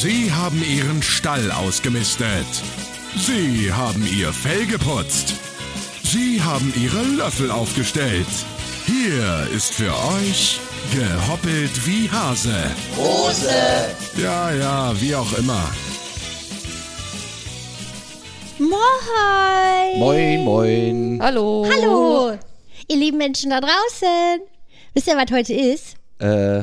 Sie haben Ihren Stall ausgemistet. Sie haben Ihr Fell geputzt. Sie haben Ihre Löffel aufgestellt. Hier ist für euch gehoppelt wie Hase. Hose. Ja, ja, wie auch immer. Moin! Moin, moin. Hallo. Hallo! Ihr lieben Menschen da draußen. Wisst ihr, was heute ist? Äh,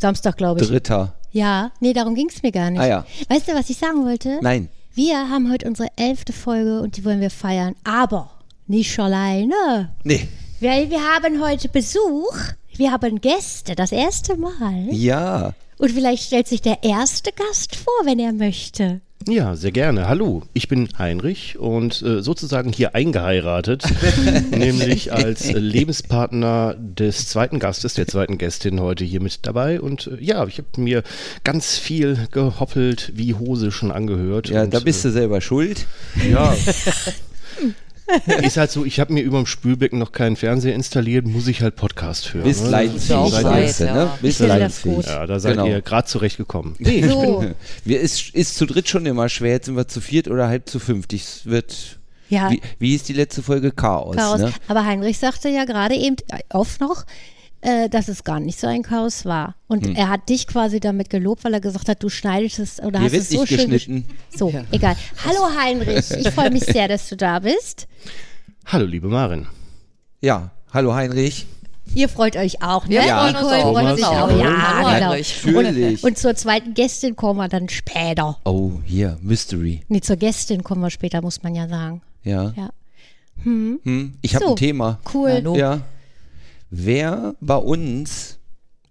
Samstag, glaube ich. dritter. Ja, nee, darum ging es mir gar nicht. Ah ja. Weißt du, was ich sagen wollte? Nein. Wir haben heute unsere elfte Folge und die wollen wir feiern. Aber nicht alleine. Nee. Weil wir haben heute Besuch. Wir haben Gäste, das erste Mal. Ja. Und vielleicht stellt sich der erste Gast vor, wenn er möchte. Ja, sehr gerne. Hallo, ich bin Heinrich und äh, sozusagen hier eingeheiratet, nämlich als äh, Lebenspartner des zweiten Gastes, der zweiten Gästin heute hier mit dabei. Und äh, ja, ich habe mir ganz viel gehoppelt, wie Hose schon angehört. Ja, und, da bist du selber schuld. Äh, ja. Ist halt so, ich habe mir über dem Spülbecken noch keinen Fernseher installiert, muss ich halt Podcast hören. Bist ne? leidensfähig, Seid du, ja. ne? Bist Ich leidensfähig. Ja, da seid Genau. ihr gerade zurechtgekommen. Nee, So. wir ist, ist zu dritt schon immer schwer. Jetzt sind wir zu viert oder halb zu fünft. Es wird. Ja. Wie, wie ist die letzte Folge? Chaos. Chaos. Ne? Aber Heinrich sagte ja gerade eben oft noch, äh, dass es gar nicht so ein Chaos war. Und Hm. er hat dich quasi damit gelobt, weil er gesagt hat, du schneidest es oder Hier hast es so nicht schön geschnitten. gesch- So, egal. Hallo Heinrich, ich freue mich sehr, dass du da bist. Hallo, liebe Marin. Ja. Hallo Heinrich. Ihr freut euch auch, ne? Uns Nicole auch. freut sich auch. ja. Ja, genau. Natürlich. Und, und zur zweiten Gästin kommen wir dann später. Oh, hier, Mystery. Nee, zur Gästin kommen wir später, muss man ja sagen. Ja. Ja. Hm, ich habe So. ein Thema. Cool. Hallo. Ja. Wer bei uns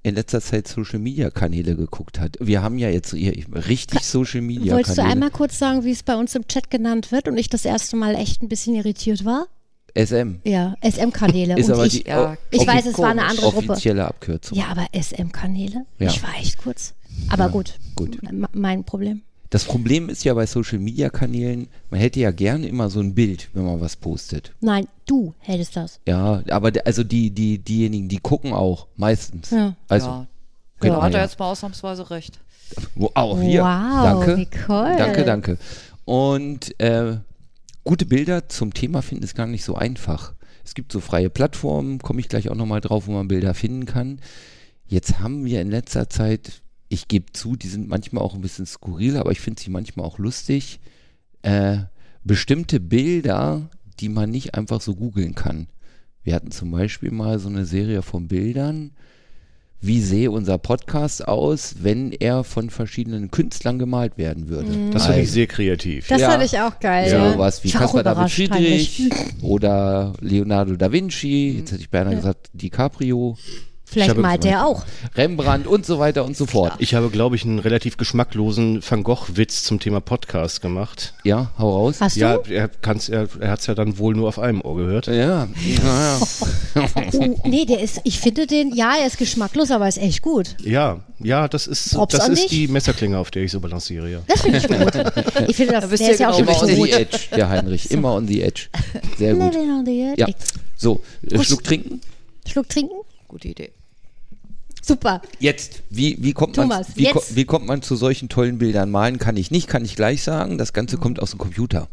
in letzter Zeit Social Media Kanäle geguckt hat. Wir haben ja jetzt richtig Social Media Wolltest du Kanäle. einmal kurz sagen, wie es bei uns im Chat genannt wird und ich das erste Mal echt ein bisschen irritiert war? SM. Ja, SM-Kanäle. Ich, die ja, ich weiß, es war eine andere Gruppe. offizielle Abkürzung. Ja, aber SM-Kanäle? Ja. Ich war echt kurz. Aber gut. gut. M- Mein Problem. Das Problem ist ja bei Social Media Kanälen, man hätte ja gerne immer so ein Bild, wenn man was postet. Nein, du hättest das. Ja, aber also die, die, diejenigen, die gucken auch meistens. Ja. Also, ja. Da man hat er ja. jetzt mal ausnahmsweise recht. Wo, auch hier. Wow, danke. Nicole. Danke, danke. Und äh, gute Bilder zum Thema finden ist gar nicht so einfach. Es gibt so freie Plattformen, komme ich gleich auch nochmal drauf, wo man Bilder finden kann. Jetzt haben wir in letzter Zeit, ich gebe zu, die sind manchmal auch ein bisschen skurril, aber ich finde sie manchmal auch lustig, äh, bestimmte Bilder, die man nicht einfach so googeln kann. Wir hatten zum Beispiel mal so eine Serie von Bildern, wie sehe unser Podcast aus, wenn er von verschiedenen Künstlern gemalt werden würde. Das finde ich sehr kreativ. Das Ja. fand ich auch geil. so ja. was wie Caspar David Friedrich oder Leonardo da Vinci, jetzt hätte ich beinahe gesagt DiCaprio, Vielleicht habe- malt er auch. Rembrandt und so weiter und so fort. Ich habe, glaube ich, einen relativ geschmacklosen Van Gogh-Witz zum Thema Podcast gemacht. Ja, hau raus. Hast Ja, du? er, er, er hat es ja dann wohl nur auf einem Ohr gehört. Ja, ja, Oh, nee, der ist, ich finde den, ja, er ist geschmacklos, aber er ist echt gut. Ja, ja, das ist, Props das ist die Messerklinge, auf der ich so balanciere, ja. Das finde ich gut. Ich finde, das, Da der ist ja auch genau, schon immer on the gut. edge, der Heinrich, immer on the edge. Sehr gut. Living on the edge. Ja, so, äh. Schluck trinken. Schluck trinken? Gute Idee. Super. Jetzt, wie, wie, kommt man, Thomas, wie, ko wie kommt man zu solchen tollen Bildern? Malen kann ich nicht, kann ich gleich sagen. Das Ganze kommt aus dem Computer.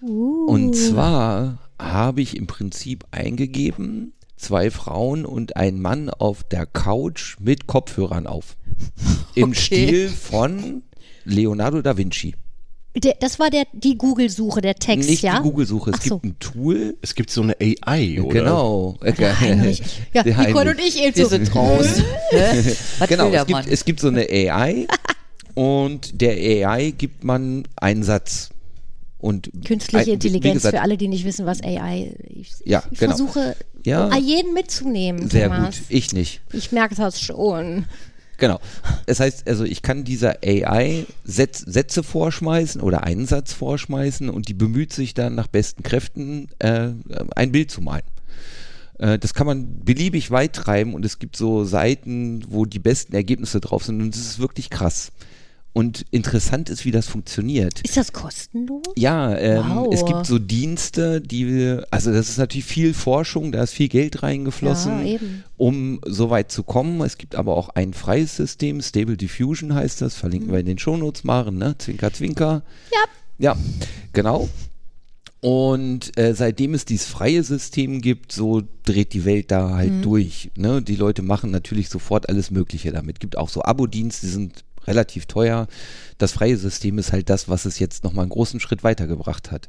Uh. Und zwar habe ich im Prinzip eingegeben, zwei Frauen und ein Mann auf der Couch mit Kopfhörern auf. Im Okay. Stil von Leonardo da Vinci. Der, das war der, die Google-Suche, der Text, Nicht ja? die Google-Suche. Es Ach so. gibt ein Tool. Es gibt so eine AI, oder? Genau. Heinrich. Ja, Nicole und ich eben Wir so. sind raus. Was Genau, es gibt, es gibt so eine AI und der AI gibt man einen Satz. Und Künstliche ein- Intelligenz gesagt, für alle, die nicht wissen, was AI ist. Ich, Ja, ich genau. versuche, Ja. jeden mitzunehmen, Sehr Thomas. gut. Ich nicht. Ich merke das schon. Genau. Das heißt, also ich kann dieser AI Sätz, Sätze vorschmeißen oder einen Satz vorschmeißen und die bemüht sich dann nach besten Kräften äh, ein Bild zu malen. Äh, das kann man beliebig weit treiben und es gibt so Seiten, wo die besten Ergebnisse drauf sind und das ist wirklich krass. Und interessant ist, wie das funktioniert. Ist das kostenlos? Ja, ähm, Wow. es gibt so Dienste, die wir, also das ist natürlich viel Forschung, da ist viel Geld reingeflossen, Ja, um so weit zu kommen. Es gibt aber auch ein freies System, Stable Diffusion heißt das, verlinken wir in den Shownotes machen, ne? Zwinker, zwinker. Ja. Ja, genau. Und äh, seitdem es dieses freie System gibt, so dreht die Welt da halt durch. Ne? Die Leute machen natürlich sofort alles Mögliche damit. Gibt auch so Abo-Dienste, die sind relativ teuer. Das freie System ist halt das, was es jetzt nochmal einen großen Schritt weitergebracht hat.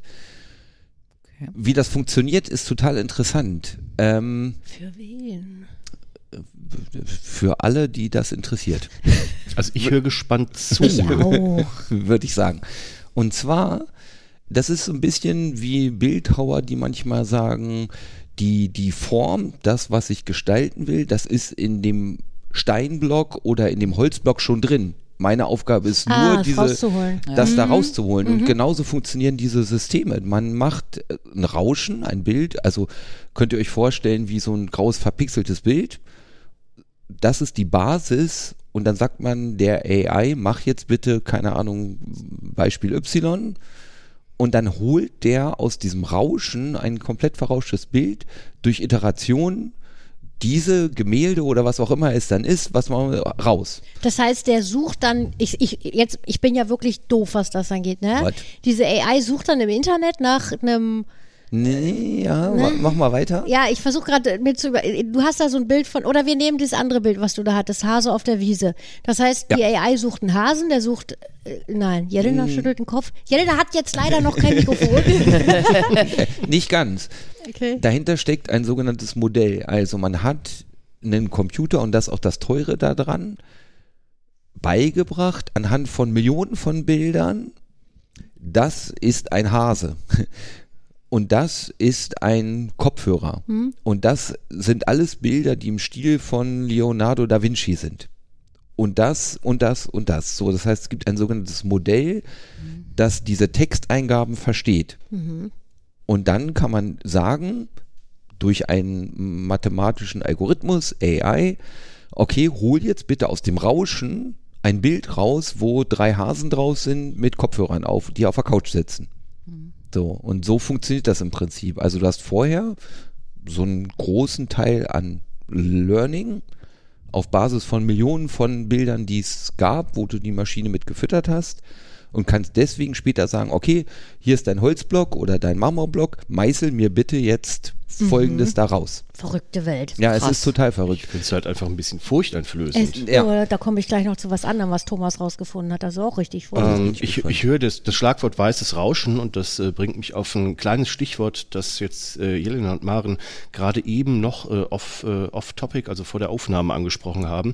Okay. Wie das funktioniert, ist total interessant. Ähm, Für wen? für alle, die das interessiert. Also ich höre gespannt zu. Würde ich sagen. Und zwar, das ist so ein bisschen wie Bildhauer, die manchmal sagen, die, die Form, das, was ich gestalten will, das ist in dem Steinblock oder in dem Holzblock schon drin. Meine Aufgabe ist nur, Ah, das diese, das da rauszuholen. Und genauso funktionieren diese Systeme. Man macht äh, ein Rauschen, ein Bild, also könnt ihr euch vorstellen, wie so ein graues verpixeltes Bild. Das ist die Basis. Und dann sagt man der AI, mach jetzt bitte, keine Ahnung, Beispiel Y. Und dann holt der aus diesem Rauschen ein komplett verrauschtes Bild durch Iteration diese Gemälde oder was auch immer es dann ist, was man raus. Das heißt, der sucht dann, ich, ich, jetzt, ich bin ja wirklich doof, was das angeht, ne? Was? Diese AI sucht dann im Internet nach einem, Nee, ja, ma- mach mal weiter. ja, ich versuche gerade mir zu über, du hast da so ein Bild von, oder wir nehmen dieses andere Bild, was du da hattest, Hase auf der Wiese. Das heißt, die AI sucht einen Hasen, der sucht, äh, nein, Jelena schüttelt den Kopf. Jelena hat jetzt leider noch kein Mikrofon. Nicht ganz. okay. Dahinter steckt ein sogenanntes Modell. Also man hat einen Computer und das auch das Teure daran beigebracht anhand von Millionen von Bildern. Das ist ein Hase. Und das ist ein Kopfhörer. Und das sind alles Bilder, die im Stil von Leonardo da Vinci sind. Und das und das und das. So, das heißt, es gibt ein sogenanntes Modell, das diese Texteingaben versteht. Und dann kann man sagen, durch einen mathematischen Algorithmus, AI, okay, hol jetzt bitte aus dem Rauschen ein Bild raus, wo drei Hasen draus sind mit Kopfhörern auf, die auf der Couch sitzen. So, und so funktioniert das im Prinzip. Also du hast vorher so einen großen Teil an Learning auf Basis von Millionen von Bildern, die es gab, wo du die Maschine mit gefüttert hast und kannst deswegen später sagen, okay, hier ist dein Holzblock oder dein Marmorblock, meißel mir bitte jetzt folgendes da raus. Verrückte Welt. Ja, es Krass. ist total verrückt. Ich finde es halt einfach ein bisschen furchteinflößend. Es, Ja. oh, da komme ich gleich noch zu was anderem, was Thomas rausgefunden hat. Also auch richtig Ähm, vorsichtig. ich, ich höre das, das Schlagwort weißes Rauschen und das äh, bringt mich auf ein kleines Stichwort, das jetzt äh, Jelena und Maren gerade eben noch äh, off, äh, off-topic, also vor der Aufnahme angesprochen haben.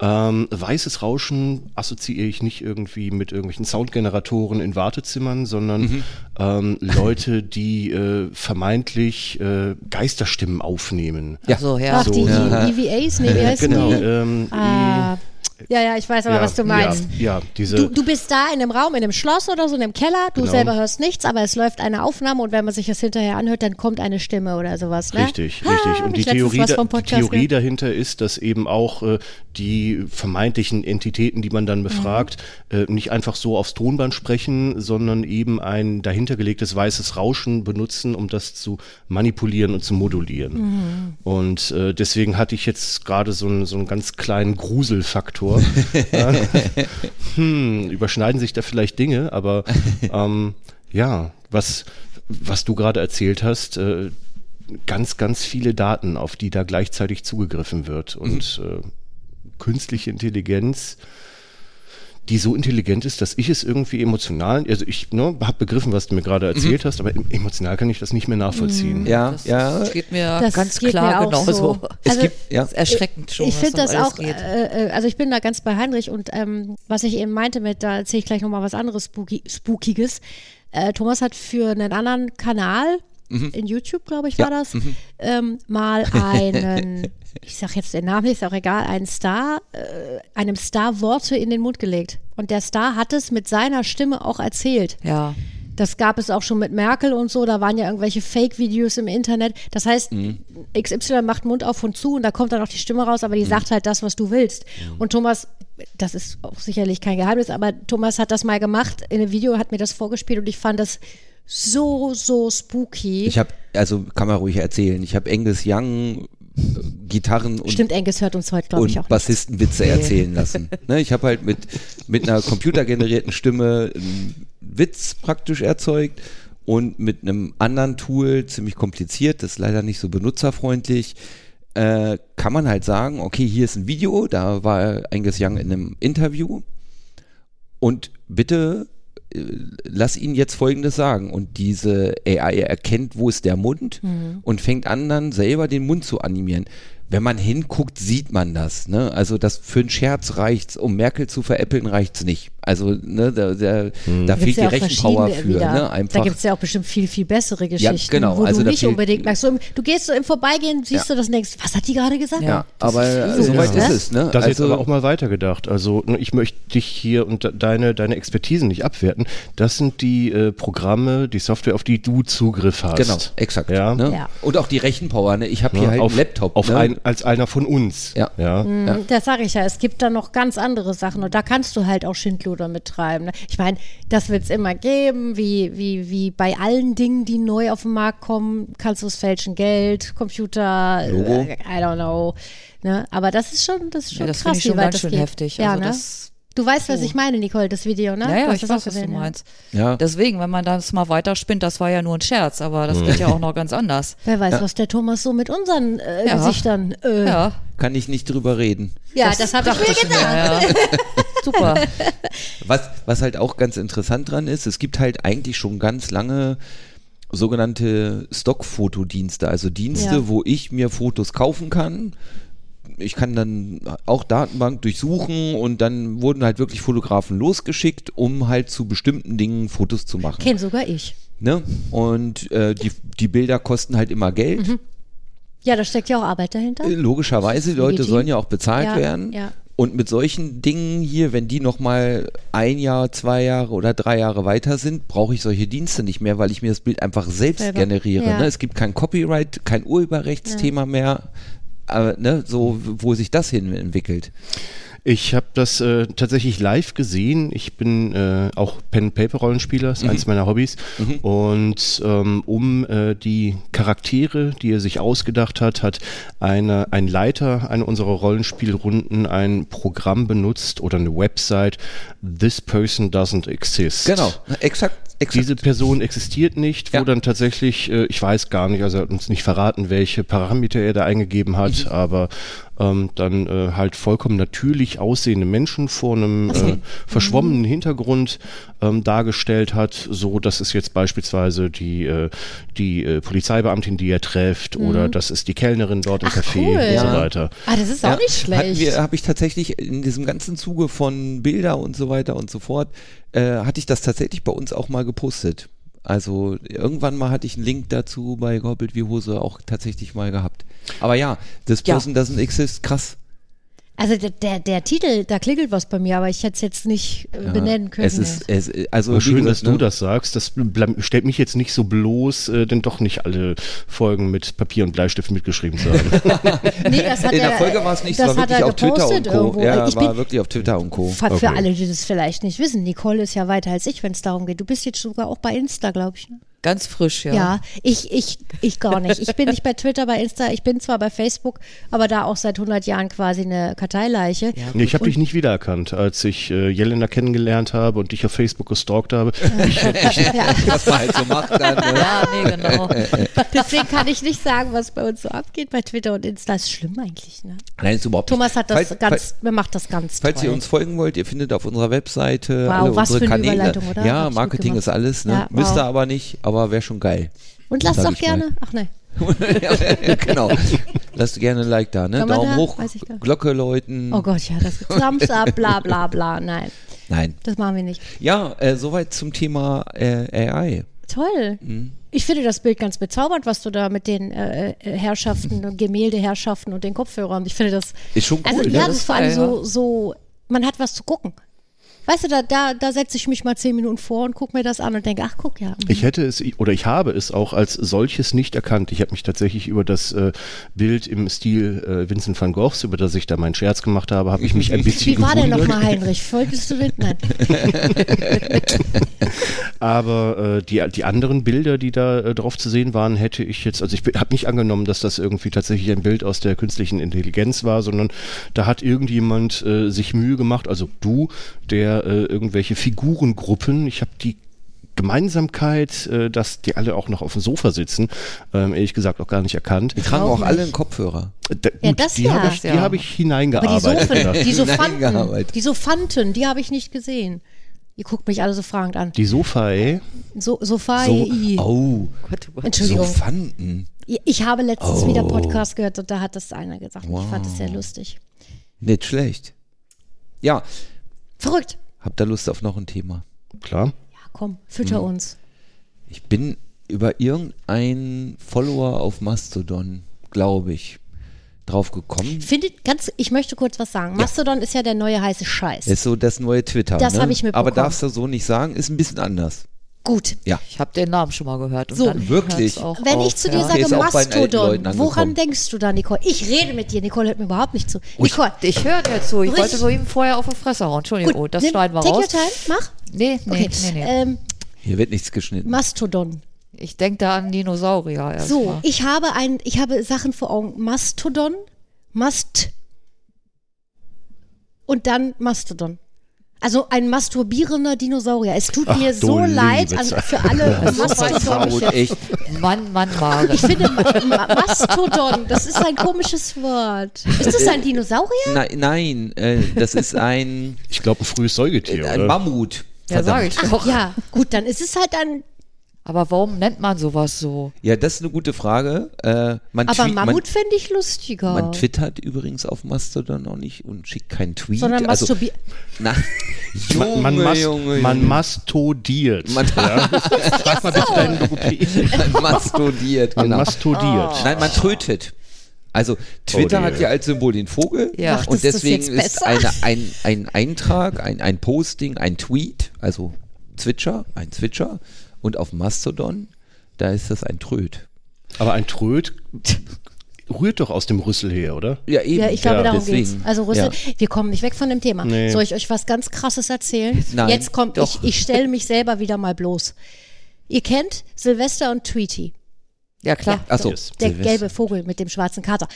Ähm, weißes Rauschen assoziiere ich nicht irgendwie mit irgendwelchen Soundgeneratoren in Wartezimmern, sondern ähm, Leute, die äh, vermeintlich äh, Geisterstimmen aufnehmen. Ja. So, ja. Ach, die Ja. EVAs, nee, wie heißen Genau. die? Ähm, Ah, ja, ja, ich weiß aber, ja, was du meinst. Ja, ja diese. Du, du bist da in einem Raum, in einem Schloss oder so, in einem Keller, du Genau. selber hörst nichts, aber es läuft eine Aufnahme und wenn man sich das hinterher anhört, dann kommt eine Stimme oder sowas. Ne? Richtig, Ah, richtig. Und die Theorie, da, die Theorie gehört. dahinter ist, dass eben auch äh, die vermeintlichen Entitäten, die man dann befragt, Mhm. äh, nicht einfach so aufs Tonband sprechen, sondern eben ein dahintergelegtes weißes Rauschen benutzen, um das zu manipulieren und zu modulieren. Mhm. Und äh, deswegen hatte ich jetzt gerade so, so einen ganz kleinen Gruselfaktor. Äh, hm, überschneiden sich da vielleicht Dinge, aber ähm, ja, was, was du gerade erzählt hast, äh, ganz, ganz viele Daten, auf die da gleichzeitig zugegriffen wird. Und äh, künstliche Intelligenz, die so intelligent ist, dass ich es irgendwie emotional, also ich ne, habe begriffen, was du mir gerade erzählt hast, aber em- emotional kann ich das nicht mehr nachvollziehen. Ja, Das, ja. das geht mir Das ganz geht klar mir genauso. so. Es Also, gibt, ja. Ist erschreckend schon. ich was finde das auch, Geht. äh, äh, also ich bin da ganz bei Heinrich und ähm, was ich eben meinte mit, da erzähle ich gleich nochmal was anderes Spooky, Spookiges. Äh, Thomas hat für einen anderen Kanal, in YouTube, glaube ich, war das, ähm, mal einen, ich sag jetzt den Namen, ist auch egal, einen Star, äh, einem Star Worte in den Mund gelegt. Und der Star hat es mit seiner Stimme auch erzählt. ja. Das gab es auch schon mit Merkel und so. Da waren ja irgendwelche Fake-Videos im Internet. Das heißt, XY macht Mund auf und zu und da kommt dann auch die Stimme raus, aber die sagt halt das, was du willst. Und Thomas, das ist auch sicherlich kein Geheimnis, aber Thomas hat das mal gemacht in einem Video, hat mir das vorgespielt und ich fand das so, so spooky. Ich habe, also kann man ruhig erzählen, ich habe Angus Young Gitarren und, Stimmt, Angus hört uns heute, glaube ich, auch. Bassistenwitze erzählen lassen. ne, ich habe halt mit, mit einer computergenerierten Stimme einen Witz praktisch erzeugt und mit einem anderen Tool, ziemlich kompliziert, das ist leider nicht so benutzerfreundlich, äh, kann man halt sagen, okay, hier ist ein Video, da war Angus Young in einem Interview und bitte lass ihn jetzt Folgendes sagen. Und diese AI erkennt, wo ist der Mund und fängt an, dann selber den Mund zu animieren. Wenn man hinguckt, sieht man das. Ne? Also das für einen Scherz reicht's, um Merkel zu veräppeln, reicht's nicht. Also ne, da, da, da Da fehlt gibt's die ja auch Rechenpower für. wieder. Ne? Da Einfach. gibt es ja auch bestimmt viel, viel bessere Geschichten, genau, wo also du da nicht unbedingt merkst. So, im- du gehst so im Vorbeigehen, siehst du das und denkst, was hat die gerade gesagt? ja, aber so, soweit ne? ist es. Ne? Das jetzt also, aber auch mal weitergedacht. Also ne, ich möchte dich hier und de- deine, deine Expertise nicht abwerten. Das sind die äh, Programme, die Software, auf die du Zugriff hast. Genau, exakt. Ja. Ne? Ja. Und auch die Rechenpower. Ne? Ich habe hier Ja, halt auf, einen Laptop. auf ne? Ein, als einer von uns. Ja. ja. Mhm, Das sage ich ja, es gibt da noch ganz andere Sachen und da kannst du halt auch Schindluder mittreiben. ne? Ich meine, das wird es immer geben, wie, wie, wie bei allen Dingen, die neu auf den Markt kommen, kannst du es fälschen, Geld, Computer, Logo. äh, I don't know. Ne? Aber das ist schon, das ist schon Ja, das krass, finde ich schon wie weit ganz das schön geht. heftig. Ja, Also ne? das- du weißt, was ich meine, Nicole, das Video, ne? Ja, ja, ich das weiß, auch was du gesehen, ja. meinst. Ja. Deswegen, wenn man das mal weiterspinnt, das war ja nur ein Scherz, aber das geht ja auch noch ganz anders. Wer weiß, was der Thomas so mit unseren äh, Ja. Gesichtern. Äh, ja, Ja, Kann ich nicht drüber reden. das, habe ich mir gedacht. ja. Super. Was, was halt auch ganz interessant dran ist, es gibt halt eigentlich schon ganz lange sogenannte Stockfotodienste, also Dienste, Ja. wo ich mir Fotos kaufen kann. Ich kann dann auch Datenbank durchsuchen und dann wurden halt wirklich Fotografen losgeschickt, um halt zu bestimmten Dingen Fotos zu machen. Kenn sogar ich. Ne? Und äh, die, die Bilder kosten halt immer Geld. Mhm. Ja, da steckt ja auch Arbeit dahinter. Äh, Logischerweise, die Leute sollen ja auch bezahlt Ja, werden. ja. Und mit solchen Dingen hier, wenn die nochmal ein Jahr, zwei Jahre oder drei Jahre weiter sind, brauche ich solche Dienste nicht mehr, weil ich mir das Bild einfach selbst Selber. generiere. Ja. Ne? Es gibt kein Copyright, kein Urheberrechtsthema mehr. Aber, ne, so, wo sich das hin entwickelt. Ich habe das äh, tatsächlich live gesehen. Ich bin äh, auch Pen-Paper-Rollenspieler, ist eins meiner Hobbys. Und ähm, um äh, die Charaktere, die er sich ausgedacht hat, hat eine, ein Leiter einer unserer Rollenspielrunden ein Programm benutzt oder eine Website. This person doesn't exist. Genau, exakt. exakt. Diese Person existiert nicht, wo Ja. dann tatsächlich, äh, ich weiß gar nicht, also er hat uns nicht verraten, welche Parameter er da eingegeben hat, Mhm. aber ähm, dann äh, halt vollkommen natürlich aussehende Menschen vor einem äh, verschwommenen Hintergrund ähm, dargestellt hat. So, das ist jetzt beispielsweise die, äh, die äh, Polizeibeamtin, die er trifft, oder das ist die Kellnerin dort im Mhm. Ach, Café cool. und so weiter. Ah, das ist auch nicht schlecht. habe ich tatsächlich in diesem ganzen Zuge von Bilder und so weiter und so fort, äh, hatte ich das tatsächlich bei uns auch mal gepostet. Also irgendwann mal hatte ich einen Link dazu bei Gorbelt wie Hose auch tatsächlich mal gehabt. Aber ja, das Ja. Person doesn't exist, krass. Also der, der, der Titel, da klingelt was bei mir, aber ich hätte es jetzt nicht äh, benennen können. Es ist, es, also Aber schön, dass du ne? das sagst. Das stellt mich jetzt nicht so bloß, äh, denn doch nicht alle Folgen mit Papier und Bleistift mitgeschrieben zu haben. nee, das hat In der er, Folge war es nicht, das war hat wirklich er auf Twitter und gepostet Co. Irgendwo. Ja, ich war bin, wirklich auf Twitter und Co. Für, für Okay. alle, die das vielleicht nicht wissen, Nicole ist ja weiter als ich, wenn es darum geht. Du bist jetzt sogar auch bei Insta, glaube ich. Ne? Ganz frisch, ja. Ja, ich, ich, ich gar nicht. Ich bin nicht bei Twitter, bei Insta. Ich bin zwar bei Facebook, aber da auch seit 100 Jahren quasi eine Karteileiche. Nee, ich habe dich nicht wiedererkannt, als ich äh, Jelena kennengelernt habe und dich auf Facebook gestalkt habe. Ich, ich, Ja, Was man halt so macht dann. Ne? Ja, nee, genau. deswegen kann ich nicht sagen, was bei uns so abgeht bei Twitter und Insta. Ist schlimm eigentlich. Ne? Nein, ist überhaupt Thomas hat das Falls- ganz, er macht das ganz Falls toll. ihr uns folgen wollt, ihr findet auf unserer Webseite Wow, alle was unsere für eine Kanäle. Überleitung, oder? Ja, Hab's Marketing ist alles, ne? Ja, Müsst wow. ihr aber nicht, aber wäre schon geil. und lasst sag doch ich mal. gerne, ach ne, genau. Lasst gerne ein Like da, ne? Daumen da? hoch. Glocke läuten. oh Gott, ja, das Thumbs up, bla bla bla, nein, Nein. das machen wir nicht. Ja, äh, soweit zum Thema äh, AI. Toll. Mhm. Ich finde das Bild ganz bezaubernd, was du da mit den äh, äh, Herrschaften und Gemäldeherrschaften und den Kopfhörern. Ich finde das. Ist schon cool, also ja, Das ist vor allem so, so, man hat was zu gucken. Weißt du, da, da, da setze ich mich mal zehn Minuten vor und gucke mir das an und denke, ach guck ja. Ich hätte es oder ich habe es auch als solches nicht erkannt. Ich habe mich tatsächlich über das äh, Bild im Stil äh, Vincent van Goghs, über das ich da meinen Scherz gemacht habe, habe ich mich ein bisschen Wie war der gewundert. nochmal, Heinrich? Wolltest du den? Nein. Aber äh, die, die anderen Bilder, die da äh, drauf zu sehen waren, hätte ich jetzt, also ich habe nicht angenommen, dass das irgendwie tatsächlich ein Bild aus der künstlichen Intelligenz war, sondern da hat irgendjemand äh, sich Mühe gemacht, also du, der äh, irgendwelche Figurengruppen, ich habe die Gemeinsamkeit, äh, dass die alle auch noch auf dem Sofa sitzen, ähm, ehrlich gesagt auch gar nicht erkannt. Die tragen Auch auch alle einen Kopfhörer. Äh, Da, Ja, gut, das die ja. habe ich, die Ja. hab ich Aber die hineingearbeitet. Sofen, die Sophanten, Hineingearbeitet. die die habe ich nicht gesehen. Ihr guckt mich alle so fragend an. Die Sofae, So, Sophai. So, oh, Gott, oh. Entschuldigung. so fanden. Ich habe letztens Oh. wieder Podcast gehört und da hat das einer gesagt. und Ich fand es sehr Wow. lustig. Nicht schlecht. Ja, Verrückt. Habt ihr Lust auf noch ein Thema? klar. Ja, komm, fütter Mhm. uns. Ich bin über irgendeinen Follower auf Mastodon, glaube ich, drauf gekommen. Findet ganz, ich möchte kurz was sagen. Mastodon ist ja der neue heiße Scheiß. Ist so das neue Twitter. Das ne? hab ich mitbekommen. Aber darfst du so nicht sagen, ist ein bisschen anders. Gut. Ja. Ich habe den Namen schon mal gehört. Und So, dann wirklich? Wenn auf, ich zu dir ja. Okay, sage alten Mastodon, woran denkst du da, Nicole? Ich rede mit dir. Nicole hört mir überhaupt nicht zu. Nicole, Ich höre dir zu. Ich Richtig. wollte so ihm vorher auf die Fresse hauen. Entschuldigung, gut, oh, das nimm- schneiden wir take raus. your time, mach. Nee, nee, Okay. nee, nee. Ähm, Hier wird nichts geschnitten. Mastodon. ich denke da an Dinosaurier erst So, mal. ich habe ein, ich habe Sachen vor Augen. Mastodon, Mast und dann Mastodon. Also ein masturbierender Dinosaurier. Es tut Ach, mir so leid Zeit. für alle Mastodon. Mann, Mann, Maren. Ich finde Ma Ma Mastodon, das ist ein komisches Wort. Ist das ein Dinosaurier? Nein, nein äh, das ist ein, Ich glaube, ein frühes Säugetier, ein oder? Mammut. Ja, sag ich Ach doch. ja, gut, dann ist es halt ein. Aber warum nennt man sowas so? Ja, das ist eine gute Frage. Äh, man, Aber Mammut fände ich lustiger. man, man twittert übrigens auf Mastodon noch nicht und schickt keinen Tweet. sondern also, masturbier. na, Man, man, Junge, mas Junge, man Junge. mastodiert. Man- ja? Frag mal bitte deinen Logopäden. man mastodiert, Man genau. mastodiert. Nein, man tötet. Also Twitter Oh, hat ja als Symbol den Vogel Ja. Und deswegen ist eine, ein, ein Eintrag, ein, ein Posting, ein Tweet, also Zwitscher, ein Zwitscher und auf Mastodon, da ist das ein Tröd. Aber ein Tröd rührt doch aus dem Rüssel her, oder? Ja, eben. Ja, ich glaube, Ja, darum deswegen. geht's. Also Rüssel, Ja. wir kommen nicht weg von dem Thema. Nee. Soll ich euch was ganz Krasses erzählen? Nein, Jetzt kommt, doch. ich, ich stelle mich selber wieder mal bloß. Ihr kennt Silvester und Tweety. Ja, klar. Ach so, Der Silvester. gelbe Vogel mit dem schwarzen Kater.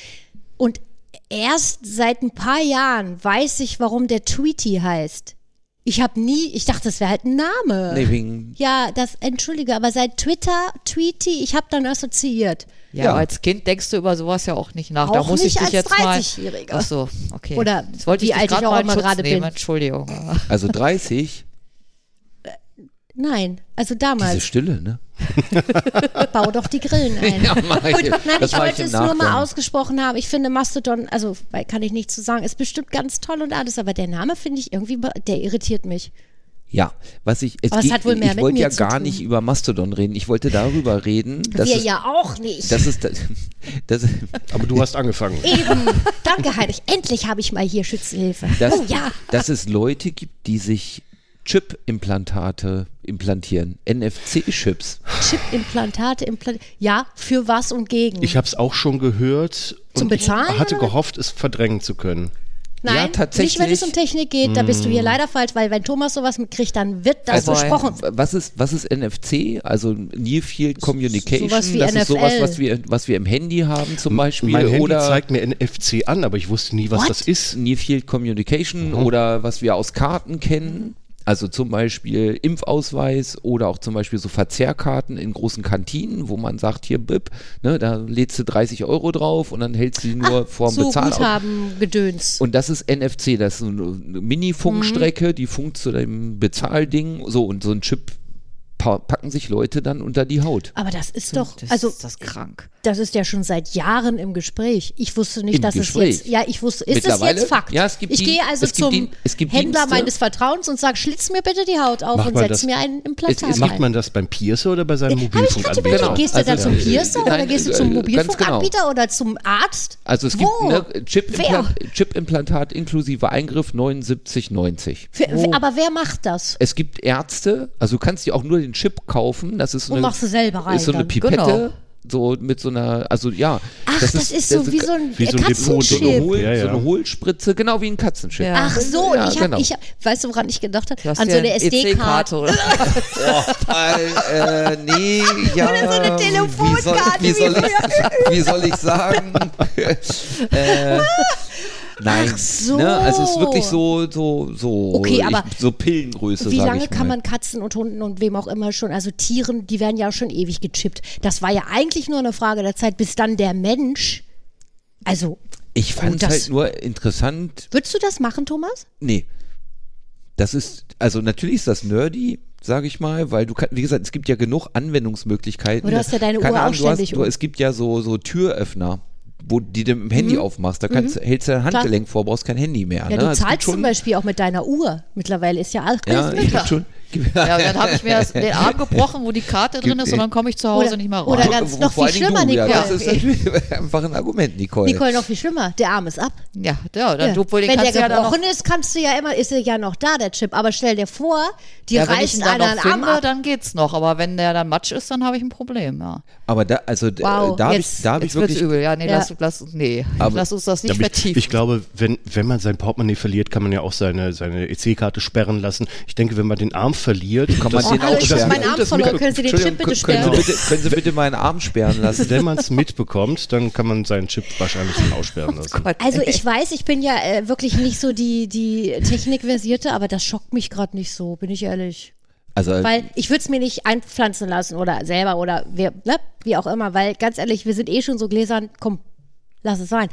Und erst seit ein paar Jahren weiß ich, warum der Tweety heißt. Ich habe nie, ich dachte, das wäre halt ein Name. Nee, wegen, Ja, das, entschuldige, aber seit Twitter, Tweety, ich habe dann assoziiert. Ja, Ja. als Kind denkst du über sowas ja auch nicht nach. da Auch muss ich nicht dich als jetzt mal. 30-Jähriger. Ach so, okay. Oder das wollte wie ich dich alt ich grad auch mal in immer Schutz gerade nehmen. bin. Entschuldigung. also 30, Nein, also diese damals. Stille, ne? Bau doch die Grillen ein. Ja, nein, Das ich wollte es nur mal ausgesprochen haben. Ich finde Mastodon, also weil kann ich nichts zu sagen, ist bestimmt ganz toll und alles, aber der Name finde ich irgendwie, der irritiert mich. Ja, was ich, es geht, hat wohl mehr ich wollte ja gar tun. nicht über Mastodon reden. Ich wollte darüber reden, dass Wir es, ja auch nicht. das ist, das, das, Aber du hast angefangen. Eben. Danke, Heinrich. Endlich habe ich mal hier Schützenhilfe. dass, oh ja. dass es Leute gibt, die sich Chip-Implantate implantieren, NFC-Chips. Chipimplantate, Implant ja, für was und gegen. Ich habe es auch schon gehört Zum und Bezahlen, ich hatte gehofft, es verdrängen zu können. Nein, ja, tatsächlich. nicht wenn es um Technik geht, da bist du Mm. hier leider falsch, weil wenn Thomas sowas mitkriegt, dann wird das Also, besprochen. Was ist, was ist NFC? Also Near Field Communication. sowas wie das ist sowas, NFL. was wir, was wir im Handy haben zum Beispiel. Mein Handy oder zeigt mir NFC an, aber ich wusste nie, was What? das ist. Near Field Communication Mhm. oder was wir aus Karten kennen. Also zum Beispiel Impfausweis oder auch zum Beispiel so Verzehrkarten in großen Kantinen, wo man sagt, hier Bib, ne, da lädst du 30 Euro drauf und dann hältst du sie nur vorm so Bezahl. Guthaben, Gedöns. Und das ist NFC, das ist eine Mini-Funkstrecke, die funkt zu dem Bezahlding, so und so ein Chip packen sich Leute dann unter die Haut. Aber das ist doch, Das also ist das krank. das ist ja schon seit Jahren im Gespräch. Ich wusste nicht, Im dass Gespräch? es jetzt, ja, ich wusste, ist es jetzt Fakt? Ja, es gibt ich die- gehe also es gibt zum die- es gibt Händler Dienste. meines Vertrauens und sage, schlitz mir bitte die Haut auf Macht und setz das- mir ein Implantat es Macht ein. man das beim Piercer oder bei seinem gerade Mobilfunkanbieter? überlegt, gehst du Also, dann zum äh, Piercer oder nein, gehst du äh, zum ganz Mobilfunkanbieter oder zum Arzt? Also es gibt Wo? ne, Chip-Implant Wer? Chip-Implantat inklusive Eingriff 79,90. Für, aber wer macht das? Es gibt Ärzte, also du kannst dir auch nur den Chip kaufen. Das ist so Und eine, machst du selber rein ist so eine dann. Pipette, Genau. so mit so einer, also ja. Ach, das, ist so wie so ein wie so ein Depot, so eine, Katzenchip. Hohl, Ja, ja. so eine Hohlspritze, genau wie ein Katzenchip. Ja. Ach so, Ja, ich habe, genau. ich hab, weißt du, woran ich gedacht habe? An so eine SD-Karte. EC-Karte oder äh, nee, ja. Oder so eine Telefonkarte, Wie soll, wie wie soll, ich, wie soll ich sagen? äh, nein. Ach so. Ne? Also es ist wirklich so, so, so, Okay, aber ich, so Pillengröße. Wie lange kann man Katzen und Hunden und wem auch immer schon, also Tieren, die werden ja auch schon ewig gechippt. Das war ja eigentlich nur eine Frage der Zeit, bis dann der Mensch. Also, Ich fand es halt nur interessant. würdest du das machen, Thomas? Nee. Das ist, also natürlich ist das nerdy, sage ich mal, weil du kannst, wie gesagt, es gibt ja genug Anwendungsmöglichkeiten. Aber du hast ja deine Keine Uhr auch Ahnung, du hast, ständig du, um. Es gibt ja so, so Türöffner, wo die du mit dem Handy aufmachst. Da kannst, hältst du dein Klar. Handgelenk vor, brauchst kein Handy mehr. Ja, ne? du zahlst zum Beispiel auch mit deiner Uhr. Mittlerweile ist ja alles Ja, ich schon. Ja, dann habe ich mir das, den Arm gebrochen, wo die Karte drin ist und dann komme ich zu Hause Oder- nicht mehr oder rein. ganz- noch vor viel schlimmer, du, ja, Nicole. Das ist natürlich einfach ein Argument, Nicole. Nicole, noch viel schlimmer. Der Arm ist ab. Ja, ja, dann, Ja. du, den Wenn der du ja gebrochen ist, kannst du ja immer, ist er ja noch da, der Chip. Aber stell dir vor, die ja, reißen noch einen Arm ab. dann geht's noch. Aber wenn der dann Matsch ist, dann habe ich ein Problem, ja. Aber da, also d- Wow, da habe ich, jetzt- da hab ich wirklich übel. Ja, nee, Ja. Lass, lass, nee. Aber- lass uns das nicht Aber ich, vertiefen. ich glaube, wenn, wenn man sein Portemonnaie verliert, kann man ja auch seine, seine EC-Karte sperren lassen. Ich denke, wenn man den Arm verliert, Kann man das- den Oh, hallo, auch sperren. meinen Arm verloren. Können Sie den Chip bitte Können sperren? Sie bitte, können Sie bitte meinen Arm sperren lassen? wenn man es mitbekommt, dann kann man seinen Chip wahrscheinlich dann aussperren lassen. Also ich weiß, ich bin ja äh, wirklich nicht so die, die Technikversierte, aber das schockt mich gerade nicht so, bin ich ehrlich. Also, Weil ich würde es mir nicht einpflanzen lassen oder selber oder wer, ne, wie auch immer, weil ganz ehrlich, wir sind eh schon so gläsern, komm, lass es sein.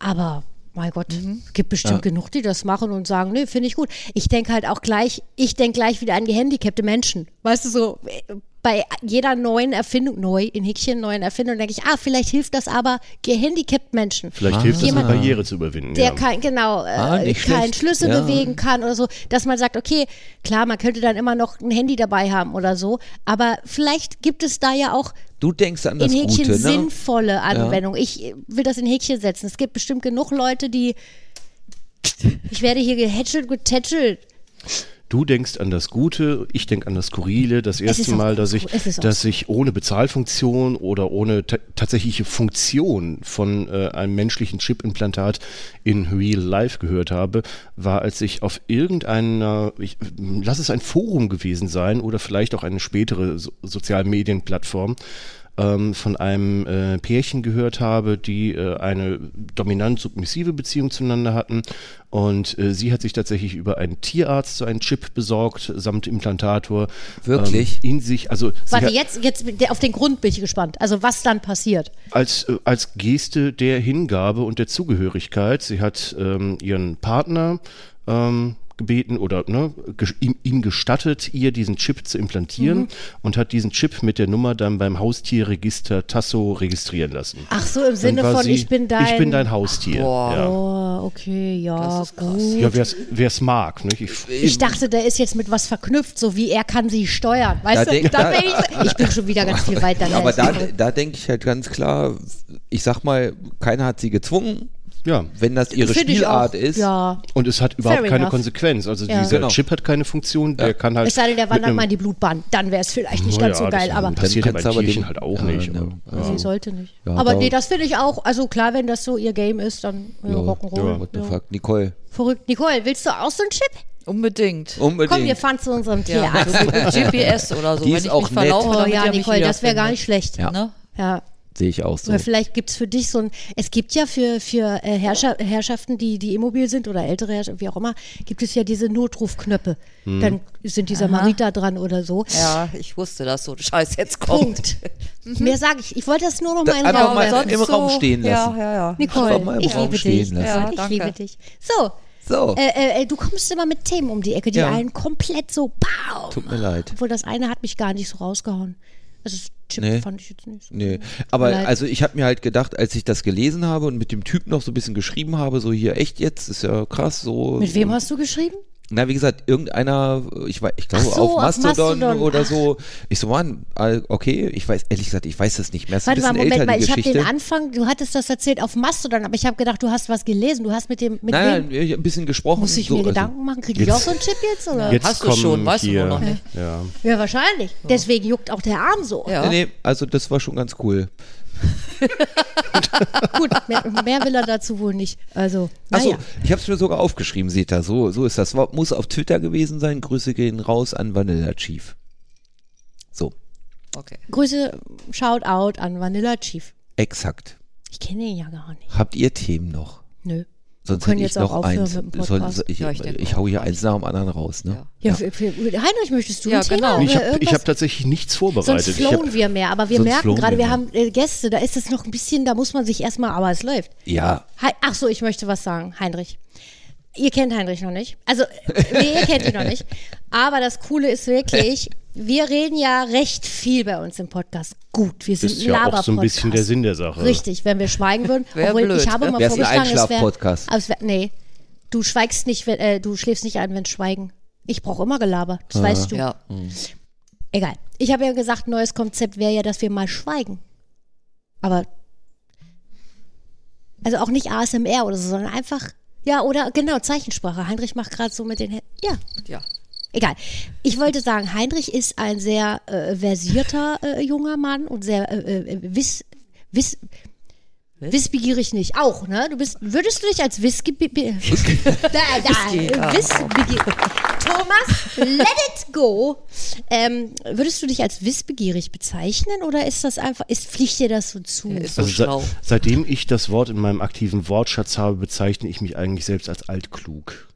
Aber mein Gott, gibt bestimmt genug, die das machen und sagen, nee, finde ich gut. Ich denke halt auch gleich, ich denke gleich wieder an gehandicapte Menschen. Weißt du, so äh, bei jeder neuen Erfindung, neu, in Häkchen, neuen Erfindung, denke ich, ah, vielleicht hilft das aber gehandicapt Menschen. Vielleicht hilft es, eine Jemand- Barriere zu überwinden. der ja. kein, genau, Ah, äh, keinen schlecht. Schlüssel Ja. bewegen kann oder so, dass man sagt, okay, klar, man könnte dann immer noch ein Handy dabei haben oder so, aber vielleicht gibt es da ja auch du denkst an das in Häkchen Gute, ne? sinnvolle Anwendungen. Ich äh, will das in Häkchen setzen. Es gibt bestimmt genug Leute, die ich werde hier gehätschelt, getätschelt. Du denkst an das Gute, ich denke an das Skurrile. Das erste Mal, dass ich, dass ich ohne Bezahlfunktion oder ohne ta tatsächliche Funktion von äh, einem menschlichen Chip-Implantat in Real Life gehört habe, war, als ich auf irgendeiner, ich, lass es ein Forum gewesen sein oder vielleicht auch eine spätere so Sozialmedienplattform, ähm, von einem äh, Pärchen gehört habe, die äh, eine dominant-submissive Beziehung zueinander hatten. Und äh, sie hat sich tatsächlich über einen Tierarzt so einen Chip besorgt, samt Implantator. Wirklich? Ähm, in sich, also Warte, hat, jetzt, jetzt auf den Grund bin ich gespannt. Also was dann passiert. als, äh, als Geste der Hingabe und der Zugehörigkeit. Sie hat ähm, ihren Partner ähm, gebeten oder ne, ihm, ihm gestattet, ihr diesen Chip zu implantieren Mhm. und hat diesen Chip mit der Nummer dann beim Haustierregister Tasso registrieren lassen. Ach so, im Sinne von sie, ich bin dein. Ich bin dein Haustier. Ja, Oh, okay, ja, Das ist krass. gut. ja wer es mag. Nicht? Ich, Ich dachte, der ist jetzt mit was verknüpft, so wie er kann sie steuern. Weißt Da du, denk- da bin ich, ich bin schon wieder ganz viel weiter. Aber da, da denke ich halt ganz klar, ich sag mal, keiner hat sie gezwungen. Ja. Wenn das ihre Finde ich Spielart auch. ist, Ja. Und es hat überhaupt Fair keine enough. Konsequenz. Also Ja. dieser Genau. Chip hat keine Funktion, der kann halt. Es sei denn, der wandert mal in die Blutbahn. Dann wäre es vielleicht nicht Na ganz ja, so geil, das aber passiert ja bei Tierchen dem- halt auch Ja, nicht. ne, aber- sie sollte nicht. Ja, aber nee, das finde ich auch, also klar, wenn das so ihr Game ist, dann ja, Ja, Rock'n'Roll. what the Ja. fuck, Nicole, Verrückt. Nicole, willst du auch so einen Chip? Unbedingt. unbedingt. Komm, wir fahren zu unserem Ja, Tierarzt. so mit GPS oder so. Die wenn ist ich auch mich nett. verlaufe, Oh ja, Nicole, das wäre gar nicht schlecht. Ja. Ne? Ja. Sehe ich auch so. Oder vielleicht gibt es für dich so ein, es gibt ja für, für äh, Herrscher, Herrschaften, die, die immobil sind oder ältere Herrschaften, wie auch immer, gibt es ja diese Notrufknöpfe. Dann sind die Samariter dran oder so. Ja, ich wusste, dass so ein Scheiß jetzt kommt. Punkt. Mehr sage ich. Ich wollte das nur noch Da- mal in Raum mal im Raum stehen lassen. Ja, ja, ja. Nicole, Einfach mal im ich Raum liebe stehen dich. lassen. Ja, ich danke. liebe dich. So, So, Äh, äh, du kommst immer mit Themen um die Ecke, die Ja. einen komplett so pow. tut mir leid. Obwohl das eine hat mich gar nicht so rausgehauen. Also Chip Nee. fand ich jetzt nicht so. Nee, aber Leid. also ich habe mir halt gedacht, als ich das gelesen habe und mit dem Typ noch so ein bisschen geschrieben habe, so hier echt jetzt, ist ja krass, so. Mit wem hast du geschrieben? Na, wie gesagt, irgendeiner, ich, wei- ich glaube so, auf auf Mastodon, Mastodon. oder Ach. so. Ich so, Mann, okay, ich weiß, ehrlich gesagt, ich weiß das nicht mehr. Ist Warte mal, Moment mal, ich habe den Anfang, du hattest das erzählt auf Mastodon, aber ich habe gedacht, du hast was gelesen. Du hast mit dem, mit nein, wem? nein, ein bisschen gesprochen. Muss ich so, mir also- Gedanken machen? Kriege ich auch so einen Chip jetzt? Oder? Jetzt Hast du schon, weißt du hier, noch nicht. Ja. Ja, wahrscheinlich. Deswegen juckt auch der Arm so. Ja. Nee, nee, also das war schon ganz cool. Gut, mehr, mehr will er dazu wohl nicht. Also, Achso, naja. ich habe es mir sogar aufgeschrieben, seht ihr, so, so ist das. Muss auf Twitter gewesen sein. Grüße gehen raus an Vanilla Chief. So, Okay. Grüße, Shoutout an Vanilla Chief. exakt. Ich kenne ihn ja gar nicht. Habt ihr Themen noch? Nö. Sonst können hätte ich jetzt auch noch aufhören eins. Soll, soll, ich, Ja, ich ich hau hier eins nach dem anderen raus, ne? Ja. Ja, für, für, Heinrich, möchtest du Ja, ein Thema? genau. oder Ich habe hab tatsächlich nichts Sonst vorbereitet. Flowen hab, wir mehr, aber wir Sonst merken gerade, wir wir haben äh, Gäste, da ist es noch ein bisschen, da muss man sich erstmal, aber es läuft. Ja, Ach so, ich möchte was sagen, Heinrich. Ihr kennt Heinrich noch nicht. Also, äh, nee, ihr kennt ihn noch nicht. Aber das Coole ist wirklich, wir reden ja recht viel bei uns im Podcast. Gut, wir sind ist ein ja auch so ein bisschen der. Sinn der Sache. Richtig, wenn wir schweigen würden. Wär obwohl blöd. ich habe mal Wär's ein vorgeschlagen, es wäre. Einschlaf-Podcast. Nee, du schweigst nicht, wenn, äh, du schläfst nicht ein, wenn schweigen. Ich brauche immer Gelaber, das weißt du. Ja. Egal. Ich habe ja gesagt, neues Konzept wäre ja, dass wir mal schweigen. Aber also auch nicht ASMR oder so, sondern einfach ja oder genau Zeichensprache. Heinrich macht gerade so mit den Händen. Ja, Ja. Egal. Ich wollte sagen, Heinrich ist ein sehr äh, versierter äh, junger Mann und sehr äh, äh, wiss, wiss, wissbegierig nicht. Auch, ne? Du bist, würdest du dich als Whisky, da, da, Whisky, ja. wissbegierig, Thomas, let it go. Ähm, würdest du dich als wissbegierig bezeichnen oder ist das einfach, ist, fliegt dir das so zu? Ist so Also se- seitdem ich das Wort in meinem aktiven Wortschatz habe, bezeichne ich mich eigentlich selbst als altklug.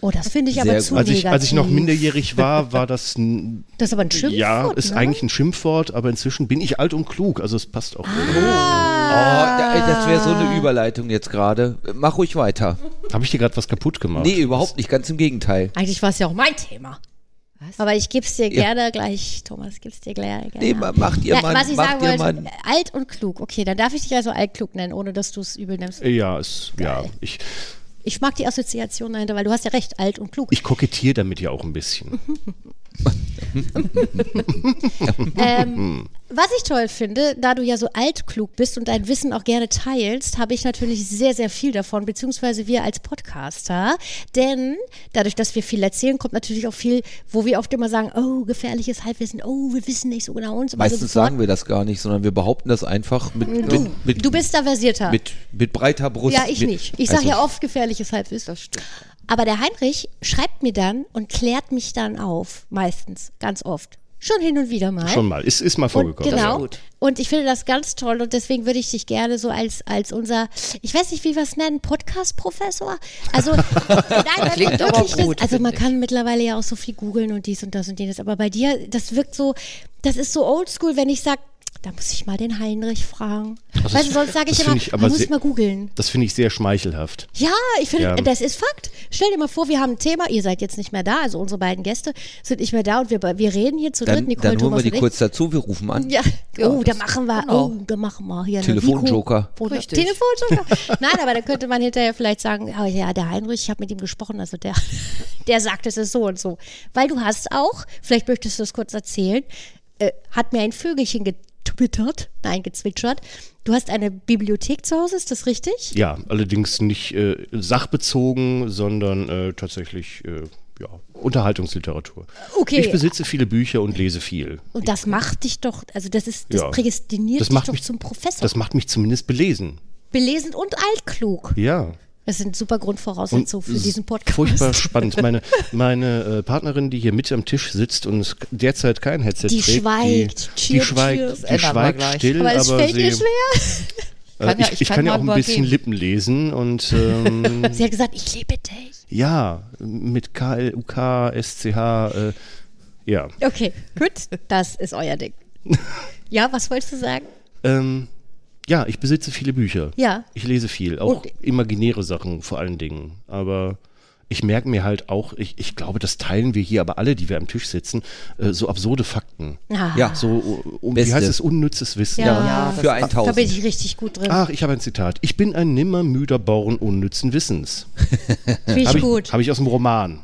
Oh, das finde ich Sehr aber gut. zu Als ich, als ich noch minderjährig war, war das ein, Das ist aber ein Schimpfwort, ja, ist ne? eigentlich ein Schimpfwort, aber inzwischen bin ich alt und klug, also es passt auch. Ah. Oh, da- das wäre so eine Überleitung jetzt gerade. Mach ruhig weiter. Habe ich dir gerade was kaputt gemacht? Nee, überhaupt nicht, ganz im Gegenteil. Eigentlich war es ja auch mein Thema. Aber ich gebe es dir Ja. gerne gleich, Thomas, ich gebe es dir gleich gerne. Nee, ma- macht ihr Ja, mal, was ich sagen wollte, mal. alt und klug. Okay, dann darf ich dich also altklug nennen, ohne dass du es übel nimmst. Ja, es, ja ich, Ich mag die Assoziation dahinter, weil du hast ja recht, alt und klug. ich kokettiere damit ja auch ein bisschen. Ähm, was ich toll finde, da du ja so altklug bist und dein Wissen auch gerne teilst, habe ich natürlich sehr, sehr viel davon, beziehungsweise wir als Podcaster. Denn dadurch, dass wir viel erzählen, kommt natürlich auch viel, wo wir oft immer sagen, oh, gefährliches Halbwissen, oh, wir wissen nicht so genau und so Meistens so sagen wir das gar nicht, sondern wir behaupten das einfach mit, Du, mit, mit, du bist da versierter. mit, mit breiter Brust. ja, ich mit, nicht. Ich sage also, ja oft gefährliches Halbwissen. Das stimmt. Aber der Heinrich schreibt mir dann und klärt mich dann auf, meistens, ganz oft. Schon hin und wieder mal. Schon mal, ist, ist mal Und, vorgekommen. genau. gut. Und ich finde das ganz toll und deswegen würde ich dich gerne so als, als unser, ich weiß nicht, wie wir es nennen, Podcast-Professor. Also, nein, Klingt wirklich aber das, gut, also man kann mittlerweile ja auch so viel googeln und dies und das und jenes, aber bei dir, das wirkt so, das ist so oldschool, wenn ich sage, da muss ich mal den Heinrich fragen. Du, ist- sonst sage ich immer, finde ich muss ich sehr- mal googeln. Das finde ich sehr schmeichelhaft. Ja, ich finde, Ja. das ist Fakt. Stell dir mal vor, wir haben ein Thema, ihr seid jetzt nicht mehr da, also unsere beiden Gäste sind nicht mehr da und wir, wir reden hier zu dritt, Dann, Nicole, dann holen wir die kurz dazu, wir rufen an. Ja, Ja, oh, da machen wir, genau. oh, da machen wir hier Telefonjoker. Telefonjoker. Nein, aber da könnte man hinterher vielleicht sagen, oh, ja, der Heinrich, ich habe mit ihm gesprochen, also der, der sagt, es ist so und so. Weil du hast auch, vielleicht möchtest du das kurz erzählen, äh, hat mir ein Vögelchen getwittert, nein, gezwitschert. Du hast eine Bibliothek zu Hause, ist das richtig? Ja, allerdings nicht äh, sachbezogen, sondern äh, tatsächlich äh, ja, Unterhaltungsliteratur. Okay. Ich besitze viele Bücher und lese viel. Und das macht dich doch, also das ist, das Ja. prädestiniert Das dich doch mich- zum Professor. Das macht mich zumindest belesen. Belesen und altklug. Ja. Das sind super Und Grundvoraussetzungen für diesen Podcast. Furchtbar spannend. Meine, meine äh, Partnerin, die hier mit am Tisch sitzt und derzeit kein Headset Die trägt, schweigt. die, Cheer, die schweigt, die schweigt still, Aber es aber fällt sie, ihr schwer. Äh, Kann ja- ich, ich ich kann ja auch ein bisschen übergehen. Lippen lesen und ähm, Sie hat gesagt, ich liebe dich. ja, mit K, L, U, K, S, C, H, äh, ja. Okay, gut. Das ist euer Ding. Ja, was wolltest du sagen? Ähm, ja, ich besitze viele Bücher. Ja. Ich lese viel, auch Und- imaginäre Sachen vor allen Dingen. Aber ich merke mir halt auch, ich, ich glaube, das teilen wir hier aber alle, die wir am Tisch sitzen, äh, so absurde Fakten. Ah. Ja. So, um, wie Beste. heißt es, unnützes Wissen. Ja, Ja, für das- 1000. Da bin ich richtig gut drin. Ach, ich habe ein Zitat. Ich bin ein nimmermüder Bauern unnützen Wissens. Finde ich Habe gut. ich, hab ich aus dem Roman.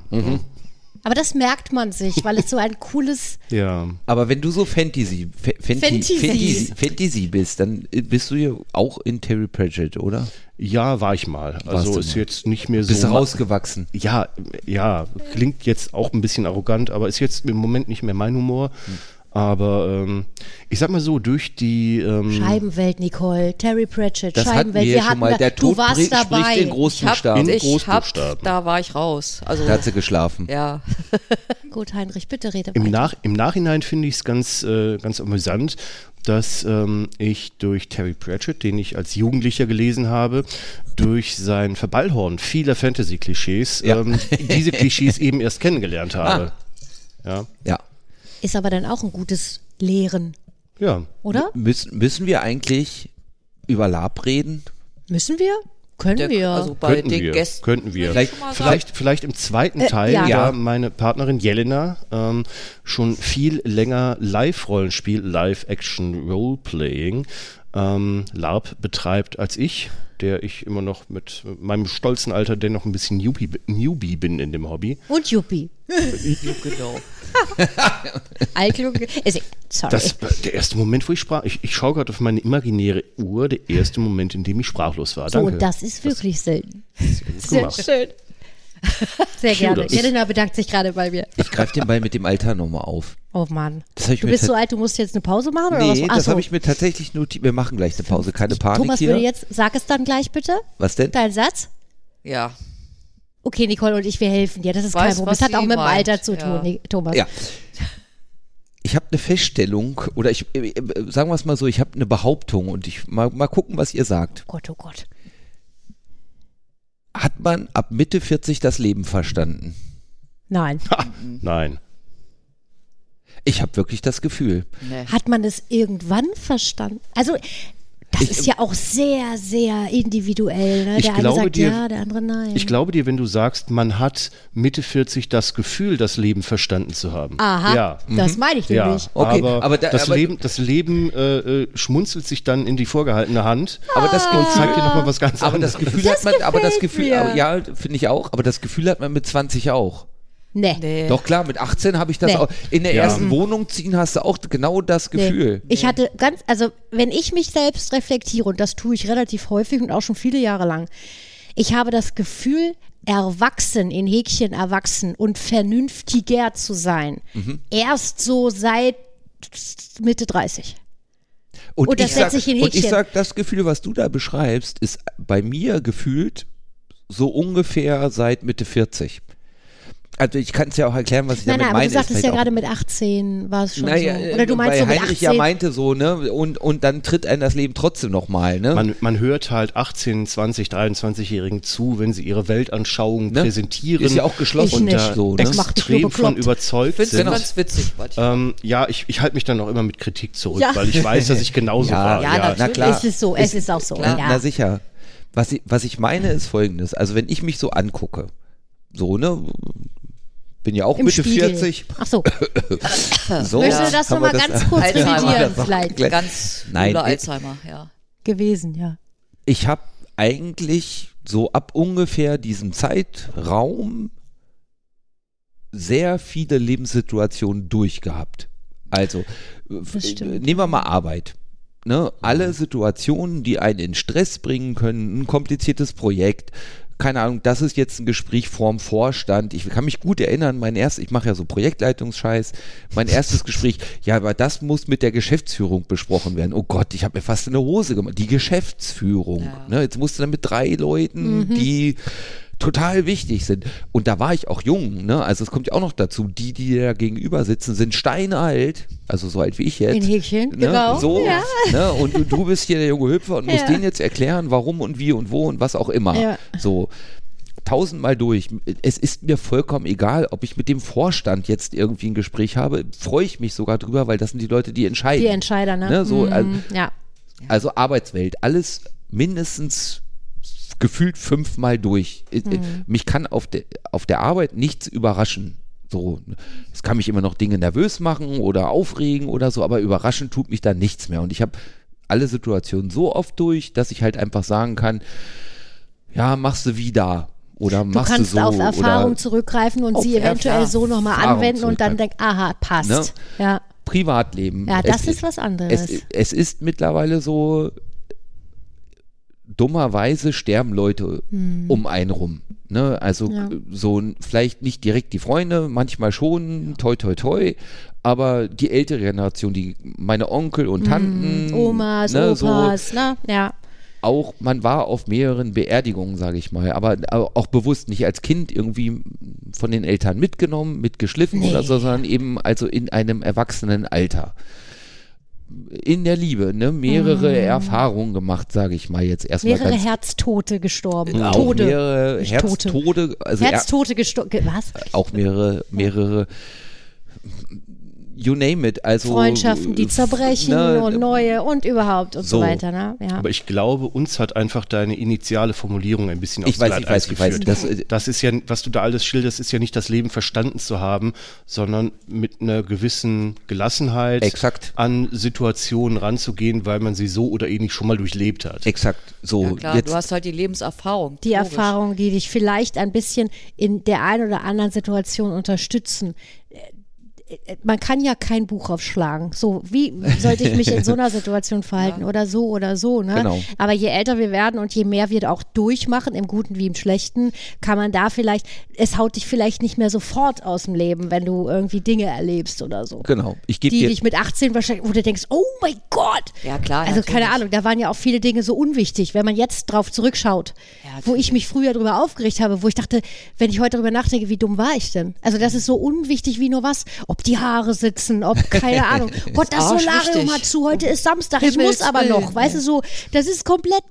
Aber das merkt man sich, weil es so ein cooles. Ja. Aber wenn du so Fantasy, Fa- Fanti- Fantasy. Fantasy, Fantasy bist, dann äh, bist du ja auch in Terry Pratchett, oder? Ja, war ich mal. Warst Also ist mal. jetzt nicht mehr so. Bist du rausgewachsen? Ja, ja, klingt jetzt auch ein bisschen arrogant, aber ist jetzt im Moment nicht mehr mein Humor. Aber ähm, ich sag mal so, durch die ähm, Scheibenwelt, Nicole. Terry Pratchett, Das hatten wir Scheibenwelt. ja schon mal. da- Der du Tod warst spricht dabei. in Ich hab, Großbuchstaben. In ich hab, Großbuchstaben. da war ich raus. Also, Da hat sie geschlafen. ja. Gut, Heinrich, bitte rede Im. Nach, Im Nachhinein finde ich es ganz, äh, ganz amüsant, dass ähm, ich durch Terry Pratchett, den ich als Jugendlicher gelesen habe, durch sein Verballhorn vieler Fantasy-Klischees Ja. ähm, diese Klischees eben erst kennengelernt habe. Ja, Ja. Ist aber dann auch ein gutes Lehren, ja. oder? Müssen, müssen wir eigentlich über Lab reden? Müssen wir? Können Der, wir. also bei könnten den wir, Gästen. könnten wir. sagen. Vielleicht, vielleicht im zweiten Äh, Teil, ja. da meine Partnerin Jelena ähm, schon viel länger Live-Rollenspiel, Live-Action-Roleplaying, ähm, LARP betreibt als ich, der ich immer noch mit meinem stolzen Alter dennoch ein bisschen Newbie, Newbie bin in dem Hobby. Und Juppie. Genau. Altklug. Ist- Sorry. Das war der erste Moment, wo ich sprach. Ich, ich schaue gerade auf meine imaginäre Uhr, der erste Moment, in dem ich sprachlos war. so, Danke. und das ist wirklich selten. gut Sehr schön. Sehr gerne. Kudos. Jelena bedankt sich gerade bei mir. Ich greife den Ball mit dem Alter nochmal auf. Oh Mann. Das ich Du mir bist so alt, du musst jetzt eine Pause machen oder Nee, was? Das so. habe ich mir tatsächlich notiert. Wir machen gleich eine Pause, keine Panik Thomas hier. würde jetzt, sag es dann gleich bitte, Was denn? dein Satz. Ja. Okay, Nicole und ich, wir helfen dir. Das ist kein Weiß, Problem. was Das hat auch mit dem meint. Alter zu Ja. tun, Ni- Thomas. Ja. Ich habe eine Feststellung oder ich äh, äh, sagen wir es mal so, ich habe eine Behauptung und ich mal, mal gucken, was ihr sagt. Gott, oh Gott. Hat man ab Mitte 40 das Leben verstanden? Nein. Nein. Ich habe wirklich das Gefühl. Nee. Hat man es irgendwann verstanden? Also, das Ich- ist ja auch sehr, sehr individuell. Ne? Ich Der eine glaube sagt dir- ja, der andere nein. Ich glaube dir, wenn du sagst, man hat Mitte 40 das Gefühl, das Leben verstanden zu haben. Aha, Ja. das meine ich Ja, nämlich. Okay, aber, aber da- das aber- Leben, das Leben äh, äh, schmunzelt sich dann in die vorgehaltene Hand Aber das und Gefühl, zeigt dir nochmal was ganz aber anderes. das Gefühl Das hat man, aber das Gefühl, mir. ja, finde ich auch, aber das Gefühl hat man mit 20 auch. Nee. Nee. Doch klar, mit 18 habe ich das Nee. auch. In der Ja. ersten Wohnung ziehen hast du auch genau das Gefühl. Nee. Ich hatte ganz, also wenn ich mich selbst reflektiere, und das tue ich relativ häufig und auch schon viele Jahre lang, ich habe das Gefühl, erwachsen, in Häkchen erwachsen und vernünftiger zu sein. Mhm. Erst so seit Mitte 30. Und das ich sag, setze ich in Und ich sag, das Gefühl, was du da beschreibst, ist bei mir gefühlt so ungefähr seit Mitte 40. Also ich kann es ja auch erklären, was ich Nein, damit nein, aber meine. du sagtest ist ja gerade mit 18 war es schon naja, so. Oder du meinst weil so mit Heinrich 18. ja meinte so, ne? Und, und dann tritt einem das Leben trotzdem nochmal, ne? Man, man hört halt 18, 20, 23-Jährigen zu, wenn sie ihre Weltanschauung Ne? präsentieren Ist ja auch geschlossen Ich und nicht. da so, ne? Das macht dich nur extrem von überzeugt Find's sind. ganz witzig. was ich- Ähm, ja, ich, ich halte mich dann auch immer mit Kritik zurück, Ja. weil ich weiß, dass ich genauso Ja, war. ja, ja, na klar. ist es so, es ist auch so. Na, ja. na sicher. Was ich, was ich meine ist folgendes. Also wenn ich mich so angucke, so, ne? Bin ja auch Im Mitte Spiegel. 40. Ach so, So, möchtest du das nochmal ganz kurz revidieren Ja, vielleicht? Ganz Nein, Alzheimer, ja. Gewesen, ja. ich habe eigentlich so ab ungefähr diesem Zeitraum sehr viele Lebenssituationen durchgehabt. Also, äh, nehmen wir mal Arbeit. Ne? Alle Situationen, die einen in Stress bringen können, ein kompliziertes Projekt, keine Ahnung, das ist jetzt ein Gespräch vorm Vorstand. Ich kann mich gut erinnern, mein erstes, ich mache ja so Projektleitungsscheiß, mein erstes Gespräch, ja, aber das muss mit der Geschäftsführung besprochen werden. Oh Gott, ich habe mir fast eine Hose gemacht. Die Geschäftsführung. Ja. Ne? Jetzt musst du dann mit drei Leuten, die total wichtig sind. Und da war ich auch jung, ne? Also es kommt ja auch noch dazu, die, die da gegenüber sitzen, sind steinalt, also so alt wie ich jetzt. In Häkchen, ne? genau. So, Ja. ne? Und du, du bist hier der junge Hüpfer und musst Ja. denen jetzt erklären, warum und wie und wo und was auch immer. Ja. So tausendmal durch. Es ist mir vollkommen egal, ob ich mit dem Vorstand jetzt irgendwie ein Gespräch habe. Freue ich mich sogar drüber, weil das sind die Leute, die entscheiden. Die Entscheider, ne? Ne, so, Mhm. also- ja. Also Arbeitswelt, alles mindestens gefühlt fünfmal durch. Mhm. Mich kann auf, de, auf der Arbeit nichts überraschen. So, es kann mich immer noch Dinge nervös machen oder aufregen oder so, aber überraschen tut mich da nichts mehr. Und ich habe alle Situationen so oft durch, dass ich halt einfach sagen kann, ja, machst du wieder. Oder du machst kannst du so, auf Erfahrung zurückgreifen und sie eventuell Erfahrung so nochmal anwenden und dann denken, aha, passt. Ne? Ja. Privatleben. ja, das Es ist was anderes. Es, es ist mittlerweile so, dummerweise sterben Leute um einen rum. Ne? Also Hm. Ja. so vielleicht nicht direkt die Freunde, manchmal schon, toi toi toi, aber die ältere Generation, die meine Onkel und Tanten, Hm, Omas, ne, so, Opas, ne? Ja. auch man war auf mehreren Beerdigungen, sage ich mal, aber auch bewusst nicht als Kind irgendwie von den Eltern mitgenommen, mitgeschliffen oder so, sondern eben also in einem erwachsenen Alter. In der Liebe, ne, mehrere Erfahrungen gemacht, sage ich mal jetzt erstmal Mehrere ganz Herztote gestorben. auch Tode. mehrere nicht Herztode, also er, Herztote gestorben. Was? auch mehrere, mehrere you name it, also Freundschaften, die zerbrechen ne, und neue und überhaupt und so, so. weiter. Ne? Ja. Aber ich glaube, uns hat einfach deine initiale Formulierung ein bisschen Ich aufs weiß, ich weiß, ich weiß. geführt. Das, äh, Das ist ja, was du da alles schilderst, ist ja nicht das Leben verstanden zu haben, sondern mit einer gewissen Gelassenheit Exakt. an Situationen ranzugehen, weil man sie so oder ähnlich schon mal durchlebt hat. exakt so Ja, klar, jetzt du hast halt die Lebenserfahrung. die logisch. Erfahrungen, die dich vielleicht ein bisschen in der einen oder anderen Situation unterstützen. Man kann ja kein Buch aufschlagen. So, wie sollte ich mich in so einer Situation verhalten? Oder so oder so. Ne? Genau. Aber je älter wir werden und je mehr wir auch durchmachen, im Guten wie im Schlechten, kann man da vielleicht, es haut dich vielleicht nicht mehr sofort aus dem Leben, wenn du irgendwie Dinge erlebst oder so. genau. Ich gebe die dir dich mit 18 wahrscheinlich, wo du denkst, oh mein Gott. Ja, klar, Also keine natürlich. Ahnung, da waren ja auch viele Dinge so unwichtig, wenn man jetzt drauf zurückschaut, Ja, wo ich mich früher drüber aufgeregt habe, wo ich dachte, wenn ich heute drüber nachdenke, wie dumm war ich denn? Also das ist so unwichtig wie nur was, ob die Haare sitzen, ob keine Ahnung. Gott, das. Solarium hat zu, heute ist Samstag, ich muss aber noch, weißt du so, das ist komplett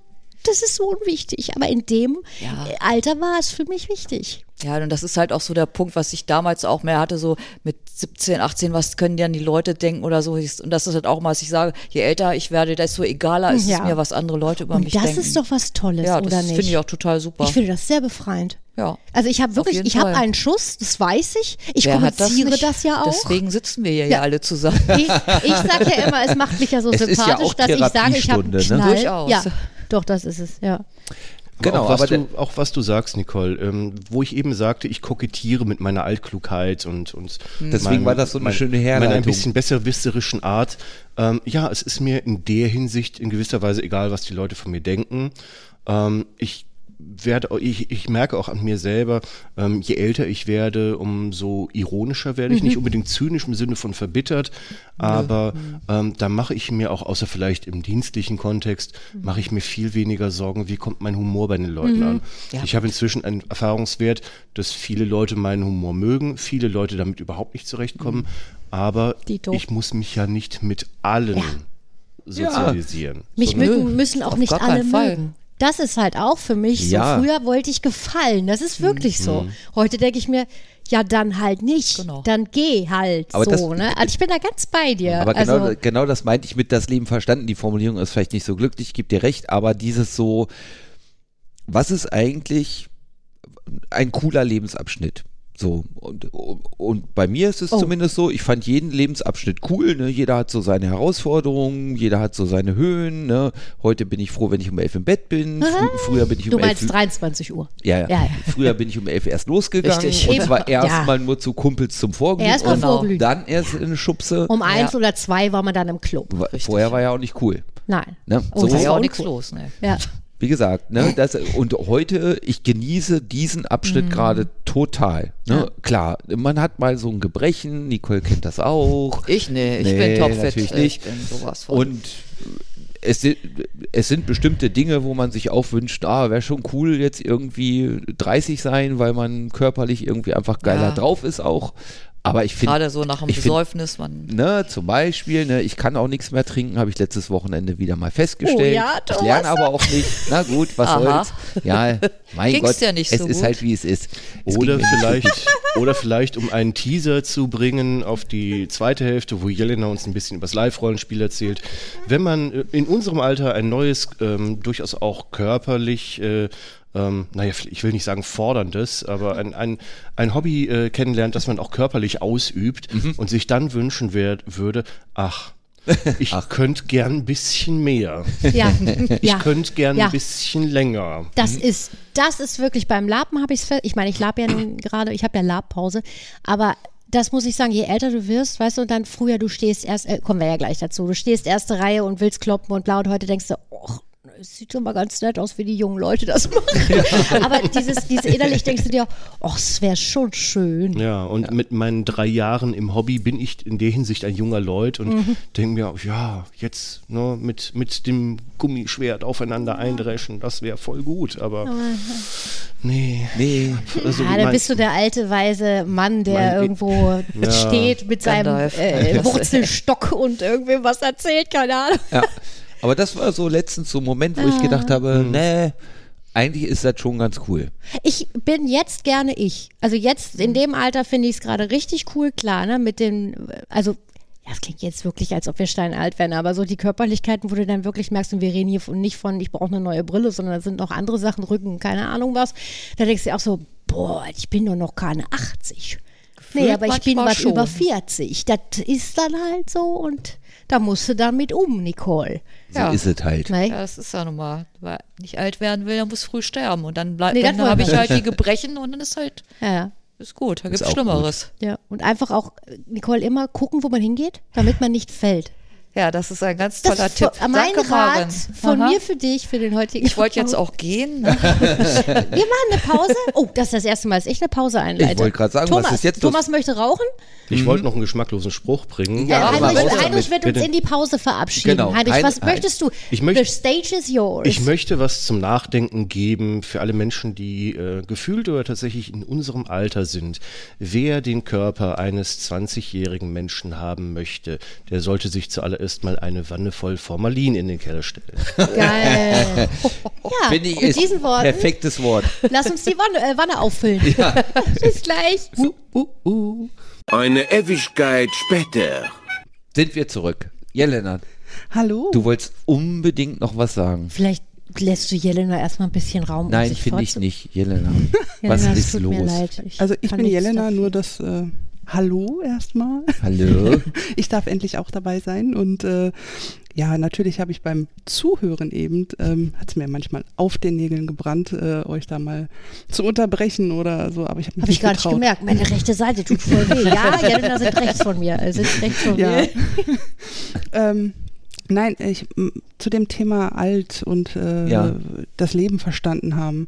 das ist so unwichtig, aber in dem Ja. äh, Alter war es für mich wichtig. Ja, und das ist halt auch so der Punkt, was ich damals auch mehr hatte, so mit 17, 18, was können dann die Leute denken oder so. Und das ist halt auch mal, was ich sage, je älter ich werde, desto egaler ist Ja. es mir, was andere Leute über Und mich das denken. ist doch was Tolles, ja, oder das nicht? finde ich auch total super. Ich finde das sehr befreiend. ja. Also ich habe wirklich, ich habe einen Schuss, das weiß ich. Ich Wer kommuniziere das, nicht? ja auch. Deswegen sitzen wir hier Ja. ja alle zusammen. Ich, ich sage ja immer, es macht mich ja so Es ja sympathisch, auch dass ich sage, ich habe einen ne? Durchaus. Ja, doch, das ist es, ja. Genau, auch was, aber du, auch was du sagst, Nicole, ähm, wo ich eben sagte, ich kokettiere mit meiner Altklugheit und, und Deswegen war das so eine schöne Meiner ein Herleitung. bisschen besserwisserischen Art. Ähm, ja, es ist mir in der Hinsicht in gewisser Weise egal, was die Leute von mir denken. Ähm, ich werde, ich, ich merke auch an mir selber, ähm, je älter ich werde, umso ironischer werde ich. Nicht unbedingt zynisch im Sinne von verbittert, aber ähm, da mache ich mir auch, außer vielleicht im dienstlichen Kontext, mache ich mir viel weniger Sorgen, wie kommt mein Humor bei den Leuten an. Ja, ich habe inzwischen einen Erfahrungswert, dass viele Leute meinen Humor mögen, viele Leute damit überhaupt nicht zurechtkommen, aber Dito. ich muss mich ja nicht mit allen sozialisieren. Mich sondern- mögen, müssen auch nicht alle mögen. Das ist halt auch für mich Ja. so. Früher wollte ich gefallen. Das ist wirklich so. Heute denke ich mir, ja, dann halt nicht. Genau. Dann geh halt Aber so. das- ne? Also ich bin da ganz bei dir. Aber genau, also, genau das meinte ich mit das Leben verstanden. Die Formulierung ist vielleicht nicht so glücklich, ich gebe dir recht, aber dieses so, was ist eigentlich ein cooler Lebensabschnitt? So, und, und bei mir ist es Oh. zumindest so, ich fand jeden Lebensabschnitt cool, ne? jeder hat so seine Herausforderungen, jeder hat so seine Höhen, ne? heute bin ich froh, wenn ich um elf im Bett bin, Frü früher bin ich um du elf meinst 23 Uhr. ja, ja. Ja, ja. Früher bin ich um elf erst losgegangen Richtig. und zwar Ja. erstmal nur zu Kumpels zum Vorglühen Erst und Vorglühen. dann erst in eine Schubse. Um eins Ja. oder zwei war man dann im Club. Wa- Vorher war ja auch nicht cool. Nein. Ne? Oh, So ist ja war auch nichts los, ne? Ja. Wie gesagt, ne, das, und heute, ich genieße diesen Abschnitt gerade total. Ne? Ja. Klar, man hat mal so ein Gebrechen, Nicole kennt das auch. Ich nee, ich Nee, bin topfit. natürlich nicht. Ich bin sowas von. Und es sind, es sind bestimmte Dinge, wo man sich auch wünscht, ah, wäre schon cool jetzt irgendwie 30 sein, weil man körperlich irgendwie einfach geiler Ja. drauf ist auch. Aber ich finde, Gerade so nach dem ich find- Besäufnis, man. Ne, zum Beispiel, ne, ich kann auch nichts mehr trinken, habe ich letztes Wochenende wieder mal festgestellt. Oh ja, ich lerne aber auch nicht. Na gut, was Aha. soll's. Ja, mein Ging's Gott, ja nicht es so ist gut. halt wie es ist. Es Oder vielleicht, oder vielleicht, um einen Teaser zu bringen auf die zweite Hälfte, wo Jelena uns ein bisschen über das Live-Rollenspiel erzählt. Wenn man äh, in unserem Alter ein neues, ähm, durchaus auch körperlich äh, ähm, naja, ich will nicht sagen forderndes, aber ein, ein, ein Hobby äh, kennenlernt, das man auch körperlich ausübt Mhm. und sich dann wünschen wer, würde, ach, ich könnte gern ein bisschen mehr. Ja, Ich ja. könnte gern Ja. ein bisschen länger. Das ist, das ist wirklich beim Laben habe ich es Ich meine, ich lab ja nun gerade, ich habe ja Labpause, aber das muss ich sagen, je älter du wirst, weißt du, und dann früher, du stehst erst, äh, kommen wir ja gleich dazu, du stehst erste Reihe und willst kloppen und blau und heute denkst du, oh, es sieht schon mal ganz nett aus, wie die jungen Leute das machen. Aber dieses, dieses innerlich denkst du dir, oh, es wäre schon schön. Ja, und mit meinen drei Jahren im Hobby bin ich in der Hinsicht ein junger Leut und Mhm. denke mir, ja, jetzt ne, mit, mit dem Gummischwert aufeinander eindreschen, das wäre voll gut, aber nee. Nee. Also ja, da mein- bist du der alte, weise Mann, der Mein- irgendwo Ja. steht mit seinem Gandalf. äh, Wurzelstock und irgendwem was erzählt, keine Ahnung. Ja. Aber das war so letztens so ein Moment, wo ich gedacht habe, nee, eigentlich ist das schon ganz cool. Ich bin jetzt gerne ich. Also jetzt in dem Alter finde ich es gerade richtig cool, klar, ne? Mit den, also ja, es klingt jetzt wirklich, als ob wir steinalt wären, aber so die Körperlichkeiten, wo du dann wirklich merkst, und wir reden hier von, nicht von, ich brauche eine neue Brille, sondern da sind noch andere Sachen, Rücken, keine Ahnung was. Da denkst du dir auch so, boah, ich bin doch noch keine 80. nee, aber ich bin manchmal was schon. über 40. Das ist dann halt so und da musst du damit um, Nicole. So Ja. ist es halt. Ja, das ist ja nun mal. Wer nicht alt werden will, der muss früh sterben. Und dann, bleib, Nee, dann habe ich halt die Gebrechen und dann ist halt, Ja, ja. ist gut. Da gibt es Schlimmeres. Ja, und einfach auch, Nicole, immer gucken, wo man hingeht, damit man nicht fällt. Ja, das ist ein ganz toller Tipp. von- mein Danke, Rat Maren. von Aha. mir für dich, für den heutigen Ich wollte jetzt auch gehen. Ne? Wir machen eine Pause. Oh, das ist das erste Mal, dass ich eine Pause einleite. Ich wollte gerade sagen, Thomas, was ist jetzt los? Thomas möchte rauchen. Ich wollte noch einen geschmacklosen Spruch bringen. Ja, aber Heinrich, Heinrich wird uns bitte. in die Pause verabschieden. Genau. Heinrich, Hein- was Hein- möchtest du? Ich möchte- The stage is yours. Ich möchte was zum Nachdenken geben für alle Menschen, die äh, gefühlt oder tatsächlich in unserem Alter sind. Wer den Körper eines 20-jährigen Menschen haben möchte, der sollte sich zuallererst mal eine Wanne voll Formalin in den Keller stellen. Geil. ja, Finde ich mit diesen Worten, perfektes Wort. lass uns die Wanne, äh, Wanne auffüllen. Bis gleich. Eine Ewigkeit später. Sind wir zurück. Jelena, Hallo. du wolltest unbedingt noch was sagen. Vielleicht lässt du Jelena erstmal ein bisschen Raum. um Nein, sich finde ich nicht. Jelena, Jelena, was ist tut los? Mir leid. Ich also ich kann bin Jelena, dafür. nur das äh, Hallo erstmal. Hallo? Ich darf endlich auch dabei sein und äh, ja, natürlich habe ich beim Zuhören eben, ähm, hat es mir manchmal auf den Nägeln gebrannt, äh, euch da mal zu unterbrechen oder so, aber ich habe mich Habe ich nicht gar nicht gemerkt. Meine rechte Seite tut voll weh. Ja, Jelena sind rechts von mir. Äh, Sind rechts von Ja. mir. ähm, nein, ich, zu dem Thema alt und äh, Ja. das Leben verstanden haben.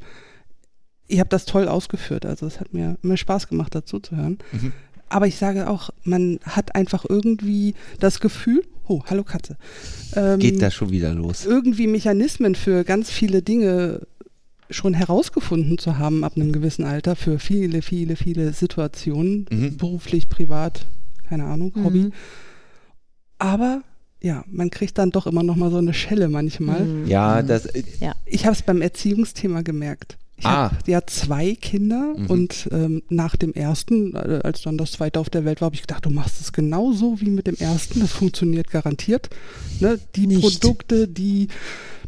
Ihr habt das toll ausgeführt, also es hat mir, mir Spaß gemacht, dazu zu hören. Mhm. Aber ich sage auch, man hat einfach irgendwie das Gefühl, oh, hallo Katze, ähm, Geht da schon wieder los? irgendwie Mechanismen für ganz viele Dinge schon herausgefunden zu haben ab einem gewissen Alter für viele, viele, viele Situationen, Mhm. beruflich, privat, keine Ahnung, Hobby. Mhm. Aber ja, man kriegt dann doch immer noch mal so eine Schelle manchmal. Mhm. Ja, das. Ich habe es beim Erziehungsthema gemerkt. Ich Ah. habe ja zwei Kinder Mhm. und ähm, nach dem ersten, äh, als dann das zweite auf der Welt war, habe ich gedacht, du machst es genauso wie mit dem ersten. Das funktioniert garantiert. Ne? Die Nicht. Produkte, die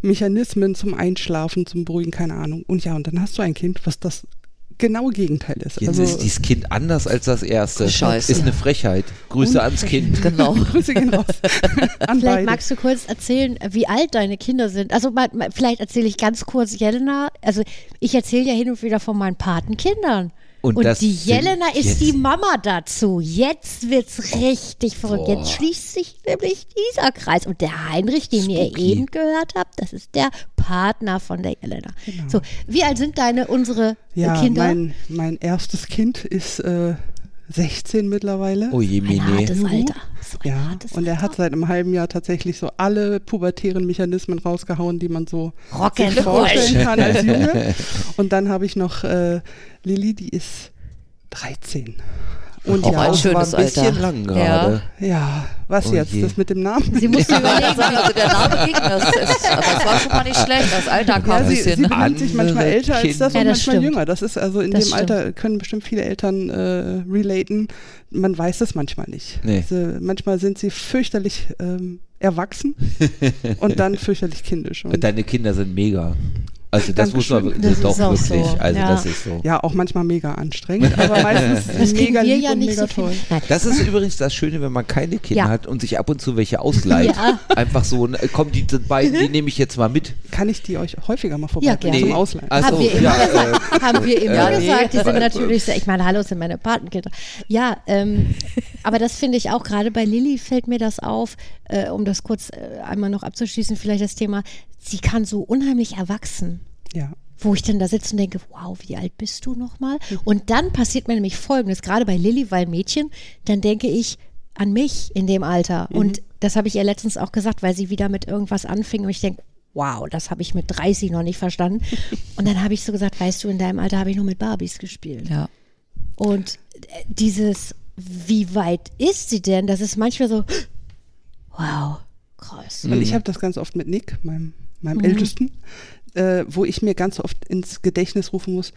Mechanismen zum Einschlafen, zum Beruhigen, keine Ahnung. Und ja, und dann hast du ein Kind, was das genaue Gegenteil ist. Jetzt also, ist dieses Kind anders als das erste. Scheiße. Ist eine Frechheit. Grüße ans Kind. Genau. Grüße gehen raus. An Vielleicht beide. magst du kurz erzählen, wie alt deine Kinder sind. Also mal, mal, vielleicht erzähle ich ganz kurz Jelena. Also ich erzähle ja hin und wieder von meinen Patenkindern. Und Und, das die Jelena ist die Mama dazu. Jetzt wird's richtig verrückt. Boah. Jetzt schließt sich nämlich dieser Kreis. Und der Heinrich, den ihr Spooky. eben gehört habt, das ist der Partner von der Jelena. So, wie alt sind deine, unsere ja, Kinder? mein, mein erstes Kind ist äh, 16 mittlerweile. Oh je, ein Mene. hartes Alter. So ein Ja, hartes und er hat seit einem halben Jahr tatsächlich so alle pubertären Mechanismen rausgehauen, die man so sich vorstellen kann als Junge. Und dann habe ich noch äh, Lilly, die ist 13. Und Auch ja, ein Das war schönes ein bisschen Alter. lang gerade. ja, was Oh jetzt? je. Das mit dem Namen? Sie musste überlegen, Sagen, also der Name ging, das, ist, aber das war schon mal nicht schlecht. Das Alter kam Ja, ein sie, sie bisschen. benimmt sich manchmal älter als das und Ja, das manchmal stimmt. jünger. Das ist also in Das dem Alter können bestimmt viele Eltern äh, relaten. Man weiß es manchmal nicht. Nee. Also, manchmal sind sie fürchterlich ähm, erwachsen und dann fürchterlich kindisch. Und Deine Kinder sind mega. Also das muss man. Das doch wirklich. so, Also ja. das ist so. Ja, auch manchmal mega anstrengend, aber meistens Das mega wir lieb ja und nicht mega so viel. toll. Nein. Das ist übrigens das Schöne, wenn man keine Kinder Ja. hat und sich ab und zu welche ausleiht. Ja. Einfach so, äh, komm, die beiden, die nehme ich jetzt mal mit. Kann ich die euch häufiger mal Ja, vorbeibringen gerne. zum Ausleihen? Also, haben wir immer ja, gesagt. haben wir immer Ja, nee. gesagt. Die sind natürlich, sehr, ich meine, hallo, sind meine Patenkinder. Ja, ähm, aber das finde ich auch, gerade bei Lilly fällt mir das auf, äh, um das kurz äh, einmal noch abzuschließen, vielleicht das Thema, sie kann so unheimlich erwachsen. Ja. Wo ich dann da sitze und denke, wow, wie alt bist du nochmal? Und dann passiert mir nämlich Folgendes, gerade bei Lilly, weil Mädchen, dann denke ich an mich in dem Alter. Und das habe ich ihr letztens auch gesagt, weil sie wieder mit irgendwas anfing und ich denke, wow, das habe ich mit 30 noch nicht verstanden. Und dann habe ich so gesagt, weißt du, in deinem Alter habe ich noch mit Barbies gespielt. Ja. Und äh, dieses, wie weit ist sie denn? Das ist manchmal so, wow, krass. Und ich habe das ganz oft mit Nick, meinem, meinem Ältesten, äh, wo ich mir ganz oft ins Gedächtnis rufen muss,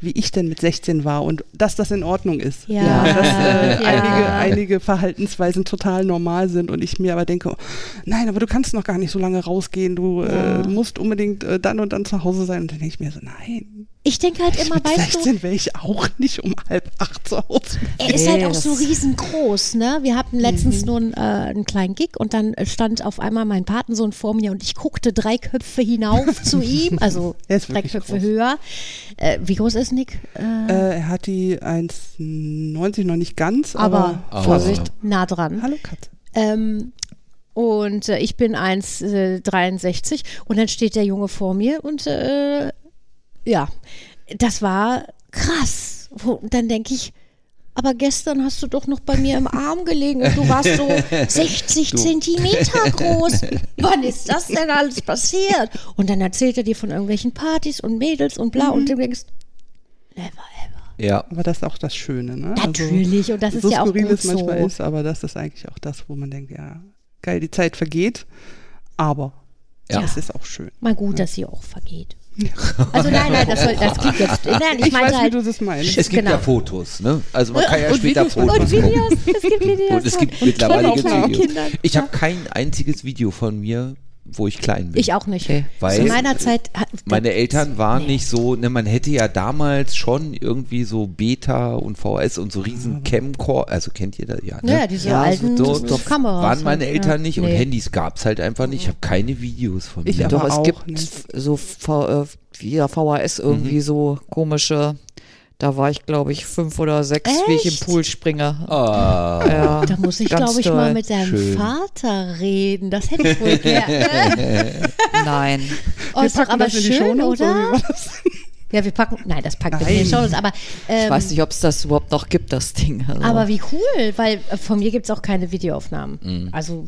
wie ich denn mit 16 war und dass das in Ordnung ist. Ja. dass äh, Ja. einige, einige Verhaltensweisen total normal sind und ich mir aber denke, oh, nein, aber du kannst noch gar nicht so lange rausgehen, du Ja. äh, musst unbedingt äh, dann und dann zu Hause sein. Und dann denke ich mir so, nein, Ich denke halt immer, mit weißt du, 16 wäre ich auch nicht um halb acht zu Hause. Er ist halt auch so riesengroß, ne? Wir hatten letztens nur einen, äh, einen kleinen Gig und dann äh, stand auf einmal mein Patensohn vor mir und ich guckte drei Köpfe hinauf zu ihm, also Er ist drei Köpfe groß. höher. Äh, wie groß ist Nick? Äh, Äh, er hat die 1,90 noch nicht ganz, aber aber, Vorsicht, nah dran. Hallo Katze. Ähm, und äh, ich bin 1,63 und dann steht der Junge vor mir und äh, ja, das war krass. Und dann denke ich, aber gestern hast du doch noch bei mir im Arm gelegen und du warst so 60 Zentimeter groß. Wann ist das denn alles passiert? Und dann erzählt er dir von irgendwelchen Partys und Mädels und bla und du denkst, never ever. Ja. Aber das ist auch das Schöne, ne? Natürlich, und das ist so ja auch skurril gut es manchmal so. ist, aber das ist eigentlich auch das, wo man denkt, ja, geil, die Zeit vergeht, aber Ja. es ist auch schön. Mal gut, dass sie auch vergeht. Also nein, nein, das, soll, das klingt jetzt. Nein, ich, Ich, meinte weiß, halt. wie du das meinst. Es gibt Genau. ja Fotos, ne? Also man kann ja Und später Videos Fotos und Videos, gucken. es gibt Videos. Und es gibt von- mittlerweile Videos. Ich habe kein einziges Video von mir, wo ich klein bin. Ich auch nicht. Okay. Weil- Zu meiner Zeit. hat- Meine Eltern waren Nee. nicht so, ne, man hätte ja damals schon irgendwie so Beta und VHS und so riesen Camcorder, also kennt ihr das? Ja, ne? Ja, diese Ja, alten so, so, Kameras. waren meine. Eltern ja. nicht und Nee. Handys gab es halt einfach nicht. Ich habe keine Videos von Ich mir. aber Doch, es gibt nicht. so v, äh, ja, VHS irgendwie so komische. Da war ich, glaube ich, fünf oder sechs, wie ich Echt? im Pool springe. Ah, Ja, Da muss ich, glaube ich, toll. mal mit deinem Schön. Vater reden. Das hätte ich wohl gerne. Nein. oh, Wir ist doch packen aber schön, oder? Ja, wir packen. Nein, das packen wir Shows. Aber, ähm, Ich weiß nicht, ob es das überhaupt noch gibt, das Ding. Also, aber wie cool, weil äh, von mir gibt es auch keine Videoaufnahmen. Mhm. Also,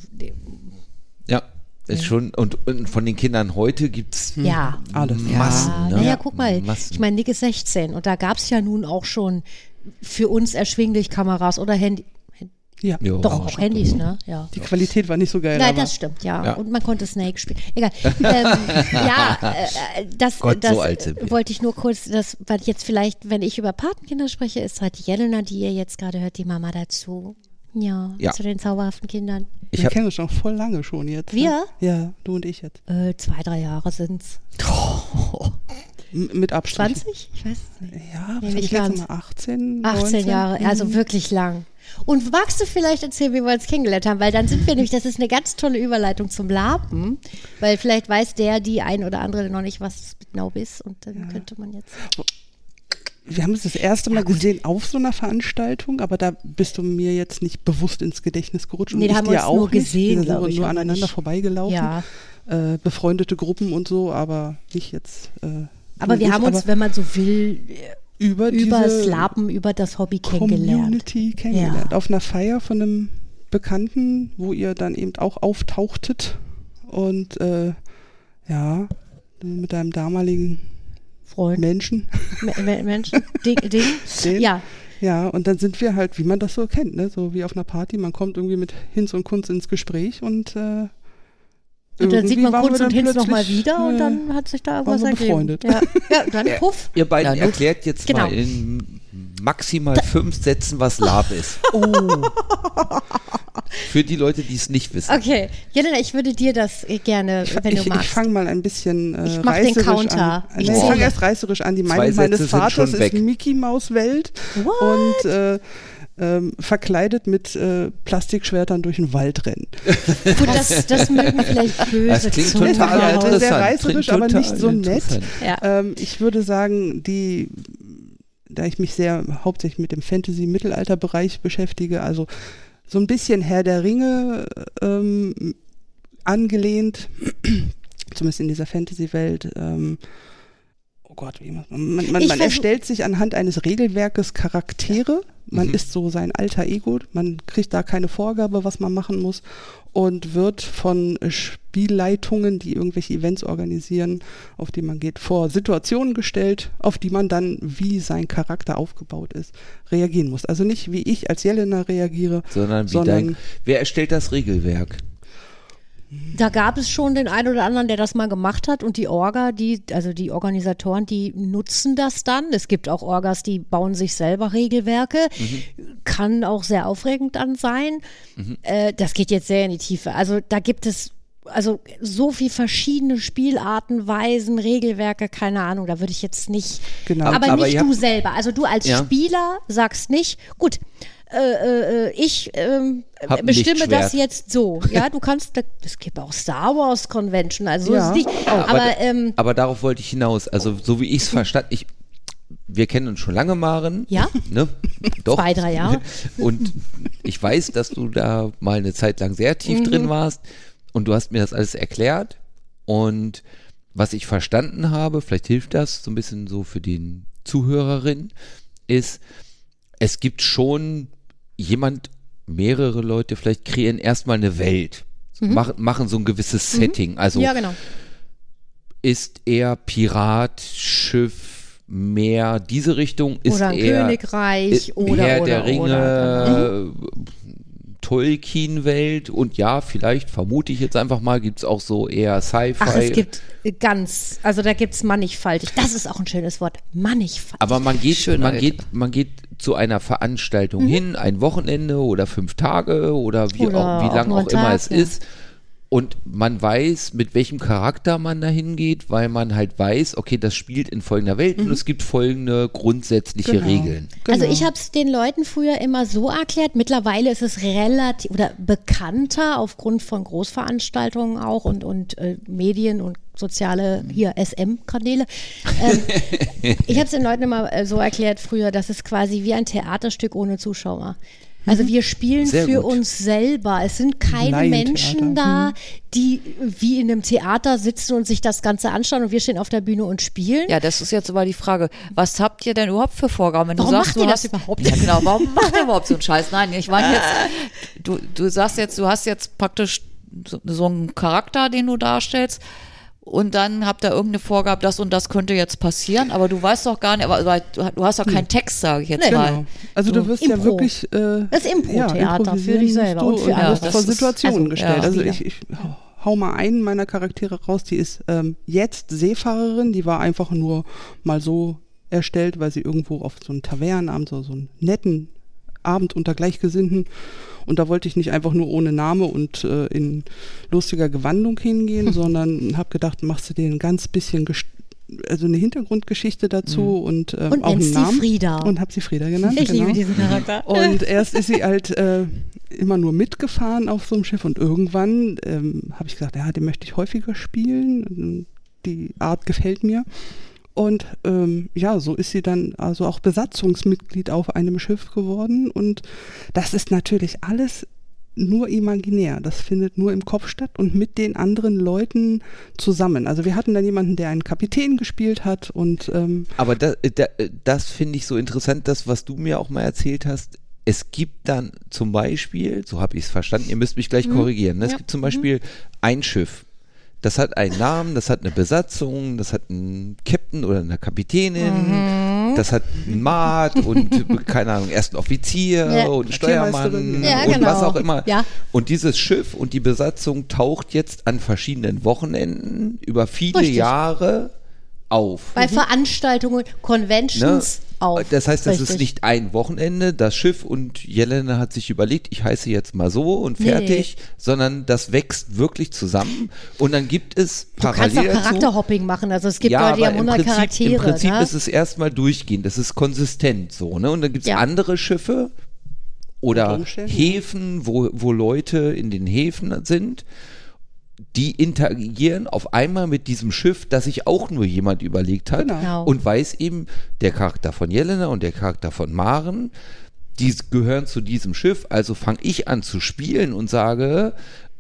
ja, ist schon, und, und von den Kindern heute gibt es ja. Alles. Massen. Ja, ne? naja, guck mal. Massen. Ich meine, Nick ist 16 und da gab es ja nun auch schon für uns erschwinglich Kameras oder Handy. Ja. Ja, Doch, auch. Handys, ne? Ja. Die Qualität war nicht so geil. Nein, aber das stimmt, ja. Ja. Und man konnte Snake spielen. Egal. ähm, ja, äh, äh, das, Gott, das so wollte ich nur kurz, das, weil jetzt vielleicht, wenn ich über Patenkinder spreche, ist halt Jelena, die ihr jetzt gerade hört, die Mama dazu. Ja, Ja. zu den zauberhaften Kindern. Ich wir hab, kennen uns schon voll lange schon jetzt. Wir? Ne? Ja, du und ich jetzt. Äh, zwei, drei Jahre sind's. M mit Abstand. 20? Ich weiß es nicht. Ja, Nee, ich jetzt ganz. mal 18, 18 19? Jahre, Mhm. also wirklich lang. Und magst du vielleicht erzählen, wie wir uns kennengelernt haben? Weil dann sind wir nämlich, das ist eine ganz tolle Überleitung zum Lapen, weil vielleicht weiß der, die ein oder andere noch nicht, was genau ist und dann könnte man jetzt. Wir haben es das erste Mal gesehen auf so einer Veranstaltung, aber da bist du mir jetzt nicht bewusst ins Gedächtnis gerutscht. Nee, und da haben wir uns auch nur nicht. gesehen, Wir sind ich, nur aneinander nicht- vorbeigelaufen. Ja. Äh, befreundete Gruppen und so, aber nicht jetzt. Äh, Aber wir haben uns, aber wenn man so will, über, das Lapen, über das Hobby kennengelernt. Community kennengelernt. Auf einer Feier von einem Bekannten, wo ihr dann eben auch auftauchtet und äh, ja, mit deinem damaligen Freund, Menschen. Me- Me- Menschen, Ding, Ding. Den. Ja, Ja, und dann sind wir halt, wie man das so kennt, ne? so wie auf einer Party, man kommt irgendwie mit Hinz und Kunz ins Gespräch und äh, und dann sieht irgendwie man waren Kunz wir und dann Hinz nochmal wieder und äh, dann hat sich da irgendwas ergeben. befreundet. Ja, ja dann puff. ihr beiden Ja, erklärt jetzt Genau. mal in maximal fünf Sätzen, was Lab ist. Oh, Für die Leute, die es nicht wissen. Okay, Jelena, ich würde dir das äh, gerne, wenn ich, du ich magst. fange mal ein bisschen äh, Ich mach den reißerisch Counter. an. Ich Nee, ich fange erst reißerisch an. Die Meinung meines Vaters ist weg. Mickey Maus Welt What? und äh, ähm, verkleidet mit äh, Plastikschwertern durch den Wald rennen. Gut, das, das mögen vielleicht böse Das klingt Zuhörer total interessant. Sehr reißerisch, Klingt aber nicht so nett. Ja. Ähm, ich würde sagen, die, da ich mich sehr hauptsächlich mit dem Fantasy-Mittelalter-Bereich beschäftige, also so ein bisschen Herr der Ringe ähm, angelehnt, zumindest in dieser Fantasy-Welt. Ähm, oh Gott, wie macht man, man, man, man erstellt sich anhand eines Regelwerkes Charaktere. Man Mhm. ist so sein alter Ego. Man kriegt da keine Vorgabe, was man machen muss und wird von Spielleitungen, die irgendwelche Events organisieren, auf die man geht, vor Situationen gestellt, auf die man dann, wie sein Charakter aufgebaut ist, reagieren muss. Also nicht wie ich als Jelena reagiere, Sondern wie Sondern- dein. Wer erstellt das Regelwerk? Da gab es schon den einen oder anderen, der das mal gemacht hat und die Orga, die, also die Organisatoren, die nutzen das dann. Es gibt auch Orgas, die bauen sich selber Regelwerke. Kann auch sehr aufregend dann sein. Äh, das geht jetzt sehr in die Tiefe. Also da gibt es also so viel verschiedene Spielarten, Weisen, Regelwerke, keine Ahnung, da würde ich jetzt nicht. Genau. Aber, Aber nicht du habt- selber. Also du als Ja. Spieler sagst nicht, gut, äh, äh, ich ähm, bestimme das jetzt so. Ja, du kannst, es gibt auch Star Wars Convention, also so Ja. ist es nicht. Aber, da- ähm, aber darauf wollte ich hinaus. Also, so wie ich es verstanden, ich, wir kennen uns schon lange, Maren. Ja. Ne? Doch. Zwei, drei Jahre. Und ich weiß, dass du da mal eine Zeit lang sehr tief Mhm. drin warst. Und du hast mir das alles erklärt. Und was ich verstanden habe, vielleicht hilft das so ein bisschen so für den Zuhörerin, ist, es gibt schon jemand, mehrere Leute vielleicht kreieren erstmal eine Welt. Machen, machen so ein gewisses Setting. Also Mhm. ja, genau. ist er Pirat, Schiff, Meer, diese Richtung? Ist Oder ein er Königreich äh, oder Herr oder, der Ringe, oder. Mhm. Tolkien-Welt und ja, vielleicht vermute ich jetzt einfach mal, gibt es auch so eher Sci-Fi. Ach, es gibt ganz, also da gibt es mannigfaltig. Das ist auch ein schönes Wort, mannigfaltig. aber man geht, Schön, man geht, man geht zu einer Veranstaltung Mhm. hin, ein Wochenende oder fünf Tage oder wie, Oder auch, wie auch lang auch einen immer Tag, es ja. ist. Und man weiß, mit welchem Charakter man da hingeht, weil man halt weiß, okay, das spielt in folgender Welt Mhm. und es gibt folgende grundsätzliche Genau. Regeln. Also Genau. ich habe es den Leuten früher immer so erklärt. Mittlerweile ist es relativ oder bekannter aufgrund von Großveranstaltungen auch und, und äh, Medien und soziale hier SM-Kanäle. Ähm, ich habe es den Leuten immer äh, so erklärt früher, das ist quasi wie ein Theaterstück ohne Zuschauer. Also wir spielen Sehr für gut. uns selber. Es sind keine Laientheater. Menschen da, die wie in einem Theater sitzen und sich das Ganze anschauen und wir stehen auf der Bühne und spielen. Ja, das ist jetzt aber die Frage, was habt ihr denn überhaupt für Vorgaben? Wenn Warum du sagst, macht du ihr das hast, überhaupt? Ja, genau, warum macht ihr überhaupt so einen Scheiß? Nein, ich meine jetzt, du, du sagst jetzt, du hast jetzt praktisch so, so einen Charakter, den du darstellst und dann habt ihr irgendeine Vorgabe, das und das könnte jetzt passieren, aber du weißt doch gar nicht, aber du, du hast doch keinen Text, sage ich jetzt Nee. mal. Genau. Also du wirst ja Impro. wirklich äh, Das Impro-Theater ja, für dich improvisieren selber und für du andere. wirst Das vor ist- Situationen also, gestellt. ja. Also ich, ich hau mal einen meiner Charaktere raus, die ist ähm, jetzt Seefahrerin, die war einfach nur mal so erstellt, weil sie irgendwo auf so einen Tavernenabend, so, so einen netten Abend unter Gleichgesinnten und da wollte ich nicht einfach nur ohne Name und äh, in lustiger Gewandung hingehen, sondern habe gedacht, machst du dir ein ganz bisschen gest also eine Hintergrundgeschichte dazu und, ähm, Und auch einen Namen Frieda. und habe sie Frieda genannt. Ich genau. liebe diesen Charakter. Und erst ist sie halt äh, immer nur mitgefahren auf so einem Schiff und irgendwann ähm, habe ich gesagt, ja, den möchte ich häufiger spielen. Die Art gefällt mir. Und ähm, ja, so ist sie dann also auch Besatzungsmitglied auf einem Schiff geworden. Und das ist natürlich alles nur imaginär. Das findet nur im Kopf statt und mit den anderen Leuten zusammen. Also wir hatten dann jemanden, der einen Kapitän gespielt hat und ähm, Aber da, da, das finde ich so interessant, das, was du mir auch mal erzählt hast. Es gibt dann zum Beispiel, so habe ich es verstanden, ihr müsst mich gleich korrigieren, ne? es Ja. gibt zum Beispiel ein Schiff. Das hat einen Namen, das hat eine Besatzung, das hat einen Captain oder eine Kapitänin, das hat einen Maat und, keine Ahnung, ersten Offizier Ja. und einen Steuermann Ja, und genau. was auch immer. Ja. Und dieses Schiff und die Besatzung taucht jetzt an verschiedenen Wochenenden über viele Richtig. Jahre auf. Bei Veranstaltungen, Conventions, auf. Das heißt, das ist nicht ein Wochenende, das Schiff und Jelena hat sich überlegt, ich heiße jetzt mal so und Nee, fertig, sondern das wächst wirklich zusammen und dann gibt es Du kannst parallel auch dazu- Charakterhopping machen. Also es gibt ja, Leute, die haben im 100 Prinzip, Charaktere. Im Prinzip ne? ist es erstmal durchgehend, das ist konsistent so, ne? Und dann gibt es Ja. andere Schiffe oder. Häfen, wo, wo Leute in den Häfen sind, die interagieren auf einmal mit diesem Schiff, das sich auch nur jemand überlegt hat Genau. Genau. und weiß eben, der Charakter von Jelena und der Charakter von Maren, die gehören zu diesem Schiff, also fange ich an zu spielen und sage,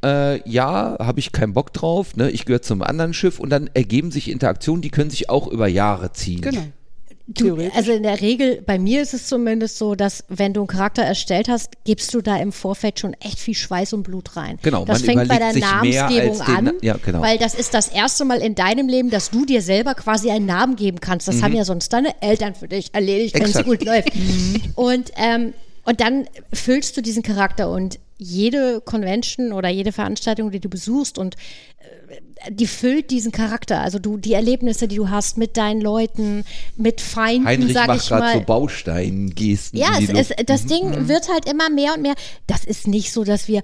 äh, ja, habe ich keinen Bock drauf, ne? ich gehöre zum anderen Schiff und dann ergeben sich Interaktionen, die können sich auch über Jahre ziehen. Genau. Du, also in der Regel, bei mir ist es zumindest so, dass wenn du einen Charakter erstellt hast, gibst du da im Vorfeld schon echt viel Schweiß und Blut rein. Genau, das fängt bei der Namensgebung den- an, ja, genau. weil das ist das erste Mal in deinem Leben, dass du dir selber quasi einen Namen geben kannst. Das haben ja sonst deine Eltern für dich erledigt, wenn es Mhm. Gut läuft. und, ähm, und dann füllst du diesen Charakter und jede Convention oder jede Veranstaltung, die du besuchst und die füllt diesen Charakter. Also du, die Erlebnisse, die du hast mit deinen Leuten, mit Feinden, Heinrich sag macht ich mal. so Baustein-Gesten. Ja, es, es. Mhm. das Ding wird halt immer mehr und mehr. Das ist nicht so, dass wir,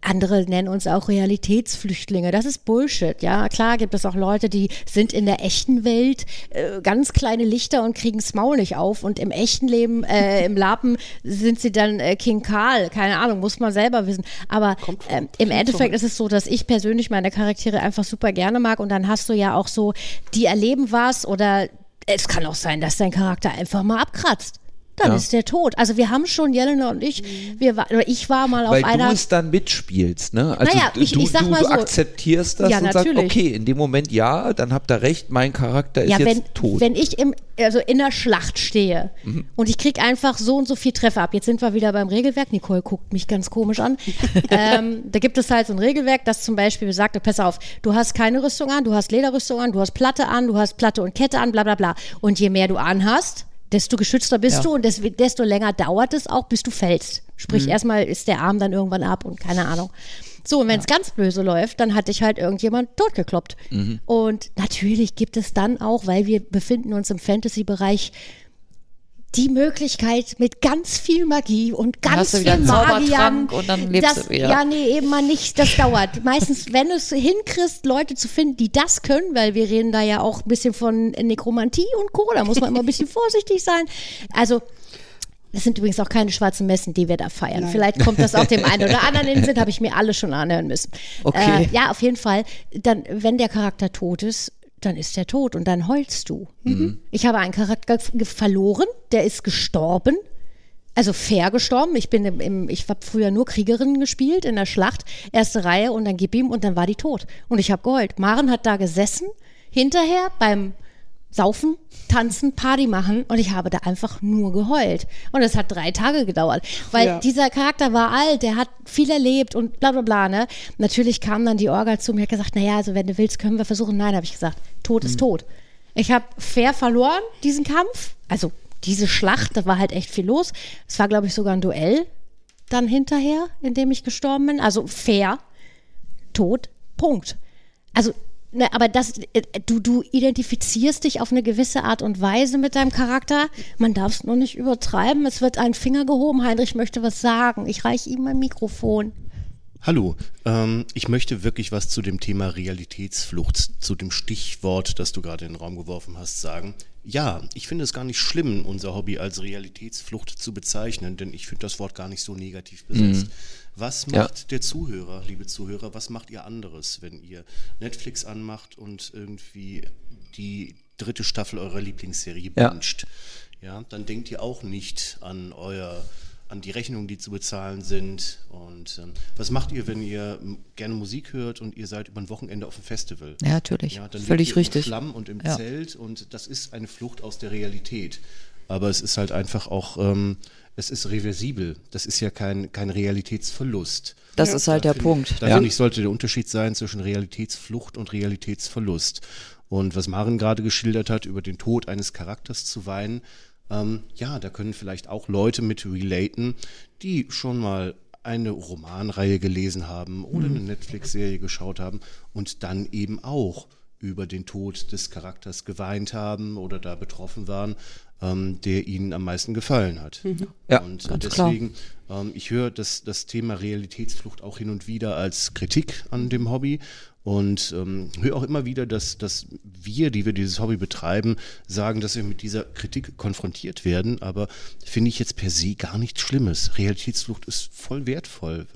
andere nennen uns auch Realitätsflüchtlinge. Das ist Bullshit. Ja, klar gibt es auch Leute, die sind in der echten Welt äh, ganz kleine Lichter und kriegen das Maul nicht auf. Und im echten Leben, äh, im Lappen, sind sie dann äh, King Karl. Keine Ahnung, muss man selber wissen. Aber ähm, im Endeffekt ist es so, dass ich persönlich meine Charaktere einfach super gerne mag. Und dann hast du ja auch so, die erleben was oder es kann auch sein, dass dein Charakter einfach mal abkratzt. Dann Ja. ist der tot. Also wir haben schon, Jelena und ich, wir war, oder ich war mal auf Weil einer. du es dann mitspielst, ne? Also Naja, ich- du, ich sag du, mal du so. akzeptierst das Ja, und sagst, natürlich. okay, in dem Moment ja, dann habt ihr recht, mein Charakter ist ja, jetzt wenn, tot. wenn ich im, also in der Schlacht stehe Mhm. und ich krieg einfach so und so viel Treffer ab. Jetzt sind wir wieder beim Regelwerk. Nicole guckt mich ganz komisch an. ähm, da gibt es halt so ein Regelwerk, das zum Beispiel besagt, pass auf, du hast keine Rüstung an, du hast Lederrüstung an, du hast Platte an, du hast Platte und Kette an, bla bla bla. Und je mehr du anhast, desto geschützter bist Ja. du und des, desto länger dauert es auch, bis du fällst. Sprich, erstmal ist der Arm dann irgendwann ab und keine Ahnung. So, und wenn es ganz böse läuft, dann hat dich halt irgendjemand totgekloppt. Und natürlich gibt es dann auch, weil wir befinden uns im Fantasy-Bereich, die Möglichkeit mit ganz viel Magie und ganz viel Magiern. Und dann lebst das, du wieder. Ja, nee, eben mal nicht. Das dauert. Meistens, wenn du es hinkriegst, Leute zu finden, die das können, weil wir reden da ja auch ein bisschen von Nekromantie und Co., da muss man immer ein bisschen vorsichtig sein. Also, das sind übrigens auch keine schwarzen Messen, die wir da feiern. Vielleicht kommt das auch dem einen oder anderen in den Sinn, habe ich mir alle schon anhören müssen. Okay. Äh, ja, auf jeden Fall. Dann, wenn der Charakter tot ist, dann ist er tot und dann heulst du. Ich habe einen Charakter verloren, der ist gestorben. Also fair gestorben. Ich bin im, im ich habe früher nur Kriegerinnen gespielt in der Schlacht, erste Reihe und dann gib ihm und dann war die tot. Und ich habe geheult. Maren hat da gesessen, hinterher beim Saufen, Tanzen, Party machen und ich habe da einfach nur geheult. Und es hat drei Tage gedauert, weil Ja. dieser Charakter war alt, der hat viel erlebt und bla bla bla. Ne? Natürlich kam dann die Orga zu mir und hat gesagt, naja, also wenn du willst, können wir versuchen. Nein, habe ich gesagt, tot ist tot. Ich habe fair verloren, diesen Kampf. Also diese Schlacht, da war halt echt viel los. Es war, glaube ich, sogar ein Duell dann hinterher, in dem ich gestorben bin. Also fair, tot, Punkt. Also, ne, aber das, äh, du, du identifizierst dich auf eine gewisse Art und Weise mit deinem Charakter. Man darf es nur nicht übertreiben. Es wird ein Finger gehoben. Heinrich möchte was sagen. Ich reiche ihm mein Mikrofon. Hallo, ähm, ich möchte wirklich was zu dem Thema Realitätsflucht, zu dem Stichwort, das du gerade in den Raum geworfen hast, sagen. Ja, ich finde es gar nicht schlimm, unser Hobby als Realitätsflucht zu bezeichnen, denn ich finde das Wort gar nicht so negativ besetzt. Was Ja. macht der Zuhörer, liebe Zuhörer, was macht ihr anderes, wenn ihr Netflix anmacht und irgendwie die dritte Staffel eurer Lieblingsserie Ja. binscht? Ja, dann denkt ihr auch nicht an euer an die Rechnungen, die zu bezahlen sind. Und ähm, was macht ihr, wenn ihr gerne Musik hört und ihr seid über ein Wochenende auf dem Festival? Ja, natürlich. Ja, dann Völlig ihr richtig. Im Schlamm und im Ja. Zelt und das ist eine Flucht aus der Realität. Aber es ist halt einfach auch, ähm, es ist reversibel. Das ist ja kein, kein Realitätsverlust. Das ist halt Da der find- Punkt. Da Ja. finde ich, sollte der Unterschied sein zwischen Realitätsflucht und Realitätsverlust. Und was Maren gerade geschildert hat, über den Tod eines Charakters zu weinen, ähm, ja, da können vielleicht auch Leute mit relaten, die schon mal eine Romanreihe gelesen haben oder eine Netflix-Serie geschaut haben und dann eben auch über den Tod des Charakters geweint haben oder da betroffen waren. Ähm, der Ihnen am meisten gefallen hat. Ja, und ganz klar. deswegen, ähm, ich höre das, das Thema Realitätsflucht auch hin und wieder als Kritik an dem Hobby und ähm, höre auch immer wieder, dass, dass wir, die wir dieses Hobby betreiben, sagen, dass wir mit dieser Kritik konfrontiert werden. Aber finde ich jetzt per se gar nichts Schlimmes. Realitätsflucht ist voll wertvoll.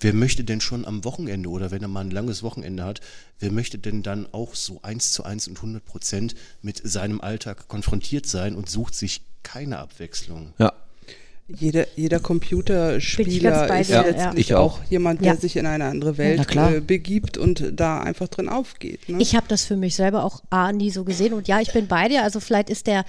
Wer möchte denn schon am Wochenende oder wenn er mal ein langes Wochenende hat, wer möchte denn dann auch so eins zu eins und 100 Prozent mit seinem Alltag konfrontiert sein und sucht sich keine Abwechslung? Ja. Jeder, jeder Computerspieler ist dir, ja. letztlich Ich auch. jemand, der Ja. sich in eine andere Ja, Welt klar. äh, begibt und da einfach drin aufgeht. Ne? Ich habe das für mich selber auch A, nie so gesehen. Und ja, ich bin bei dir. Also vielleicht ist der,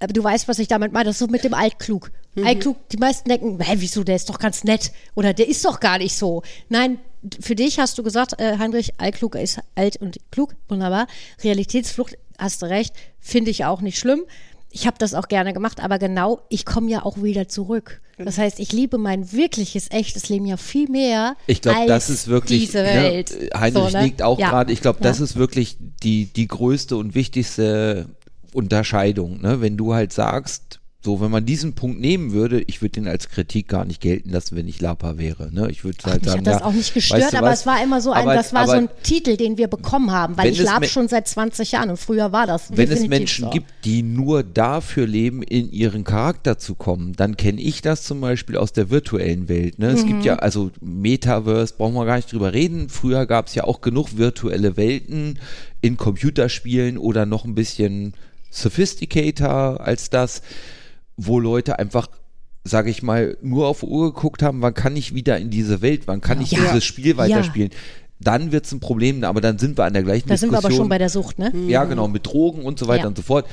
aber du weißt, was ich damit meine, das ist so mit dem Altklug. Altklug, die meisten denken, hä, wieso, der ist doch ganz nett. Oder der ist doch gar nicht so. Nein, für dich hast du gesagt, äh, Heinrich, Altklug ist alt und klug, wunderbar. Realitätsflucht, hast du recht, finde ich auch nicht schlimm. Ich habe das auch gerne gemacht, aber genau, ich komme ja auch wieder zurück. Das heißt, ich liebe mein wirkliches, echtes Leben ja viel mehr. Ich glaube, als das ist wirklich, diese ne, Welt. Heinrich So, ne? liegt auch Ja. gerade, ich glaube, das Ja. ist wirklich die, die größte und wichtigste Unterscheidung, ne? wenn du halt sagst, so, wenn man diesen Punkt nehmen würde, ich würde den als Kritik gar nicht gelten lassen, wenn ich Lapa wäre. Ne? Ich würde halt Mich sagen, hat das ja, auch nicht gestört, weißt du aber was? es war immer so ein, Aber- das war so ein Titel, den wir bekommen haben, weil ich lab schon seit 20 Jahren und früher war das. Wenn es Menschen so. gibt, die nur dafür leben, in ihren Charakter zu kommen, dann kenne ich das zum Beispiel aus der virtuellen Welt. Ne? Es Mhm. gibt ja, also Metaverse, brauchen wir gar nicht drüber reden. Früher gab es ja auch genug virtuelle Welten in Computerspielen oder noch ein bisschen sophisticator als das, wo Leute einfach sage ich mal, nur auf die Uhr geguckt haben, wann kann ich wieder in diese Welt, wann kann ich Ja. dieses Spiel Ja. weiterspielen. Dann wird es ein Problem, aber dann sind wir an der gleichen Da sind wir Diskussion. aber schon bei der Sucht, ne? Ja, genau, mit Drogen und so weiter Ja. und so fort.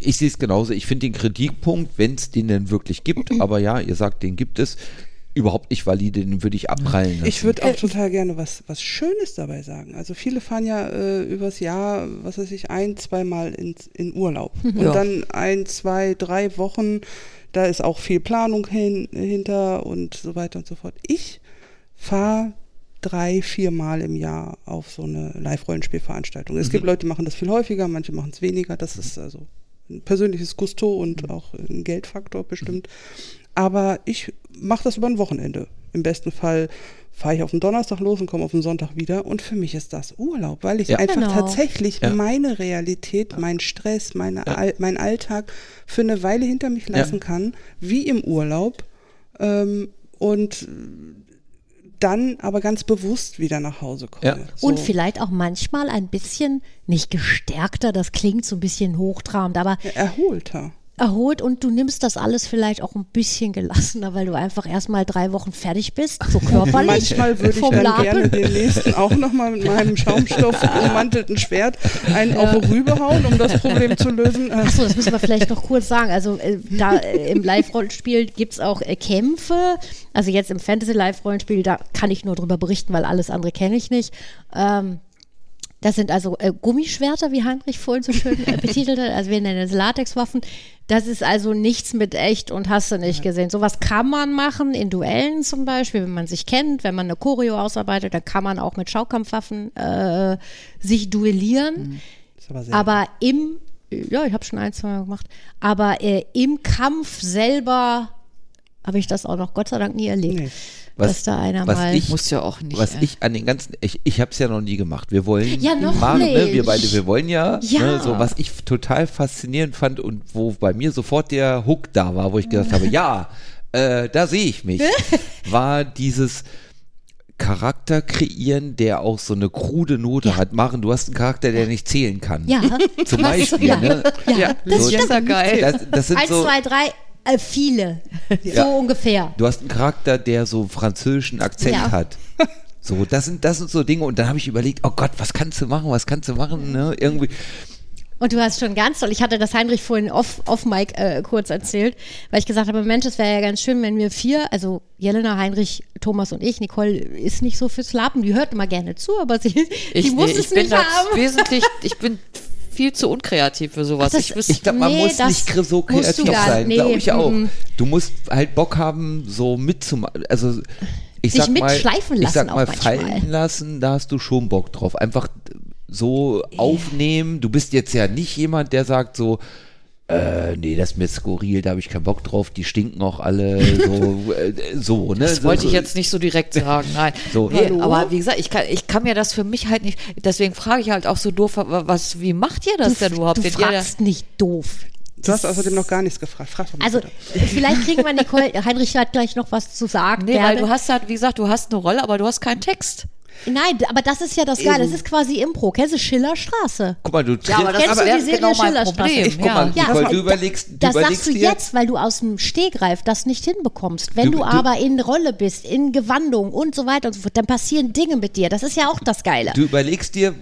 Ich sehe es genauso. Ich finde den Kritikpunkt, wenn es den denn wirklich gibt, aber ja, ihr sagt, den gibt es, überhaupt nicht valide, den würde ich abprallen lassen. Ich würde auch total gerne was, was Schönes dabei sagen. Also viele fahren ja äh, übers Jahr, was weiß ich, ein, zweimal ins, in Urlaub. Und Ja. dann ein, zwei, drei Wochen, da ist auch viel Planung hin, hinter und so weiter und so fort. Ich fahre drei, viermal im Jahr auf so eine Live-Rollenspielveranstaltung. Es gibt Leute, die machen das viel häufiger, manche machen es weniger. Das ist also ein persönliches Gusto und auch ein Geldfaktor bestimmt. Aber ich mache das über ein Wochenende. Im besten Fall fahre ich auf den Donnerstag los und komme auf den Sonntag wieder. Und für mich ist das Urlaub, weil ich Ja. einfach Genau. tatsächlich Ja. meine Realität, meinen Stress, meine Al mein Alltag für eine Weile hinter mich lassen kann, wie im Urlaub. Ähm, und dann aber ganz bewusst wieder nach Hause komme. Ja. So. Und vielleicht auch manchmal ein bisschen, nicht gestärkter, das klingt so ein bisschen hochtrabend, aber erholter. Erholt und du nimmst das alles vielleicht auch ein bisschen gelassener, weil du einfach erstmal drei Wochen fertig bist, so körperlich. Manchmal würde ich dann Lapen. gerne den nächsten auch nochmal mit meinem Schaumstoff ummantelten Schwert einen auf die Rübe hauen, um das Problem zu lösen. Achso, das müssen wir vielleicht noch kurz sagen. Also äh, da äh, im Live-Rollenspiel gibt es auch äh, Kämpfe. Also jetzt im Fantasy-Live-Rollenspiel, da kann ich nur drüber berichten, weil alles andere kenne ich nicht. Ähm, das sind also äh, Gummischwerter, wie Heinrich vorhin so schön äh, betitelt hat. Also wir nennen es Latexwaffen. Das ist also nichts mit echt und hast du nicht gesehen. Sowas kann man machen in Duellen zum Beispiel, wenn man sich kennt, wenn man eine Choreo ausarbeitet, dann kann man auch mit Schaukampfwaffen äh, sich duellieren. ist aber Aber im, ja, ich habe schon ein, zwei Mal gemacht, aber äh, im Kampf selber habe ich das auch noch Gott sei Dank nie erlebt. Nee. Dass da einer was mal. ich, Muss ja auch nicht. was äh, ich an den ganzen, ich, ich habe es ja noch nie gemacht. Wir wollen Ja, noch machen, Ne? Wir beide, wir wollen ja, Ja. Ne, so was ich total faszinierend fand und wo bei mir sofort der Hook da war, wo ich gesagt habe, ja, äh, da sehe ich mich, war dieses Charakter kreieren, der auch so eine krude Note hat. Machen, du hast einen Charakter, der nicht zählen kann. ja, Zum Beispiel, ja. ne? Ja, das so, ist ja geil. Das, das sind Eins, so, zwei, drei, äh, viele. So ungefähr. Du hast einen Charakter, der so französischen Akzent Ja. hat. So, das sind, das sind so Dinge und dann habe ich überlegt, oh Gott, was kannst du machen, was kannst du machen, ne? Irgendwie. Und du hast schon ganz toll, ich hatte das Heinrich vorhin off, off Mike äh, kurz erzählt, weil ich gesagt habe, Mensch, es wäre ja ganz schön, wenn wir vier, also Jelena, Heinrich, Thomas und ich, Nicole ist nicht so fürs Lapen, die hört immer gerne zu, aber sie, ich, die muss nee, es nicht haben. wesentlich, ich bin viel zu unkreativ für sowas. Ach, das- ich Ich glaube, man Nee, muss nicht so kreativ gar- sein, nee, glaube ich auch. mhm. Du musst halt Bock haben, so mitzumachen. Also ich Sich sag mal, mitschleifen ich sag lassen mal, fallen lassen, da hast du schon Bock drauf. Einfach so aufnehmen. Du bist jetzt ja nicht jemand, der sagt so, äh, nee, das ist mir skurril, da habe ich keinen Bock drauf, die stinken auch alle so, äh, so ne? Das wollte so. ich jetzt nicht so direkt sagen, nein. So. nee, Hallo? aber wie gesagt, ich kann, ich kann mir das für mich halt nicht, deswegen frage ich halt auch so doof, was, wie macht ihr das denn überhaupt? Du Wenn ihr da- fragst nicht doof. Du hast außerdem noch gar nichts gefragt. Frag doch mal Also bitte. vielleicht kriegen wir Nicole, Heinrich hat gleich noch was zu sagen. Nee, weil gerne. du hast halt, wie gesagt, du hast eine Rolle, aber du hast keinen Text. Nein, aber das ist ja das Geile. Das ist quasi Impro. Kennst du Schillerstraße? Guck mal, du triffst, Ja, aber das Kennst du wäre die Serie genau Schillerstraße? Ich, guck ja. mal, Ja, Nicole, aber du überlegst, du Das überlegst sagst du jetzt, weil du aus dem Stehgreif das nicht hinbekommst. Wenn Du- du, du- aber in Rolle bist, in Gewandung und so weiter und so fort, dann passieren Dinge mit dir. Das ist ja auch das Geile. du überlegst dir,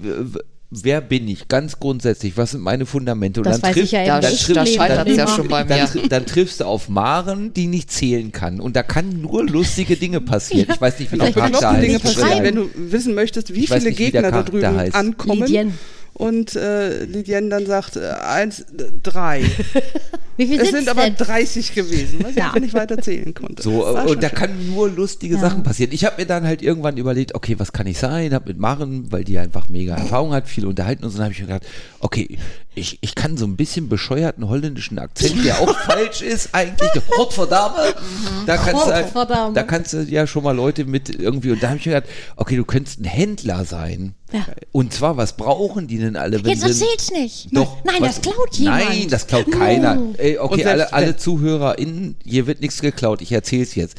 wer bin ich, ganz grundsätzlich, was sind meine Fundamente und Das dann trifft, ja ja triffst du auf Maren, die nicht zählen kann. Und da kann nur lustige Dinge passieren. Ich weiß nicht, wie der Auch Charakter bekloppte Dinge heißt. passieren, wenn du wissen möchtest, wie Ich viele nicht, Gegner da drüben heißt. ankommen. Lidien. Und äh, Lidien dann sagt, äh, eins, äh, drei. Wie viel es sind aber denn? 30 gewesen, was ich Ja. einfach nicht weiter zählen konnte. So, war und da schön. kann nur lustige Sachen passieren. Ich habe mir dann halt irgendwann überlegt, okay, was kann ich sein? Hab mit Maren, weil die einfach mega Erfahrung hat, viel unterhalten und so, dann habe ich mir gedacht, okay, ich, ich kann so ein bisschen bescheuerten holländischen Akzent, der auch falsch ist eigentlich. Gottverdammt. Da kannst, du, halt- da kannst du ja schon mal Leute mit irgendwie, und da habe ich mir gedacht, okay, du könntest ein Händler sein. Ja. Und zwar, was brauchen die denn alle? Wenn Jetzt erzähl's nicht. Doch. Nein, was- das klaut jemand. Nein, das klaut keiner. Oh. Ey, okay, alle, alle ZuhörerInnen, hier wird nichts geklaut. Ich erzähl's jetzt.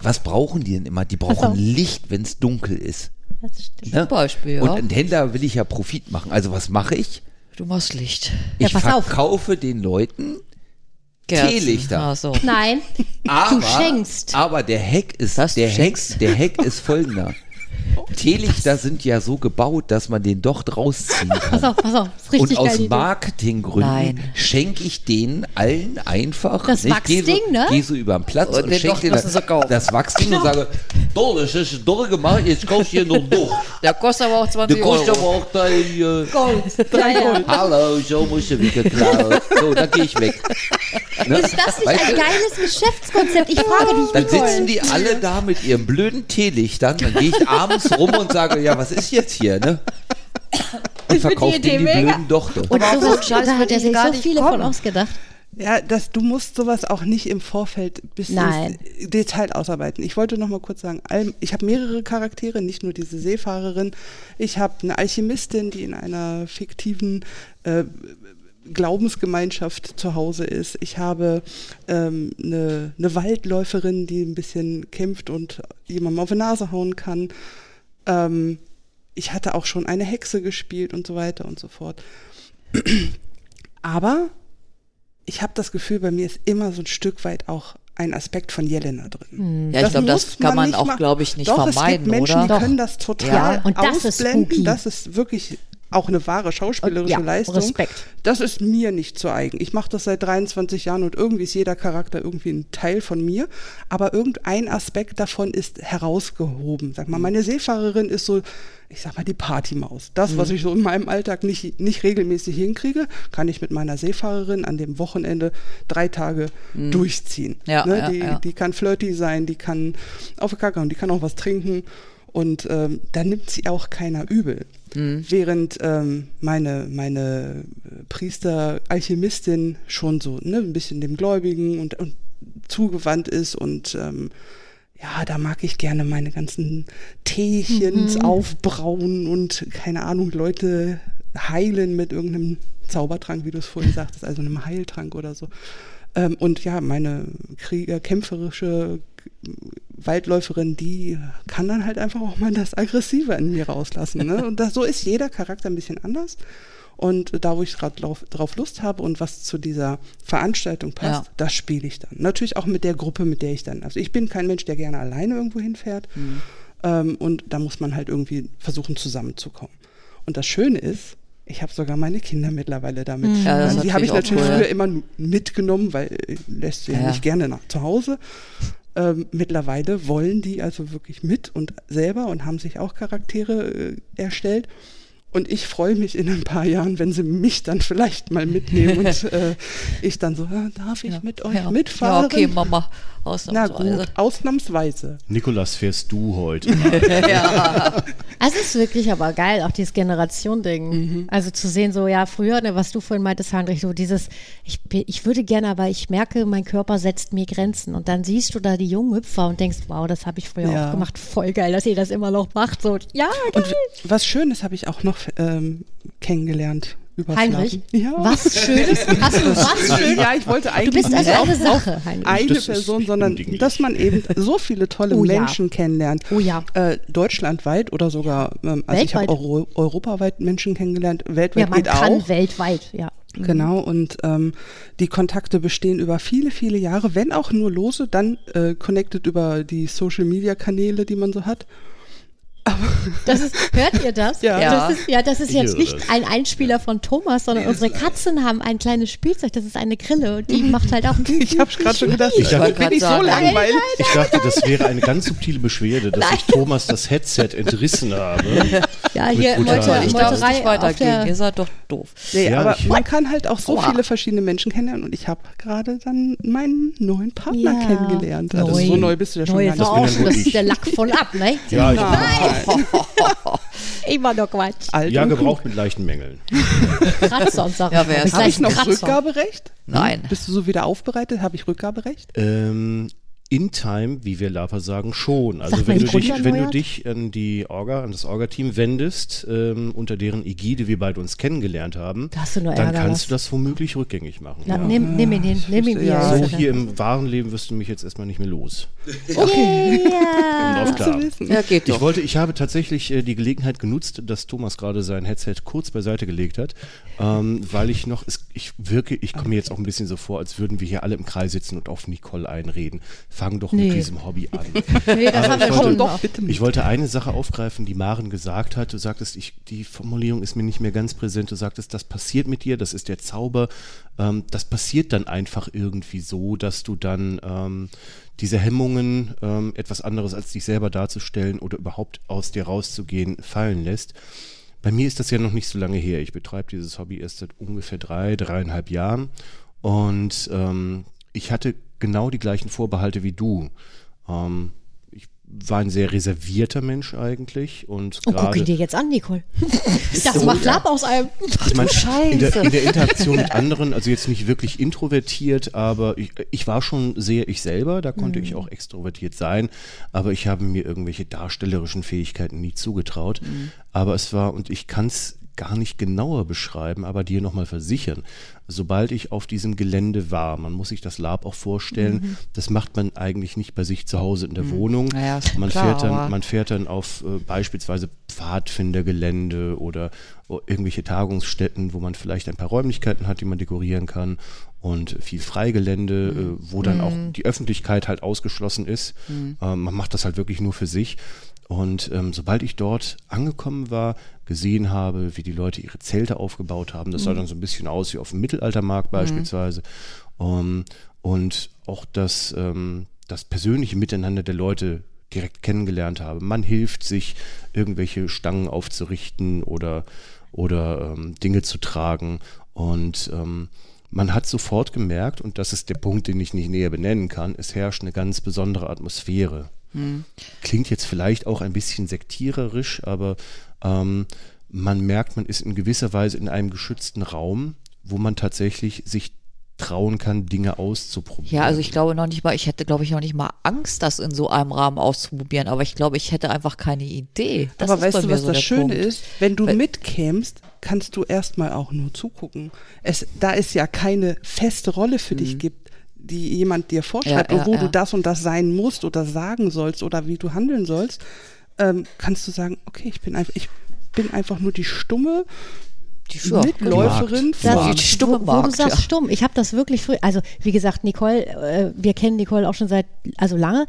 Was brauchen die denn immer? Die brauchen auf. Licht, wenn es dunkel ist. Das stimmt. Ne? Beispiel, ja. Und ein Händler will ich ja Profit machen. Also was mache ich? Du machst Licht. Ja, Ich pass auf. verkaufe den Leuten Kerzen. Teelichter. Ach so. Nein, aber, du schenkst. Aber der Hack ist, der Hack, der Hack ist folgender. Teelichter sind ja so gebaut, dass man den Docht rausziehen kann. Pass auf, pass auf. Das ist richtig Und aus. Marketinggründen schenke ich denen allen einfach. Das ne, Wachsding, so, ne? Gehe so über den Platz Und und, schenke denen kaufen. das Wachsding und sage, "Do, das ist doll gemacht, jetzt kaufst du hier noch Docht. Der kostet aber auch 20 Du kostet Euro. aber auch dein, äh, Gold. Ja, ja. hallo, so musst du wieder geklaut. So, dann gehe ich weg. Ne? Ist das nicht Weißt ein du? geiles Geschäftskonzept? Ich frage dich, Dann Nicole. sitzen die alle da mit ihren blöden Teelichtern. Dann gehe ich abends rum und sage, ja, was ist jetzt hier, ne? Und verkaufe die mega. blöden Dochte. Und Aber so Scheiß er sich gar so viele kommen. von ausgedacht. Ja, das, du musst sowas auch nicht im Vorfeld bis Nein. ins Detail ausarbeiten. Ich wollte noch mal kurz sagen, ich habe mehrere Charaktere, nicht nur diese Seefahrerin. Ich habe eine Alchemistin, die in einer fiktiven äh, Glaubensgemeinschaft zu Hause ist. Ich habe ähm, eine, eine Waldläuferin, die ein bisschen kämpft und jemandem auf die Nase hauen kann. Ähm, ich hatte auch schon eine Hexe gespielt und so weiter und so fort. Aber ich habe das Gefühl, bei mir ist immer so ein Stück weit auch ein Aspekt von Jelena drin. Ja, ich glaube, das kann man nicht auch, glaube ich, nicht Doch, es vermeiden, gibt Menschen, oder? die können das total Ja, und das ist ausblenden. spooky. das ist wirklich auch eine wahre schauspielerische Ja, Leistung. Respekt. Das ist mir nicht zu eigen. Ich mache das seit 23 Jahren und irgendwie ist jeder Charakter irgendwie ein Teil von mir. Aber irgendein Aspekt davon ist herausgehoben. Sag mal, meine Seefahrerin ist so, ich sag mal, die Partymaus. Das, was ich so in meinem Alltag nicht, nicht regelmäßig hinkriege, kann ich mit meiner Seefahrerin an dem Wochenende drei Tage durchziehen. Ja, ne? ja, die, ja. die kann flirty sein, die kann auf den Kakao, die kann auch was trinken. Und ähm, da nimmt sie auch keiner übel. Während ähm, meine, meine äh, Priester-Alchemistin schon so ne, ein bisschen dem Gläubigen und, und zugewandt ist und ähm, ja, da mag ich gerne meine ganzen Teechens aufbrauen und keine Ahnung, Leute heilen mit irgendeinem Zaubertrank, wie du es vorhin sagtest, also einem Heiltrank oder so. Ähm, und ja, meine Krieger, kämpferische Waldläuferin, die kann dann halt einfach auch mal das Aggressive in mir rauslassen. Ne? Und das, so ist jeder Charakter ein bisschen anders. Und da, wo ich gerade drauf, Lust habe und was zu dieser Veranstaltung passt, Ja. das spiele ich dann. Natürlich auch mit der Gruppe, mit der ich dann. Also ich bin kein Mensch, der gerne alleine irgendwo hinfährt. Ähm, und da muss man halt irgendwie versuchen, zusammenzukommen. Und das Schöne ist, ich habe sogar meine Kinder mittlerweile damit. Ja, das ist Also die habe ich natürlich cool. früher immer mitgenommen, weil äh, lässt sie ja, Ja. nicht gerne nach zu Hause. Ähm, mittlerweile wollen die also wirklich mit und selber und haben sich auch Charaktere äh, erstellt. Und ich freue mich in ein paar Jahren, wenn sie mich dann vielleicht mal mitnehmen und äh, ich dann so, ah, darf ich mit euch ja. mitfahren? Ja, okay, Mama. Na Ausnahmsweise. gut, ausnahmsweise. Nikolas, fährst du heute? ja. Also es ist wirklich aber geil, auch dieses Generation-Ding. Mhm. Also zu sehen, so ja, früher, ne, was du vorhin meintest, Heinrich, so dieses, ich, ich würde gerne, aber ich merke, mein Körper setzt mir Grenzen. Und dann siehst du da die jungen Hüpfer und denkst, wow, das habe ich früher Ja. auch gemacht. Voll geil, dass ihr das immer noch macht. So, ja, geil. Und was Schönes habe ich auch noch ähm, kennengelernt über Heinrich, Ja. was Schönes? Hast du was Schönes? Ja, ich wollte Du eigentlich bist also nicht eine Sache, Heinrich. eine Das ist Person, sondern dass man eben so viele tolle Oh ja. Menschen kennenlernt. Oh ja. Äh, deutschlandweit oder sogar, ähm, also ich habe Weltweit. Euro, europaweit Menschen kennengelernt, Ja, weltweit man geht kann auch. weltweit, ja. Genau, und ähm, die Kontakte bestehen über viele, viele Jahre, wenn auch nur lose, dann äh, connected über die Social-Media-Kanäle, die man so hat. Das ist, hört ihr das? Ja. Das ist, ja, das ist Ich jetzt nicht das. ein Einspieler von Thomas, sondern unsere Katzen haben ein kleines Spielzeug, das ist eine Grille und die macht halt auch. Ich habe gerade schon gedacht, ich dachte- bin nicht so langweilig. Ich dachte, das wäre eine ganz subtile Beschwerde, dass ich Thomas das Headset entrissen habe. Ja, hier. Meute, Ich darf nicht weitergehen. Ihr seid doch doof. Nee, Ja, aber ich- man kann halt auch so viele verschiedene Menschen kennenlernen und ich habe gerade dann meinen neuen Partner Ja. kennengelernt. Also so neu bist du ja schon Neu gar nicht. bin das ist ich. der Lack von ab, ne? Ja, ich Immer noch Quatsch. alt ja gebraucht mit leichten Mängeln. Kratzer und Sachen. Ja, wer ist- Habe ich noch Kratzer. Rückgaberecht? Nein. Bist du so wieder aufbereitet? Habe ich Rückgaberecht? Ähm, in time, wie wir Lapa sagen, schon. Also Sag wenn du, dich, wenn du dich an die Orga, an das Orga-Team wendest, ähm, unter deren Ägide wir beide uns kennengelernt haben, Da hast du nur dann Ärger, kannst du das womöglich rückgängig machen. Na, ja. nimm, nimm ihn hin, nimm ihn Ja. So er hier im wahren Leben wirst du mich jetzt erstmal nicht mehr los. Yeah. Und klar. Ja, geht Ich doch. wollte, ich habe tatsächlich äh, die Gelegenheit genutzt, dass Thomas gerade sein Headset kurz beiseite gelegt hat, ähm, weil ich noch, es, ich wirke, ich komme mir jetzt auch ein bisschen so vor, als würden wir hier alle im Kreis sitzen und auf Nicole einreden. Fang doch Nee. mit diesem Hobby an. Nee, das haben wir ich wollte- schon. Doch, bitte. Ich wollte eine Sache aufgreifen, die Maren gesagt hat. Du sagtest, ich, die Formulierung ist mir nicht mehr ganz präsent. Du sagtest, das passiert mit dir, das ist der Zauber. Ähm, das passiert dann einfach irgendwie so, dass du dann ähm, diese Hemmungen, ähm, etwas anderes als dich selber darzustellen oder überhaupt aus dir rauszugehen, fallen lässt. Bei mir ist das ja noch nicht so lange her. Ich betreibe dieses Hobby erst seit ungefähr drei, dreieinhalb Jahren. Und ähm, ich hatte genau die gleichen Vorbehalte wie du. Ähm, ich war ein sehr reservierter Mensch eigentlich und Oh, guck ihn dir jetzt an, Nicole. Das macht Lab aus einem. ich meine, in der, Scheiße. in der Interaktion mit anderen, also jetzt nicht wirklich introvertiert, aber ich, ich war schon sehr ich selber, da konnte ich auch extrovertiert sein, aber ich habe mir irgendwelche darstellerischen Fähigkeiten nie zugetraut. Aber es war, und ich kann es gar nicht genauer beschreiben, aber dir nochmal versichern, sobald ich auf diesem Gelände war, man muss sich das Lab auch vorstellen, das macht man eigentlich nicht bei sich zu Hause in der Wohnung. Naja, man, klar, fährt dann, man fährt dann auf äh, beispielsweise Pfadfindergelände oder o- irgendwelche Tagungsstätten, wo man vielleicht ein paar Räumlichkeiten hat, die man dekorieren kann und viel Freigelände, Mhm. äh, wo dann auch die Öffentlichkeit halt ausgeschlossen ist. Mhm. Ähm, man macht das halt wirklich nur für sich. Und ähm, sobald ich dort angekommen war, gesehen habe, wie die Leute ihre Zelte aufgebaut haben, das Mhm. sah dann so ein bisschen aus wie auf dem Mittelaltermarkt beispielsweise. Ähm, und auch das, ähm, das persönliche Miteinander der Leute direkt kennengelernt habe. Man hilft sich, irgendwelche Stangen aufzurichten oder, oder ähm, Dinge zu tragen. Und ähm, man hat sofort gemerkt, und das ist der Punkt, den ich nicht näher benennen kann, es herrscht eine ganz besondere Atmosphäre. Klingt jetzt vielleicht auch ein bisschen sektiererisch, aber ähm, man merkt, man ist in gewisser Weise in einem geschützten Raum, wo man tatsächlich sich trauen kann, Dinge auszuprobieren. Ja, also ich glaube noch nicht mal, ich hätte, glaube ich, noch nicht mal Angst, das in so einem Rahmen auszuprobieren, aber ich glaube, ich hätte einfach keine Idee. Das Aber weißt du, was so das Schöne Punkt. ist? Wenn du Weil- mitkämst, kannst du erstmal auch nur zugucken. Es, da es ja keine feste Rolle für dich gibt, die jemand dir vorschreibt. Ja, ja, wo ja. du das und das sein musst oder sagen sollst oder wie du handeln sollst, ähm, kannst du sagen, okay, ich bin einfach, ich bin einfach nur die stumme Die ja, Mitläuferin von stumme wo, wo du sagst ja. stumm, ich habe das wirklich früh, also wie gesagt, Nicole, äh, wir kennen Nicole auch schon seit, also lange,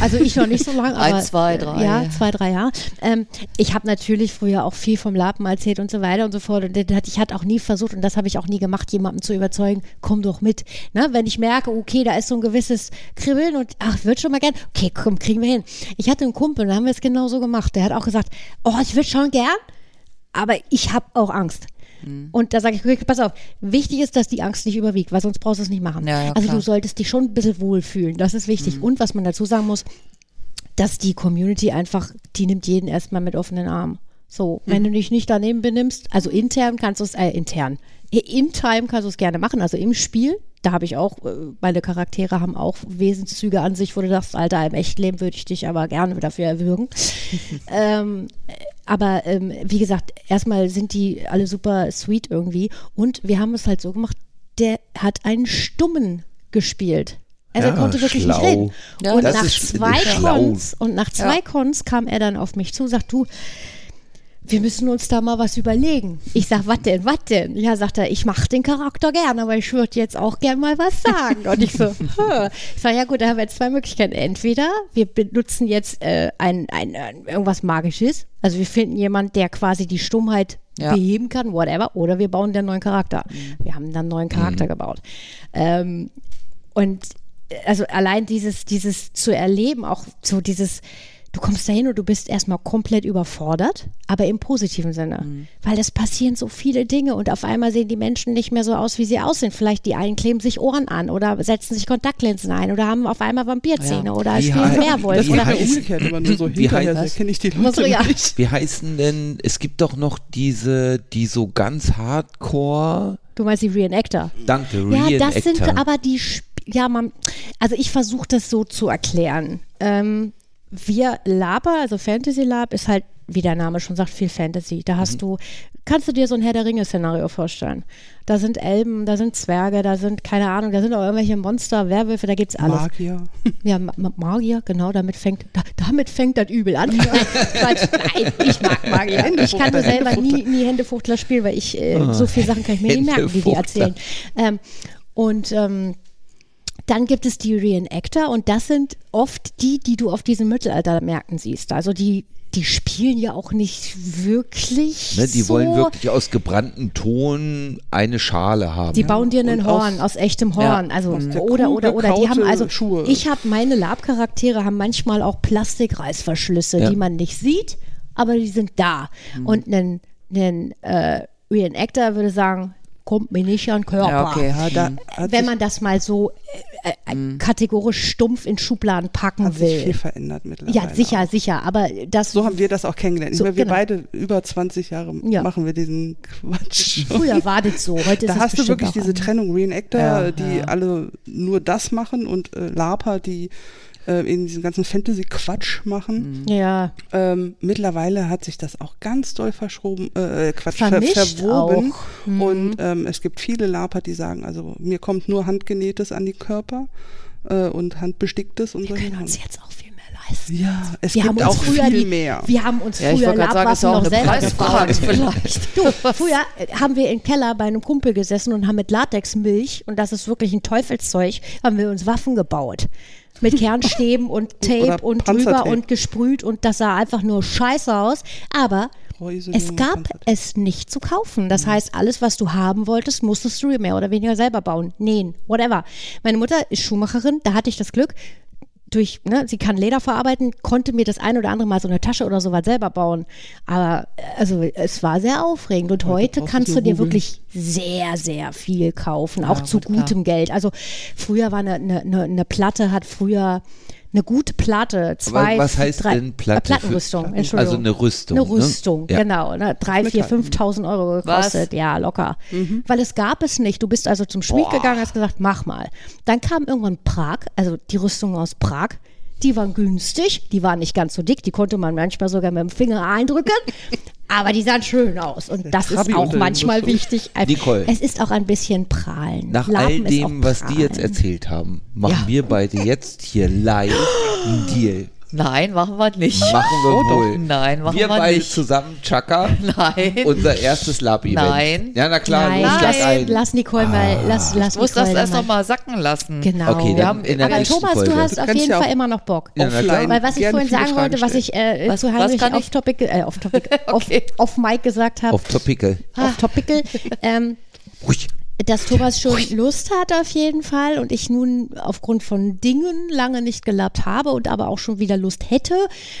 also ich noch nicht so lange, aber Ein, zwei, drei. ja, zwei, drei Jahre. Ähm, ich habe natürlich früher auch viel vom Lapen erzählt und so weiter und so fort und ich hatte auch nie versucht und das habe ich auch nie gemacht, jemanden zu überzeugen, komm doch mit. Ne? Wenn ich merke, okay, da ist so ein gewisses Kribbeln und ach, ich würde schon mal gern, okay, komm, kriegen wir hin. Ich hatte einen Kumpel, da haben wir es genau so gemacht, der hat auch gesagt, oh, ich würde schon gern, aber ich habe auch Angst. Mhm. Und da sage ich, okay, pass auf, wichtig ist, dass die Angst nicht überwiegt, weil sonst brauchst du es nicht machen. Ja, ja, also klar. Mhm. du solltest dich schon ein bisschen wohlfühlen, das ist wichtig. Und was man dazu sagen muss, dass die Community einfach, die nimmt jeden erstmal mit offenen Armen. So, wenn du dich nicht daneben benimmst, also intern kannst du es, äh, intern, im Time kannst du es gerne machen, also im Spiel. Da habe ich auch, äh, meine Charaktere haben auch Wesenszüge an sich, wo du sagst, Alter, im Echtleben würde ich dich aber gerne dafür erwürgen. ähm, aber ähm, wie gesagt, erstmal sind die alle super sweet irgendwie. Und wir haben es halt so gemacht, der hat einen Stummen gespielt. Also Ja, er konnte wirklich schlau. nicht reden. Ja, und nach ist- zwei. Cons und nach zwei Ja. Cons kam er dann auf mich zu und sagt, du, wir müssen uns da mal was überlegen. Ich sag, was denn, was denn? Ja, sagt er, ich mache den Charakter gern, aber ich würde jetzt auch gern mal was sagen. Und ich so, hm. ich sag, ja gut, da haben wir jetzt zwei Möglichkeiten. Entweder wir benutzen jetzt äh, ein, ein, äh, irgendwas Magisches, also wir finden jemanden, der quasi die Stummheit Ja. beheben kann, whatever, oder wir bauen den neuen Charakter. Wir haben dann einen neuen Charakter gebaut. Ähm, und äh, also allein dieses, dieses zu erleben, auch so dieses, du kommst dahin und du bist erstmal komplett überfordert, aber im positiven Sinne. Weil es passieren so viele Dinge und auf einmal sehen die Menschen nicht mehr so aus, wie sie aussehen. Vielleicht die einen kleben sich Ohren an oder setzen sich Kontaktlinsen ein oder haben auf einmal Vampirzähne oder Wie spielen Werwolf. Das Wie Oder, ja heißt- umgekehrt, immer nur so Wie heißt- ich die Leute ja. nicht. Wie heißen denn, es gibt doch noch diese, die so ganz hardcore, du meinst die Reenactor. danke, Ja, das sind Reenactor. aber die, Sp- ja, man, also ich versuche das so zu erklären. Ähm, wir Laber, also Fantasy Lab, ist halt, wie der Name schon sagt, viel Fantasy. Da hast du, kannst du dir so ein Herr der Ringe-Szenario vorstellen. Da sind Elben, da sind Zwerge, da sind, keine Ahnung, da sind auch irgendwelche Monster, Werwölfe, da gibt's alles. Magier. Ja, Ma Ma- Magier, genau, damit fängt, da, damit fängt das übel an. Nein, ich mag Magier. Ich kann nur selber nie, nie Händefuchtler spielen, weil ich, äh, so viele Sachen kann ich mir nicht merken, wie die erzählen. Ähm, und ähm, dann gibt es die Reenactor und das sind oft die, die du auf diesen Mittelaltermärkten siehst. Also die, die spielen ja auch nicht wirklich. Ne, die so. wollen wirklich aus gebranntem Ton eine Schale haben. Die bauen dir einen Und Horn aus- aus, echtem Horn. also aus der oder oder oder die haben also Schuhe. ich habe meine Lab-Charaktere haben manchmal auch Plastikreißverschlüsse, Ja. die man nicht sieht, aber die sind da. Mhm. Und ein, ein äh, Reenactor würde sagen, kommt mir nicht an den Körper. Ja, okay. Ja, da hat Wenn man das mal so äh, äh, kategorisch stumpf in Schubladen packen hat sich viel will. verändert mittlerweile. Ja, sicher, auch. sicher. Aber das So haben wir das auch kennengelernt. Ich So, meine, wir genau. beide über 20 Jahre Ja. machen wir diesen Quatsch. früher war das so. Heute ist Da es hast du wirklich diese. Trennung Reenactor, Ja, die alle nur das machen und äh, Laper, die äh, in diesen ganzen Fantasy-Quatsch machen. Ja, Ähm, mittlerweile hat sich das auch ganz doll verschoben, äh, Quatsch, ver Vermischt verwoben. auch. Mhm. Und ähm, es gibt viele Laper, die sagen, also mir kommt nur Handgenähtes an die Körper äh, und Handbesticktes und wir solche können uns jetzt auch viel mehr leisten. Ja, es Wir haben gibt uns auch früher viel die, mehr. Wir haben uns Ja, ich früher wollte gerade sagen, ist Labwaffen auch noch eine selber Preisfrage gebraut. vielleicht. Du, früher äh, haben wir im Keller bei einem Kumpel gesessen und haben mit Latexmilch, und das ist wirklich ein Teufelszeug, haben wir uns Waffen gebaut. Mit Kernstäben und Tape und drüber und gesprüht und das sah einfach nur scheiße aus. Aber Treuisolierung es gab es nicht zu kaufen. Das heißt, alles, was du haben wolltest, musstest du mehr oder weniger selber bauen, nähen, whatever. Meine Mutter ist Schuhmacherin, da hatte ich das Glück, durch, ne, sie kann Leder verarbeiten, konnte mir das ein oder andere Mal so eine Tasche oder sowas selber bauen. Aber äh, also es war sehr aufregend und heute brauchst kannst du dir googeln. wirklich sehr, sehr viel kaufen, auch zu gut, klar. gutem Geld. Also früher war eine, eine, eine Platte, hat früher eine gute Platte, zwei, was heißt drei, denn Platte Äh, Plattenrüstung, für- Entschuldigung. Also eine Rüstung, Eine ne? Rüstung, Ja. genau. Ne? Drei, vier, fünftausend Euro gekostet, ja, locker. Weil es gab es nicht. Du bist also zum Schmied gegangen, hast gesagt, mach mal. Dann kam irgendwann Prag, also die Rüstung aus Prag. Die waren günstig, die waren nicht ganz so dick, die konnte man manchmal sogar mit dem Finger eindrücken, aber die sahen schön aus. Und das ist Trabi auch unter den manchmal wichtig. Nicole. Es ist auch ein bisschen prahlen. Nach Lappen all ist dem, auch was die jetzt erzählt haben, machen Ja. wir beide jetzt hier live einen Deal. Nein, machen wir nicht. Machen wir Oh, doch. wohl. Nein, machen wir wir beide nicht. zusammen, Chaka, Nein. unser erstes Lab-Event. Nein. Ja, na klar, Nein, los, lass, lass ein. lass Nicole mal, lass, lass Ich muss Nicole das erst mal. noch mal sacken lassen. Genau. Okay, Wir haben- in der Aber Thomas, Folge. du hast Du auf jeden ja Fall immer noch Bock. Ja. Offline Weil was ich vorhin sagen wollte, was ich äh, Was- zu Heinrich kann auf ich? Topic, äh, auf Topic, Okay. auf, auf Mike gesagt habe, Auf Topical. auf Topical, ähm, Ruhig. Dass Thomas schon Lust hat auf jeden Fall und ich nun aufgrund von Dingen lange nicht gelabt habe und aber auch schon wieder Lust hätte.